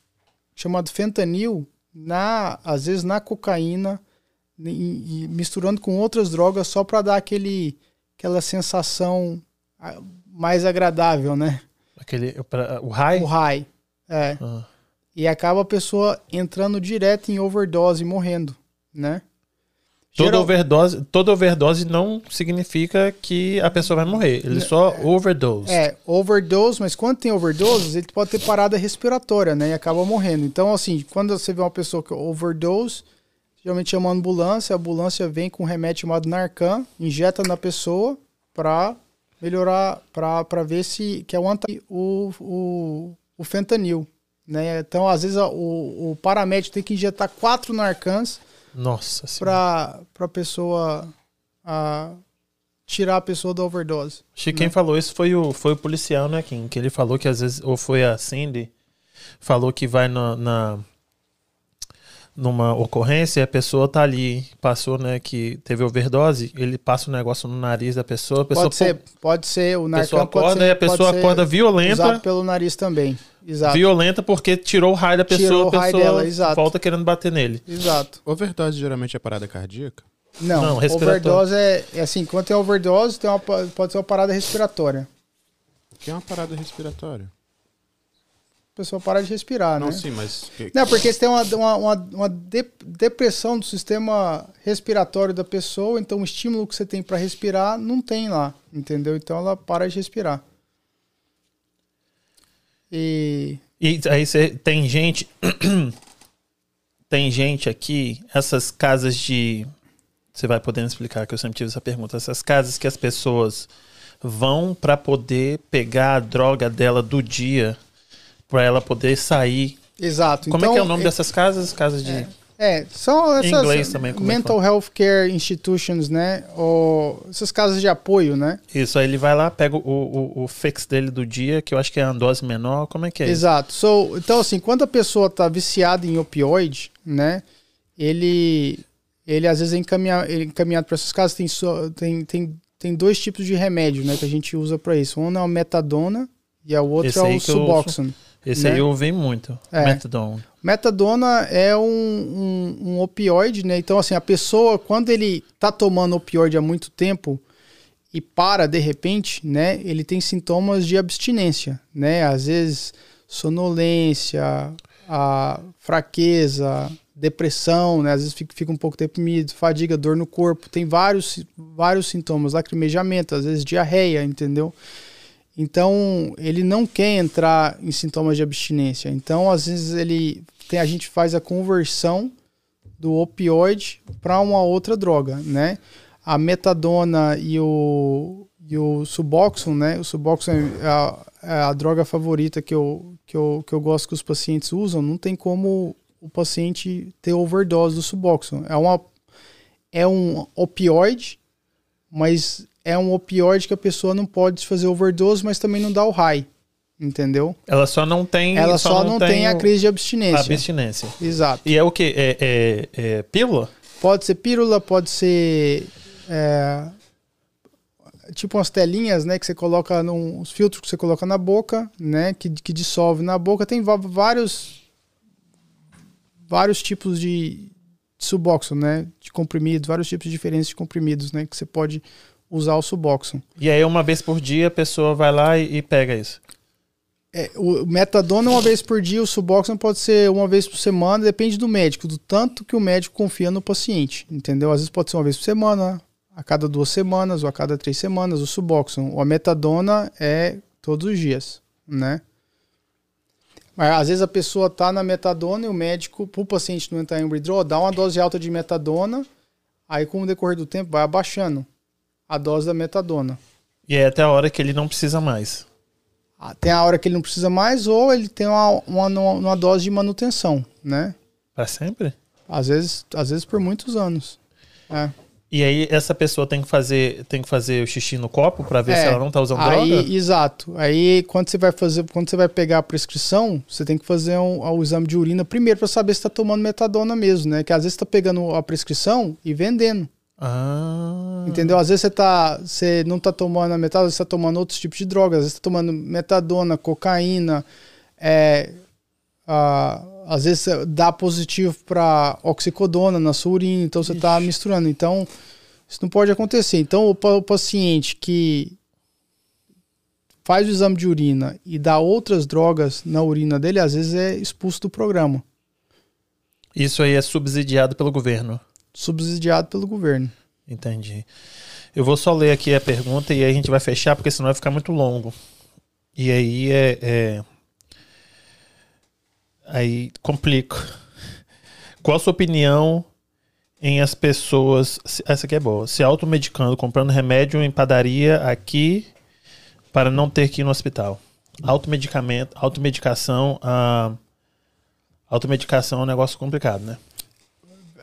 chamado fentanil, na, às vezes na cocaína, e, e misturando com outras drogas só para dar aquele, aquela sensação mais agradável, né? Aquele, o high? O high, é. Ah. E acaba a pessoa entrando direto em overdose e morrendo, né? Toda, Geral... overdose, toda overdose não significa que a pessoa vai morrer. Ele só overdose. É, overdose, mas quando tem overdose, ele pode ter parada respiratória, né? E acaba morrendo. Então, assim, quando você vê uma pessoa que overdose, geralmente chama uma ambulância, a ambulância vem com um remédio chamado Narcan, injeta na pessoa para melhorar, para ver se que é o, o, o, o fentanil. Né? Então, às vezes, o, o paramédico tem que injetar quatro Narcans nossa Pra, pra pessoa a, tirar a pessoa da overdose. Acho que né? quem falou isso foi o, foi o policial, né, Kim? Que ele falou que às vezes, ou foi a Cindy, falou que vai na, na numa ocorrência, a pessoa tá ali, passou, né, que teve overdose, ele passa o um negócio no nariz da pessoa, a pessoa pode ser, pode ser o narcão pessoa acorda ser, e a pessoa acorda violenta, usado pelo nariz também. Exato. Violenta porque tirou o raio da pessoa, tirou a pessoa dela, exato. volta querendo bater nele. Exato. Overdose geralmente é parada cardíaca? Não, Não overdose é, é, assim, quando tem overdose, tem uma, pode ser uma parada respiratória. O que é uma parada respiratória? Pessoa para de respirar, não, né? sim, mas... Não, porque você tem uma, uma, uma, uma de, depressão do sistema respiratório da pessoa, então o estímulo que você tem para respirar não tem lá, entendeu? Então ela para de respirar. E... E aí você tem gente... tem gente aqui, essas casas de... Você vai podendo explicar que eu sempre tive essa pergunta. Essas casas que as pessoas vão para poder pegar a droga dela do dia para ela poder sair. Exato. Como então, é que é o então, nome é, dessas casas? Casas de. É, é são essas em inglês também, é mental health care institutions, né? Ou essas casas de apoio, né? Isso, aí ele vai lá, pega o, o, o fix dele do dia, que eu acho que é a dose menor. Como é que é Exato. So, então, assim, quando a pessoa tá viciada em opioide, né? Ele, ele às vezes é encaminhado, é encaminhado para essas casas. Tem, so, tem, tem, tem dois tipos de remédio, né? Que a gente usa para isso. Um é o metadona e a outra é o suboxone. Esse né? aí eu ouvi muito. É. Metadona. Metadona é um, um, um, opioide, né? Então, assim, a pessoa, quando ele tá tomando opioide há muito tempo e para de repente, né? Ele tem sintomas de abstinência, né? Às vezes, sonolência, a fraqueza, depressão, né? Às vezes fica, fica um pouco deprimido, fadiga, dor no corpo. Tem vários, vários sintomas, lacrimejamento, às vezes diarreia, entendeu? Então, ele não quer entrar em sintomas de abstinência. Então, às vezes ele tem, a gente faz a conversão do opioide para uma outra droga, né? A metadona e o, e o Suboxone, né? O Suboxone é a, é a droga favorita que eu, que, eu, que eu gosto que os pacientes usam. Não tem como o paciente ter overdose do Suboxone. É, uma, é um opioide, mas é um opioide que a pessoa não pode fazer overdose, mas também não dá o high. Entendeu? Ela só não tem. Ela só, só não, tem, tem a crise de abstinência. Abstinência. Exato. E é o que? É, é, é, pílula? Pode ser pílula, pode ser. É, tipo umas telinhas, né? Que você coloca num. Os filtros que você coloca na boca, né? Que, que dissolve na boca. Tem vários. Vários tipos de, de suboxone, né? De comprimidos, vários tipos diferentes de comprimidos, né? Que você pode usar o Suboxone. E aí, uma vez por dia, a pessoa vai lá e, e pega isso? É, o metadona uma vez por dia, o Suboxone pode ser uma vez por semana, depende do médico, do tanto que o médico confia no paciente, entendeu? Às vezes pode ser uma vez por semana, a cada duas semanas ou a cada três semanas, o Suboxone. A metadona é todos os dias, né? Mas às vezes a pessoa tá na metadona e o médico, para o paciente não entrar em withdrawal, dá uma dose alta de metadona, aí com o decorrer do tempo vai abaixando a dose da metadona. E é até a hora que ele não precisa mais. Tem a hora que ele não precisa mais ou ele tem uma, uma, uma dose de manutenção, né? Para sempre? Às vezes, às vezes por muitos anos. É. E aí essa pessoa tem que fazer, tem que fazer o xixi no copo para ver é, se ela não tá usando aí, droga? Exato. Aí quando você vai fazer, quando você vai pegar a prescrição, você tem que fazer um, um exame de urina primeiro para saber se está tomando metadona mesmo, né? Que às vezes está pegando a prescrição e vendendo. Ah. Entendeu? Às vezes você, tá, você não tá tomando a metadona, você tá tomando outros tipos de drogas. Às vezes você tá tomando metadona, cocaína. É, ah, às vezes dá positivo para oxicodona na sua urina, então você está misturando. Então, isso não pode acontecer. Então, o, o paciente que faz o exame de urina e dá outras drogas na urina dele, às vezes é expulso do programa. Isso aí é subsidiado pelo governo. Subsidiado pelo governo. Entendi. Eu vou só ler aqui a pergunta e aí a gente vai fechar, porque senão vai ficar muito longo. E aí é. é... Aí complica. Qual a sua opinião em as pessoas. Essa aqui é boa. Se automedicando, comprando remédio em padaria aqui para não ter que ir no hospital. Automedicamento, automedicação. A automedicação é um negócio complicado, né?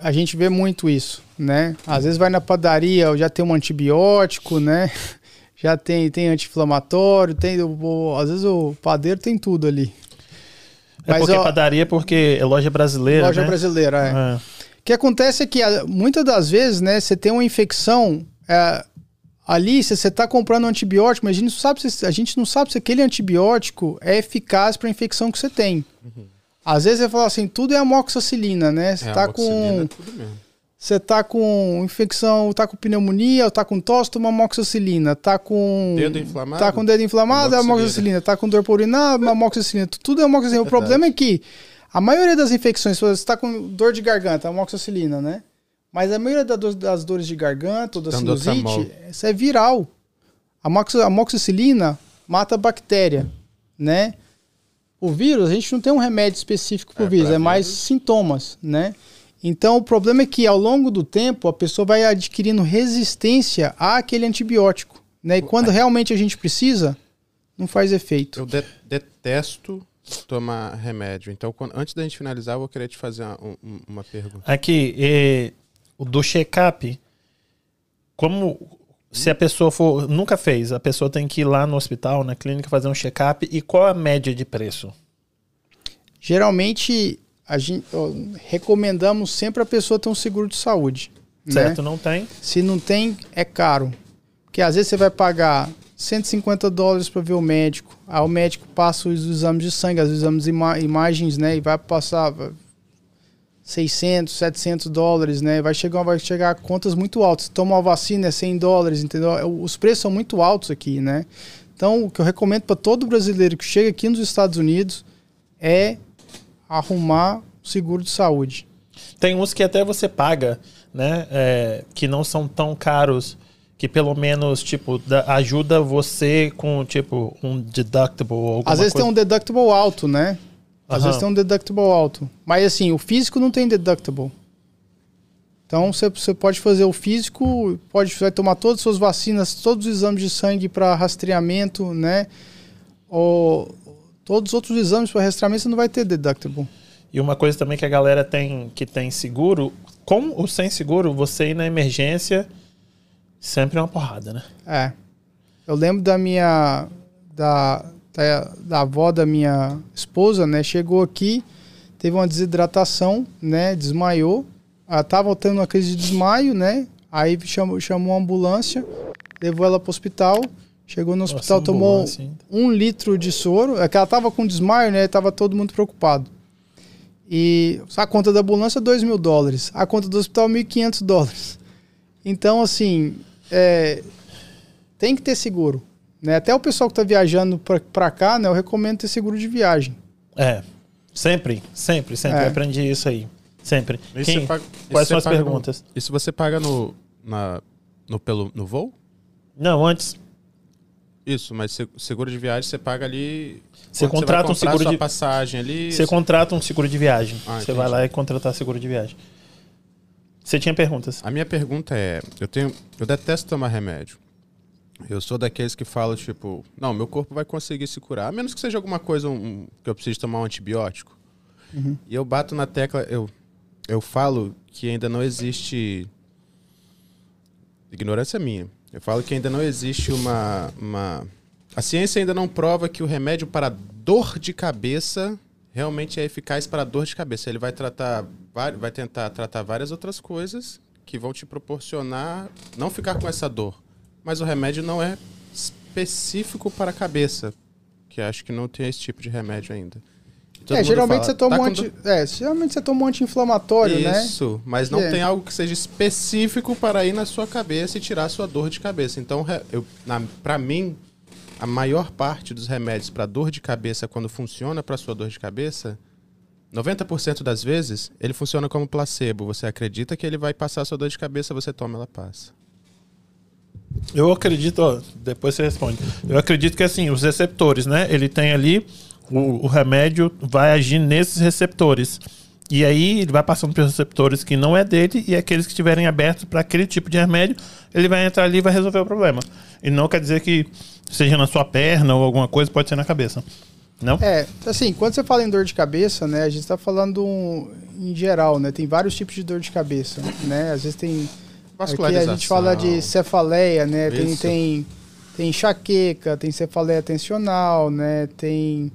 A gente vê muito isso, né? Às vezes vai na padaria, já tem um antibiótico, né? Já tem, tem anti-inflamatório, tem. O, às vezes o padeiro tem tudo ali. É Mas, porque ó, padaria porque é loja brasileira. Loja né? brasileira, é. é. O que acontece é que muitas das vezes, né, você tem uma infecção. É, ali, se você está comprando um antibiótico, mas a gente, não sabe se, a gente não sabe se aquele antibiótico é eficaz para a infecção que você tem. Uhum. Às vezes você fala assim, tudo é amoxicilina, né? Você é, tá com. É tudo mesmo. Você tá com infecção, tá com pneumonia, tá com tosse, toma amoxicilina. Tá com. Dedo inflamado? Tá com dedo inflamado, amoxicilina. amoxicilina. Tá com dor por urinar, amoxicilina. Tudo é amoxicilina. O problema é que a maioria das infecções, você está com dor de garganta, amoxicilina, né? Mas a maioria das dores de garganta ou da sinusite, isso é viral. A amoxicilina mata bactéria, né? O vírus, a gente não tem um remédio específico para o é, vírus, é mais vírus. sintomas, né? Então, o problema é que ao longo do tempo a pessoa vai adquirindo resistência àquele antibiótico. Né? E quando realmente a gente precisa, não faz efeito. Eu de detesto tomar remédio. Então, quando, antes da gente finalizar, eu vou querer te fazer uma, uma pergunta. Aqui, e, o do check-up, como se a pessoa for. Nunca fez, a pessoa tem que ir lá no hospital, na clínica, fazer um check-up. E qual a média de preço? Geralmente a gente ó, recomendamos sempre a pessoa ter um seguro de saúde. Né? Certo, né? não tem? Se não tem, é caro. Porque às vezes você vai pagar 150 dólares para ver o médico. Aí o médico passa os exames de sangue, os exames de ima imagens, né? E vai passar 600, 700 dólares, né? Vai chegar, vai chegar a contas muito altas. Toma uma vacina é 100 dólares, entendeu? Os preços são muito altos aqui, né? Então, o que eu recomendo para todo brasileiro que chega aqui nos Estados Unidos é arrumar seguro de saúde. Tem uns que até você paga, né? É, que não são tão caros, que pelo menos, tipo, ajuda você com, tipo, um deductible. Às vezes coisa. tem um deductible alto, né? Às vezes tem um deductible alto. Mas assim, o físico não tem deductible. Então você pode fazer o físico, pode vai tomar todas as suas vacinas, todos os exames de sangue para rastreamento, né? Ou Todos os outros exames para rastreamento você não vai ter deductible. E uma coisa também que a galera tem que tem seguro, com ou sem seguro, você ir na emergência sempre é uma porrada, né? É. Eu lembro da minha da, da, da avó da minha esposa, né? Chegou aqui, teve uma desidratação, né? Desmaiou. Ela tava tendo uma crise de desmaio, né? Aí chamou, chamou uma ambulância, levou ela para o hospital. Chegou no hospital, Nossa, tomou assim. um litro de soro. É que ela tava com desmaio, né? Tava todo mundo preocupado. E a conta da ambulância, 2 mil dólares. A conta do hospital, 1.500 dólares. Então, assim, é, tem que ter seguro. Né? Até o pessoal que está viajando para cá, né? Eu recomendo ter seguro de viagem. É, sempre, sempre, sempre. É. Aprendi isso aí. Sempre. Quem, paga, quais são as perguntas? No, e se você paga no, na, no, pelo, no voo? Não, antes. Isso, mas seguro de viagem você paga ali. Você contrata você um seguro de passagem ali. Você contrata um seguro de viagem. Ah, você entendi. vai lá e contratar seguro de viagem. Você tinha perguntas? A minha pergunta é, eu tenho, eu detesto tomar remédio. Eu sou daqueles que falam tipo, não, meu corpo vai conseguir se curar, a menos que seja alguma coisa um, que eu precise tomar um antibiótico. Uhum. E eu bato na tecla, eu eu falo que ainda não existe ignorância minha eu falo que ainda não existe uma, uma. A ciência ainda não prova que o remédio para dor de cabeça realmente é eficaz para dor de cabeça. Ele vai tratar, vai tentar tratar várias outras coisas que vão te proporcionar não ficar com essa dor. Mas o remédio não é específico para a cabeça, que acho que não tem esse tipo de remédio ainda. É, geralmente fala, você toma tá um anti... do... é, geralmente você toma um anti-inflamatório, né? Isso, mas não é. tem algo que seja específico para ir na sua cabeça e tirar a sua dor de cabeça. Então, eu, na, pra mim, a maior parte dos remédios para dor de cabeça, quando funciona para sua dor de cabeça, 90% das vezes ele funciona como placebo. Você acredita que ele vai passar a sua dor de cabeça, você toma, ela passa. Eu acredito, ó, depois você responde. Eu acredito que assim, os receptores, né? Ele tem ali o, o remédio vai agir nesses receptores. E aí ele vai passando para os receptores que não é dele e aqueles que estiverem abertos para aquele tipo de remédio, ele vai entrar ali e vai resolver o problema. E não quer dizer que seja na sua perna ou alguma coisa, pode ser na cabeça. Não? É, assim, quando você fala em dor de cabeça, né, a gente está falando um, em geral, né? Tem vários tipos de dor de cabeça, né? Às vezes tem aqui a gente fala de cefaleia, né? Tem, tem tem enxaqueca, tem cefaleia tensional, né? Tem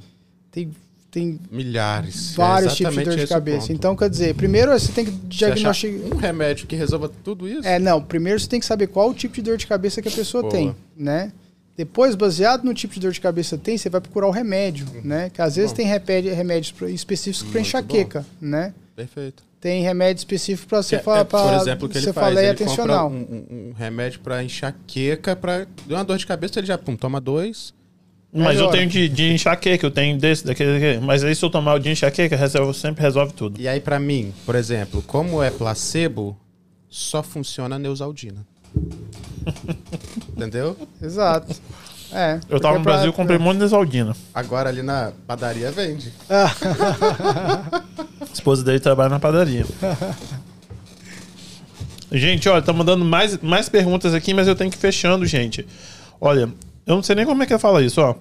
tem tem milhares, vários é tipos de dor de cabeça. Então, quer dizer, primeiro você tem que diagnosticar um remédio que resolva tudo isso. É, não, primeiro você tem que saber qual o tipo de dor de cabeça que a pessoa Boa. tem, né? Depois, baseado no tipo de dor de cabeça que tem, você vai procurar o remédio, uhum. né? Que às vezes bom. tem remédios específicos para enxaqueca, bom. né? Perfeito. Tem remédio específico para você falar, é, por exemplo, que ele faz, ele compra um, um, um remédio para enxaqueca, para uma dor de cabeça ele já pum, toma dois mas Melhor. eu tenho de, de enxaqueca, eu tenho desse, daquele, daquele. Mas aí se eu tomar o de enxaqueca, resolve, sempre resolve tudo. E aí, para mim, por exemplo, como é placebo, só funciona a Neusaldina. Entendeu? Exato. É, eu tava no Brasil, comprei um monte de Neusaldina. Agora ali na padaria vende. a esposa dele trabalha na padaria. gente, olha, tá mandando mais, mais perguntas aqui, mas eu tenho que ir fechando, gente. Olha, eu não sei nem como é que ela fala isso, ó.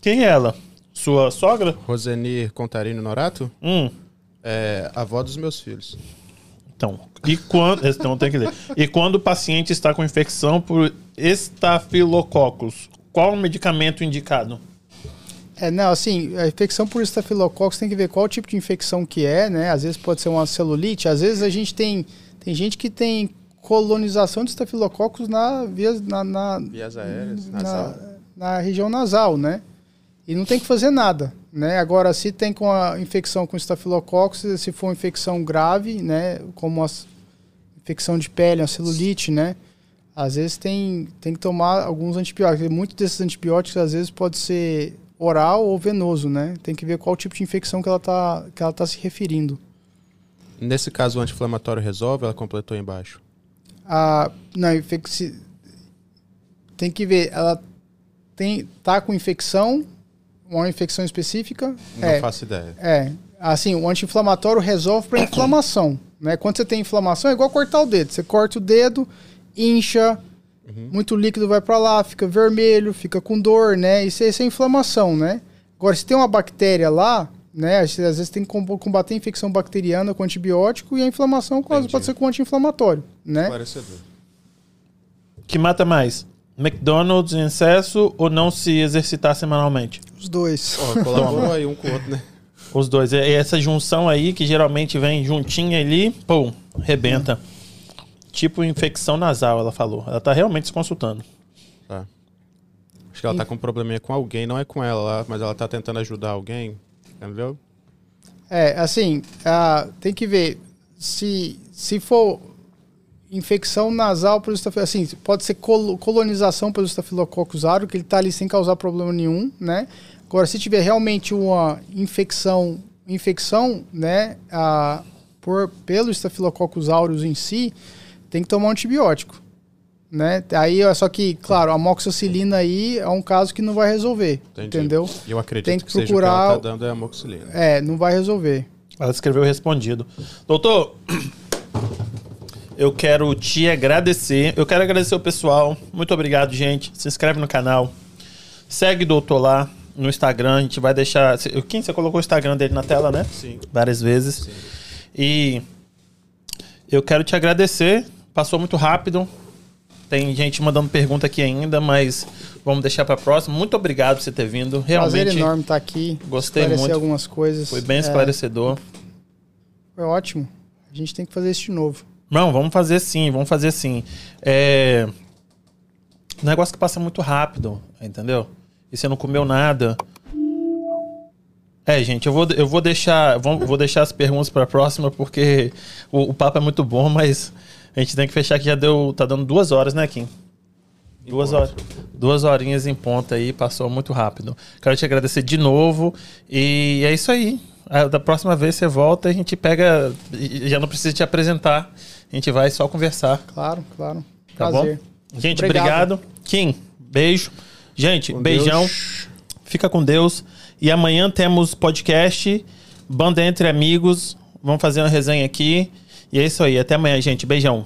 Quem é ela? Sua sogra? Rosenir Contarino Norato? Hum. É avó dos meus filhos. Então, e quando. Então, tem que ler. E quando o paciente está com infecção por estafilococcus, qual o medicamento indicado? É, não, assim, a infecção por estafilococcus tem que ver qual tipo de infecção que é, né? Às vezes pode ser uma celulite, às vezes a gente tem. Tem gente que tem colonização de estafilococos na, via, na, na, vias aéreas, na, na, região nasal, né? E não tem que fazer nada, né? Agora, se tem com a infecção com estafilococos, se for uma infecção grave, né? Como a infecção de pele, a celulite, né? Às vezes tem, tem que tomar alguns antibióticos. Muitos desses antibióticos, às vezes, pode ser oral ou venoso, né? Tem que ver qual tipo de infecção que ela está que ela tá se referindo. Nesse caso, o anti-inflamatório resolve? Ela completou embaixo a não, infecci... tem que ver, ela tem tá com infecção, uma infecção específica? Não é, faço ideia. É, assim, o anti-inflamatório resolve para inflamação, né? Quando você tem inflamação é igual cortar o dedo, você corta o dedo, incha, uhum. muito líquido vai para lá, fica vermelho, fica com dor, né? Isso, isso é inflamação, né? Agora, se tem uma bactéria lá, né? Às vezes tem que combater a infecção bacteriana com antibiótico e a inflamação pode ser com anti-inflamatório, né? Esclarecedor. Que mata mais? McDonald's em excesso ou não se exercitar semanalmente? Os dois. Oh, colaborou aí um com o outro, né? Os dois. E essa junção aí, que geralmente vem juntinha ali, pum, rebenta. Hum. Tipo infecção nasal, ela falou. Ela tá realmente se consultando. Tá. Acho que ela tá com um probleminha com alguém, não é com ela, mas ela tá tentando ajudar alguém. Entendeu? É, assim, uh, tem que ver se, se for infecção nasal pelo estafilococcus, assim, pode ser col colonização pelo estafilococcus aureus, que ele está ali sem causar problema nenhum, né? Agora, se tiver realmente uma infecção, infecção, né, uh, por, pelo estafilococcus aureus em si, tem que tomar um antibiótico né? Aí, só que, claro, a amoxicilina aí é um caso que não vai resolver, Entendi. entendeu? Eu acredito Tem que, que procurar... seja o que ela tá dando é amoxicilina. É, não vai resolver. Ela escreveu respondido. Doutor, eu quero te agradecer. Eu quero agradecer o pessoal. Muito obrigado, gente. Se inscreve no canal. Segue o doutor lá no Instagram. A gente vai deixar. Quem você colocou o Instagram dele na tela, né? Sim. Várias vezes. Sim. E eu quero te agradecer. Passou muito rápido. Tem gente mandando pergunta aqui ainda, mas vamos deixar para próxima. Muito obrigado por você ter vindo. Realmente. Prazer enorme estar aqui. Gostei muito. algumas coisas. Foi bem é, esclarecedor. É, foi ótimo. A gente tem que fazer isso de novo. Não, vamos fazer sim, vamos fazer sim. É... Negócio que passa muito rápido, entendeu? E você não comeu nada. É, gente, eu vou, eu vou deixar, vou, vou deixar as perguntas para a próxima, porque o, o papo é muito bom, mas a gente tem que fechar que já deu. Tá dando duas horas, né, Kim? Duas horas. Duas horinhas em ponta aí, passou muito rápido. Quero te agradecer de novo. E é isso aí. Da próxima vez você volta, a gente pega. Já não precisa te apresentar. A gente vai só conversar. Claro, claro. Tá Prazer. bom? Gente, obrigado. obrigado. Kim, beijo. Gente, com beijão. Deus. Fica com Deus. E amanhã temos podcast, Banda Entre Amigos. Vamos fazer uma resenha aqui. E é isso aí. Até amanhã, gente. Beijão.